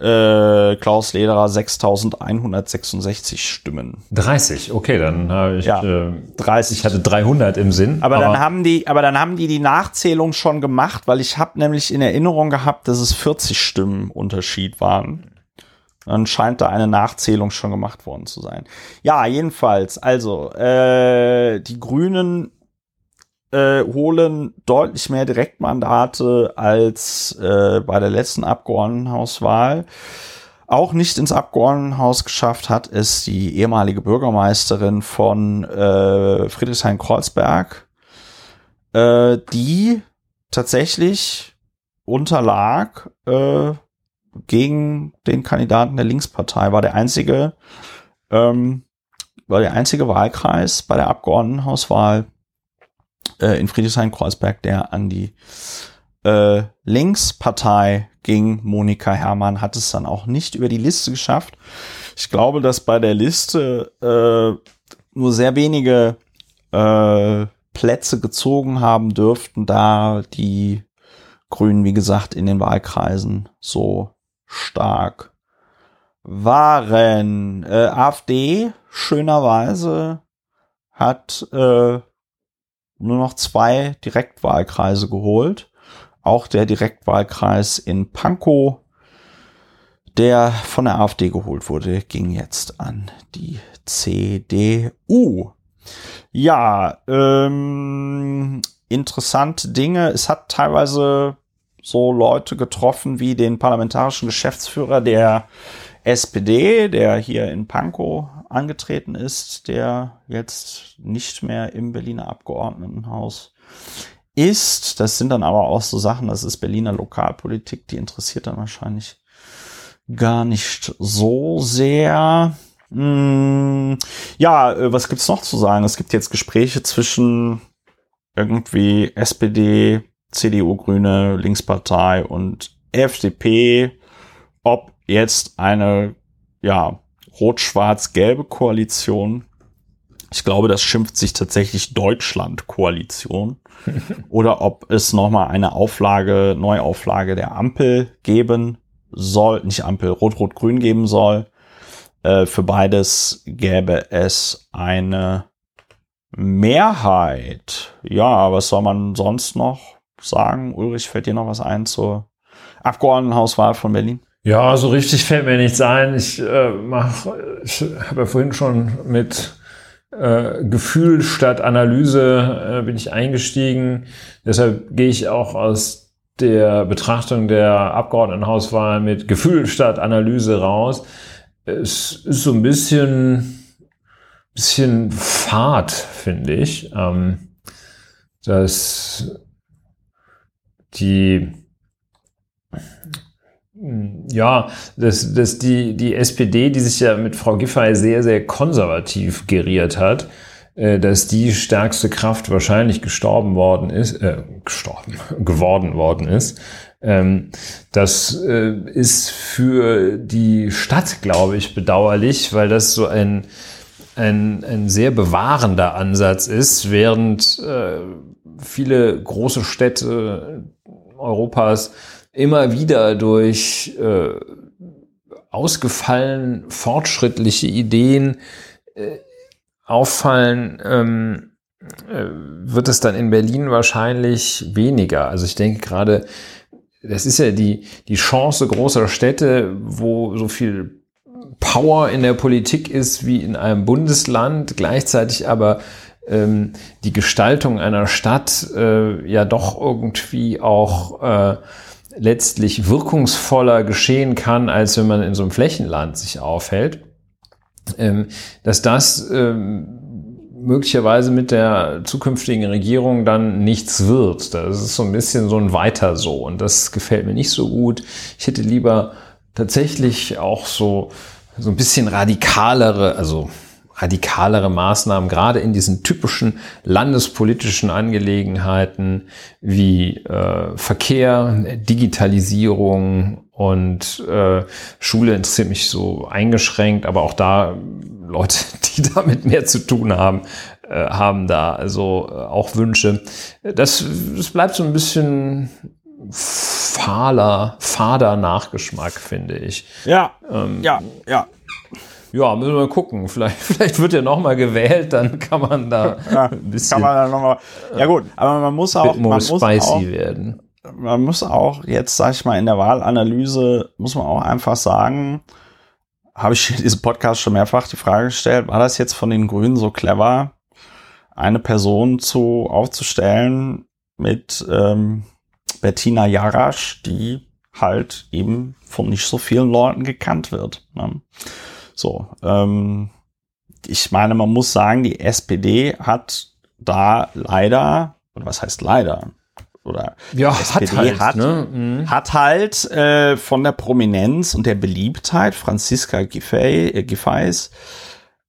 äh, Klaus Lederer 6166 Stimmen. 30, okay, dann habe ich, Ja, äh, 30. ich hatte 300 im Sinn. Aber, dann haben die, aber dann haben die die Nachzählung schon gemacht, weil ich habe nämlich in Erinnerung gehabt, dass es 40 Stimmen Unterschied waren. Dann scheint da eine Nachzählung schon gemacht worden zu sein. Ja, jedenfalls, also äh, die Grünen äh, holen deutlich mehr Direktmandate als äh, bei der letzten Abgeordnetenhauswahl. Auch nicht ins Abgeordnetenhaus geschafft hat es die ehemalige Bürgermeisterin von äh, Friedrichshain-Kreuzberg, äh, die tatsächlich unterlag äh, gegen den Kandidaten der Linkspartei, war der einzige, ähm, war der einzige Wahlkreis bei der Abgeordnetenhauswahl äh, in Friedrichshain-Kreuzberg, der an die äh, Linkspartei ging. Monika Herrmann hat es dann auch nicht über die Liste geschafft. Ich glaube, dass bei der Liste äh, nur sehr wenige äh, Plätze gezogen haben dürften, da die Grünen, wie gesagt, in den Wahlkreisen so stark waren. Äh, AfD, schönerweise, hat äh, nur noch zwei Direktwahlkreise geholt. Auch der Direktwahlkreis in Pankow, der von der AfD geholt wurde, ging jetzt an die CDU. Ja, ähm, interessante Dinge. Es hat teilweise so Leute getroffen wie den parlamentarischen Geschäftsführer der SPD, der hier in Pankow angetreten ist, der jetzt nicht mehr im Berliner Abgeordnetenhaus ist. Das sind dann aber auch so Sachen, das ist Berliner Lokalpolitik, die interessiert dann wahrscheinlich gar nicht so sehr. Hm, ja, äh, was gibt's noch zu sagen? Es gibt jetzt Gespräche zwischen irgendwie SPD, CDU, Grüne, Linkspartei und FDP, ob jetzt eine, ja, rot-schwarz-gelbe Koalition, ich glaube, das schimpft sich tatsächlich Deutschland-Koalition, oder ob es nochmal eine Auflage, Neuauflage der Ampel geben soll, nicht Ampel, Rot-Rot-Grün geben soll. Äh, für beides gäbe es eine Mehrheit. Ja, was soll man sonst noch sagen? Ulrich, fällt dir noch was ein zur Abgeordnetenhauswahl von Berlin? Ja, so richtig fällt mir nichts ein. Ich äh, mach, ich habe ja vorhin schon mit äh, Gefühl statt Analyse äh, bin ich eingestiegen. Deshalb gehe ich auch aus der Betrachtung der Abgeordnetenhauswahl mit Gefühl statt Analyse raus. Es ist so ein bisschen, bisschen fad, finde ich. Ähm, dass die ja, dass, dass die, die SPD, die sich ja mit Frau Giffey sehr, sehr konservativ geriert hat, äh, dass die stärkste Kraft wahrscheinlich gestorben worden ist, äh, gestorben, geworden worden ist. Ähm, das äh, ist für die Stadt, glaube ich, bedauerlich, weil das so ein, ein, ein sehr bewahrender Ansatz ist, während äh, viele große Städte Europas immer wieder durch äh, ausgefallen fortschrittliche Ideen äh, auffallen, ähm, äh, wird es dann in Berlin wahrscheinlich weniger. Also ich denke gerade, das ist ja die, die Chance großer Städte, wo so viel Power in der Politik ist wie in einem Bundesland, gleichzeitig aber ähm, die Gestaltung einer Stadt äh, ja doch irgendwie auch äh, letztlich wirkungsvoller geschehen kann, als wenn man in so einem Flächenland sich aufhält, ähm, dass das ähm, möglicherweise mit der zukünftigen Regierung dann nichts wird. Das ist so ein bisschen so ein Weiter so und das gefällt mir nicht so gut. Ich hätte lieber tatsächlich auch so, so ein bisschen radikalere, also radikalere Maßnahmen, gerade in diesen typischen landespolitischen Angelegenheiten wie äh, Verkehr, Digitalisierung und äh, Schule interessiert mich so eingeschränkt, aber auch da Leute, die damit mehr zu tun haben, äh, haben da also äh, auch Wünsche. Das, das bleibt so ein bisschen fahler, fader Nachgeschmack, finde ich. Ja, ähm, ja, ja. Ja, müssen wir mal gucken. Vielleicht, vielleicht wird er nochmal gewählt, dann kann man da ja, ein bisschen. Kann man dann noch mal, ja gut, aber man muss auch. Man muss spicy auch, werden. Man muss auch jetzt, sag ich mal, in der Wahlanalyse, muss man auch einfach sagen, habe ich in diesem Podcast schon mehrfach die Frage gestellt, war das jetzt von den Grünen so clever, eine Person zu aufzustellen mit ähm, Bettina Jarasch, die halt eben von nicht so vielen Leuten gekannt wird. Ne? So, ähm, ich meine, man muss sagen, die SPD hat da leider, oder was heißt leider? Oder ja, SPD hat halt, hat, ne? mhm. hat halt äh, von der Prominenz und der Beliebtheit Franziska Giffey, äh, Giffey's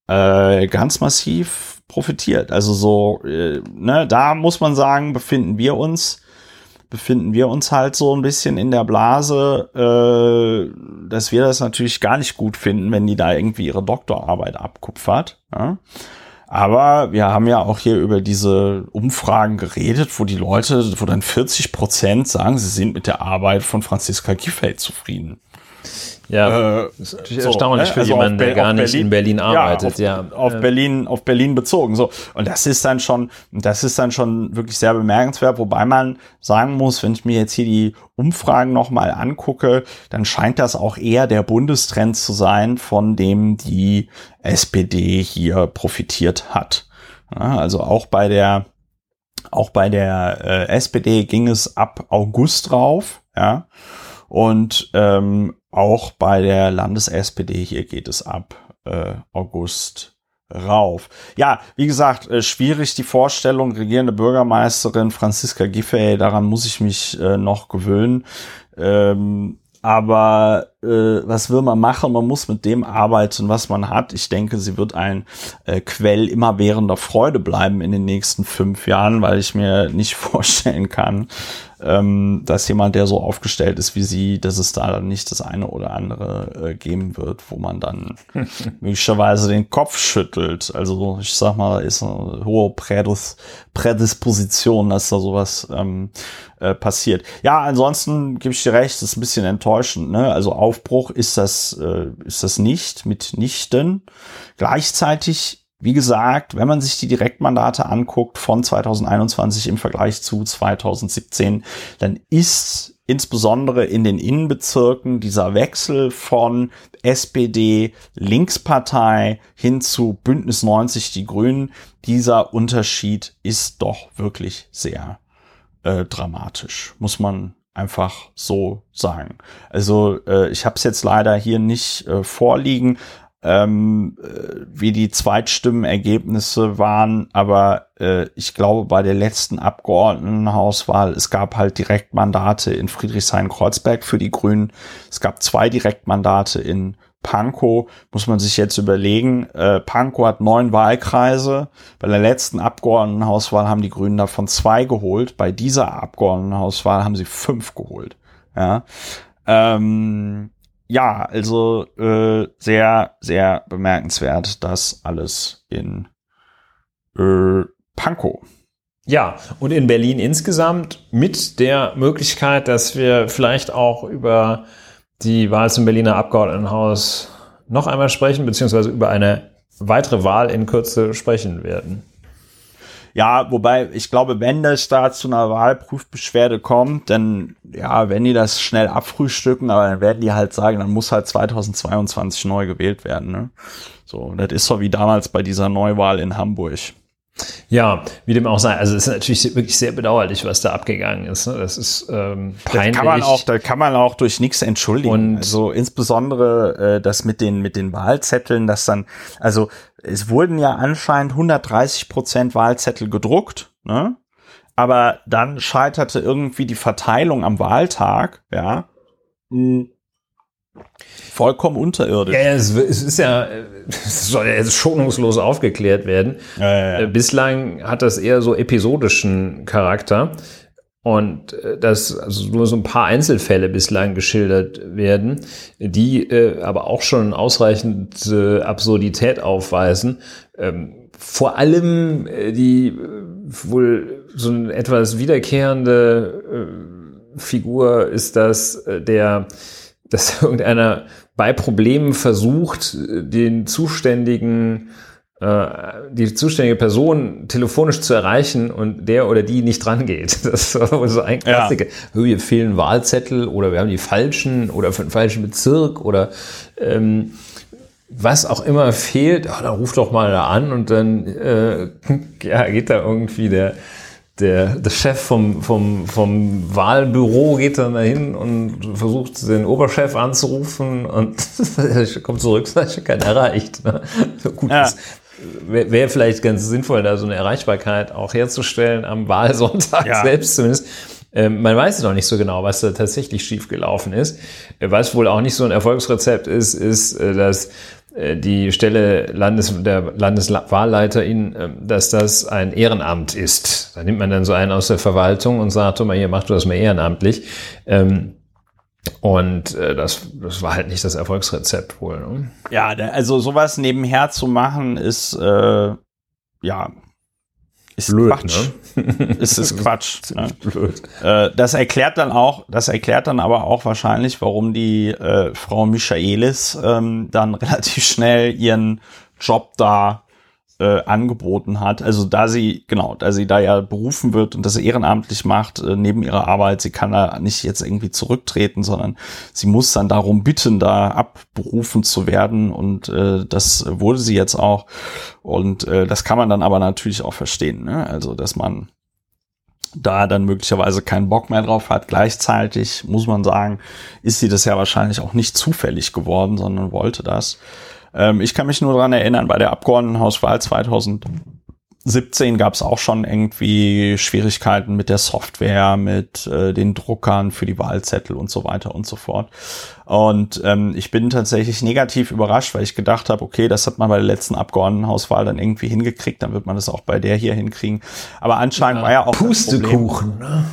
äh, ganz massiv profitiert. Also so, äh, ne, da muss man sagen, befinden wir uns befinden wir uns halt so ein bisschen in der Blase, äh, dass wir das natürlich gar nicht gut finden, wenn die da irgendwie ihre Doktorarbeit abkupfert. Ja? Aber wir haben ja auch hier über diese Umfragen geredet, wo die Leute, wo dann 40 Prozent sagen, sie sind mit der Arbeit von Franziska Giffey zufrieden. Ja, äh, das ist natürlich so, erstaunlich ne? für also jemanden, der gar nicht Berlin, in Berlin arbeitet. Ja, auf, ja. auf Berlin, auf Berlin bezogen. So und das ist dann schon, das ist dann schon wirklich sehr bemerkenswert. Wobei man sagen muss, wenn ich mir jetzt hier die Umfragen noch mal angucke, dann scheint das auch eher der Bundestrend zu sein, von dem die SPD hier profitiert hat. Ja, also auch bei der auch bei der äh, SPD ging es ab August drauf, ja. Und ähm, auch bei der Landes-SPD hier geht es ab äh, August rauf. Ja, wie gesagt, äh, schwierig die Vorstellung, regierende Bürgermeisterin Franziska Giffey, daran muss ich mich äh, noch gewöhnen. Ähm, aber äh, was will man machen? Man muss mit dem arbeiten, was man hat. Ich denke, sie wird ein äh, Quell immerwährender Freude bleiben in den nächsten fünf Jahren, weil ich mir nicht vorstellen kann, ähm, dass jemand, der so aufgestellt ist wie sie, dass es da dann nicht das eine oder andere äh, geben wird, wo man dann möglicherweise den Kopf schüttelt. Also ich sag mal, ist eine hohe Prädis Prädisposition, dass da sowas ähm, äh, passiert. Ja, ansonsten gebe ich dir recht, das ist ein bisschen enttäuschend. Ne? Also Aufbruch ist das, äh, ist das nicht mitnichten. Gleichzeitig wie gesagt, wenn man sich die Direktmandate anguckt von 2021 im Vergleich zu 2017, dann ist insbesondere in den Innenbezirken dieser Wechsel von SPD, Linkspartei hin zu Bündnis 90, die Grünen, dieser Unterschied ist doch wirklich sehr äh, dramatisch, muss man einfach so sagen. Also äh, ich habe es jetzt leider hier nicht äh, vorliegen, ähm, äh, wie die Zweitstimmenergebnisse waren, aber äh, ich glaube bei der letzten Abgeordnetenhauswahl, es gab halt Direktmandate in Friedrichshain-Kreuzberg für die Grünen, es gab zwei Direktmandate in Pankow, muss man sich jetzt überlegen, äh, Pankow hat neun Wahlkreise, bei der letzten Abgeordnetenhauswahl haben die Grünen davon zwei geholt, bei dieser Abgeordnetenhauswahl haben sie fünf geholt. Ja. Ähm, ja, also äh, sehr, sehr bemerkenswert, das alles in äh, Pankow. Ja, und in Berlin insgesamt mit der Möglichkeit, dass wir vielleicht auch über die Wahl zum Berliner Abgeordnetenhaus noch einmal sprechen, beziehungsweise über eine weitere Wahl in Kürze sprechen werden. Ja, wobei ich glaube, wenn das da zu einer Wahlprüfbeschwerde kommt, dann, ja, wenn die das schnell abfrühstücken, aber dann werden die halt sagen, dann muss halt 2022 neu gewählt werden. Ne? So, das ist so wie damals bei dieser Neuwahl in Hamburg. Ja, wie dem auch sei. Also es ist natürlich wirklich sehr bedauerlich, was da abgegangen ist. Ne? Das ist ähm, peinlich. Das kann man auch, da kann man auch durch nichts entschuldigen. Und also insbesondere äh, das mit den mit den Wahlzetteln, dass dann, also es wurden ja anscheinend 130 Prozent Wahlzettel gedruckt, ne? Aber dann scheiterte irgendwie die Verteilung am Wahltag, ja. Vollkommen unterirdisch. Ja, es, es ist ja, es soll ja jetzt schonungslos aufgeklärt werden. Ja, ja. Äh, bislang hat das eher so episodischen Charakter. Und äh, dass also nur so ein paar Einzelfälle bislang geschildert werden, die äh, aber auch schon ausreichend äh, Absurdität aufweisen. Ähm, vor allem äh, die äh, wohl so ein etwas wiederkehrende äh, Figur ist das, äh, der, dass irgendeiner bei Problemen versucht, den zuständigen äh, die zuständige Person telefonisch zu erreichen und der oder die nicht dran geht. Das ist so ein Klassiker. Ja. Wir fehlen Wahlzettel oder wir haben die falschen oder für den falschen Bezirk oder ähm, was auch immer fehlt, oh, dann ruf doch mal da an und dann äh, ja, geht da irgendwie der, der, der Chef vom, vom, vom Wahlbüro geht dann dahin und versucht den Oberchef anzurufen und kommt zurück, sagt, keiner erreicht. Ne? Gut, ja. wäre wär vielleicht ganz sinnvoll, da so eine Erreichbarkeit auch herzustellen am Wahlsonntag ja. selbst zumindest. Ähm, man weiß noch nicht so genau, was da tatsächlich schiefgelaufen ist. Äh, was wohl auch nicht so ein Erfolgsrezept ist, ist, äh, dass die Stelle Landes, der Landeswahlleiterin, äh, dass das ein Ehrenamt ist. Da nimmt man dann so einen aus der Verwaltung und sagt, mal hier, mach du das mal ehrenamtlich. Ähm, und äh, das, das war halt nicht das Erfolgsrezept wohl. Ne? Ja, also sowas nebenher zu machen ist äh, ja ist blöd, Quatsch. Ne? ist es Quatsch. ne? blöd. Äh, das erklärt dann auch, das erklärt dann aber auch wahrscheinlich, warum die äh, Frau Michaelis ähm, dann relativ schnell ihren Job da äh, angeboten hat. Also da sie, genau, da sie da ja berufen wird und das ehrenamtlich macht, äh, neben ihrer Arbeit, sie kann da nicht jetzt irgendwie zurücktreten, sondern sie muss dann darum bitten, da abberufen zu werden und äh, das wurde sie jetzt auch. Und äh, das kann man dann aber natürlich auch verstehen. Ne? Also, dass man da dann möglicherweise keinen Bock mehr drauf hat. Gleichzeitig muss man sagen, ist sie das ja wahrscheinlich auch nicht zufällig geworden, sondern wollte das. Ähm, ich kann mich nur daran erinnern, bei der Abgeordnetenhauswahl 2017 gab es auch schon irgendwie Schwierigkeiten mit der Software, mit äh, den Druckern für die Wahlzettel und so weiter und so fort. Und ähm, ich bin tatsächlich negativ überrascht, weil ich gedacht habe, okay, das hat man bei der letzten Abgeordnetenhauswahl dann irgendwie hingekriegt, dann wird man das auch bei der hier hinkriegen. Aber anscheinend ja, war ja auch Pustekuchen. Ne?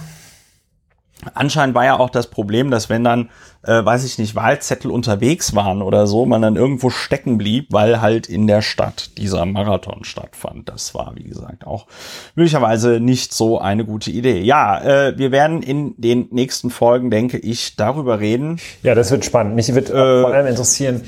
Anscheinend war ja auch das Problem, dass wenn dann äh, weiß ich nicht, Wahlzettel unterwegs waren oder so, man dann irgendwo stecken blieb, weil halt in der Stadt dieser Marathon stattfand. Das war, wie gesagt, auch möglicherweise nicht so eine gute Idee. Ja, äh, wir werden in den nächsten Folgen, denke ich, darüber reden. Ja, das wird spannend. Mich wird äh, vor allem interessieren,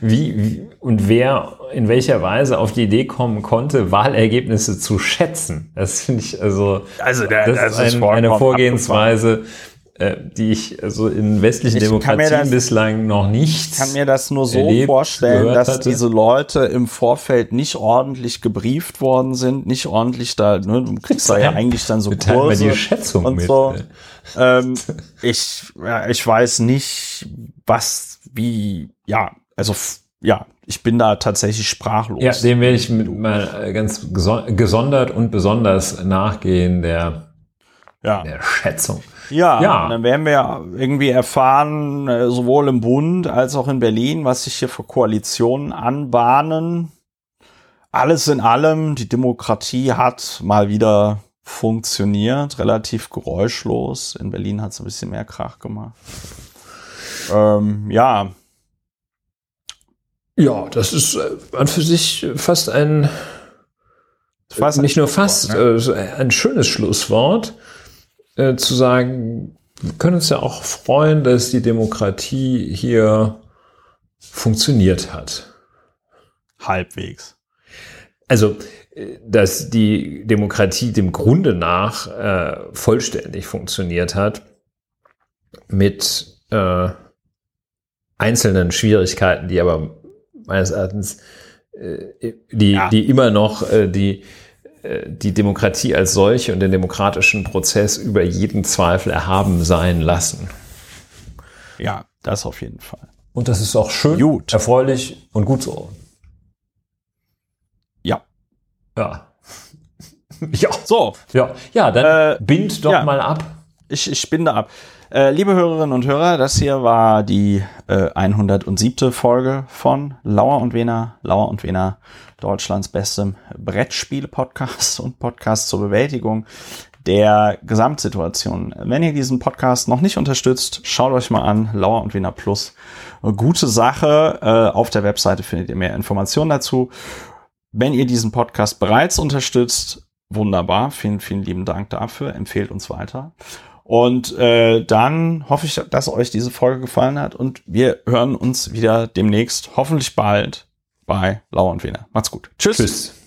wie, wie und wer in welcher Weise auf die Idee kommen konnte, Wahlergebnisse zu schätzen. Das finde ich also, also der, das, das ist ein, eine Vorgehensweise. Abgefahren äh, die ich also in westlichen ich Demokratien das, bislang noch nicht. Ich kann mir das nur so erlebt, vorstellen, dass hatte. diese Leute im Vorfeld nicht ordentlich gebrieft worden sind, nicht ordentlich da, ne, du kriegst da ja eigentlich dann so Kurse die Schätzung und mit. so. ähm, ich, ja, ich weiß nicht, was, wie, ja, also ja, ich bin da tatsächlich sprachlos. Ja, dem werde ich mit mal ganz gesondert und besonders nachgehen, der, ja. der Schätzung. Ja, ja. dann werden wir irgendwie erfahren, äh, sowohl im Bund als auch in Berlin, was sich hier für Koalitionen anbahnen. Alles in allem, die Demokratie hat mal wieder funktioniert, relativ geräuschlos. In Berlin hat es ein bisschen mehr Krach gemacht. Ähm, ja. Ja, das ist äh, an für sich fast ein, fast nicht nur fast, ne? äh, ein schönes Schlusswort. Äh, zu sagen, wir können uns ja auch freuen, dass die Demokratie hier funktioniert hat. Halbwegs. Also, äh, dass die Demokratie dem Grunde nach äh, vollständig funktioniert hat, mit äh, einzelnen Schwierigkeiten, die aber meines Erachtens äh, die, ja. die immer noch äh, die die Demokratie als solche und den demokratischen Prozess über jeden Zweifel erhaben sein lassen. Ja, das auf jeden Fall. Und das ist auch schön, gut. erfreulich und gut so. Ja. Ja. ja. So. Ja, ja dann äh, bind doch ja. mal ab. Ich, ich binde ab. Äh, liebe Hörerinnen und Hörer, das hier war die äh, 107. Folge von Lauer und Wener, Lauer und Wener Deutschlands bestem Brettspiele-Podcast und Podcast zur Bewältigung der Gesamtsituation. Wenn ihr diesen Podcast noch nicht unterstützt, schaut euch mal an, Lauer und Wiener Plus. Gute Sache. Äh, auf der Webseite findet ihr mehr Informationen dazu. Wenn ihr diesen Podcast bereits unterstützt, wunderbar. Vielen, vielen lieben Dank dafür. Empfehlt uns weiter. Und äh, dann hoffe ich, dass euch diese Folge gefallen hat und wir hören uns wieder demnächst, hoffentlich bald, bei Lauer und Wiener. Macht's gut. Tschüss. Tschüss.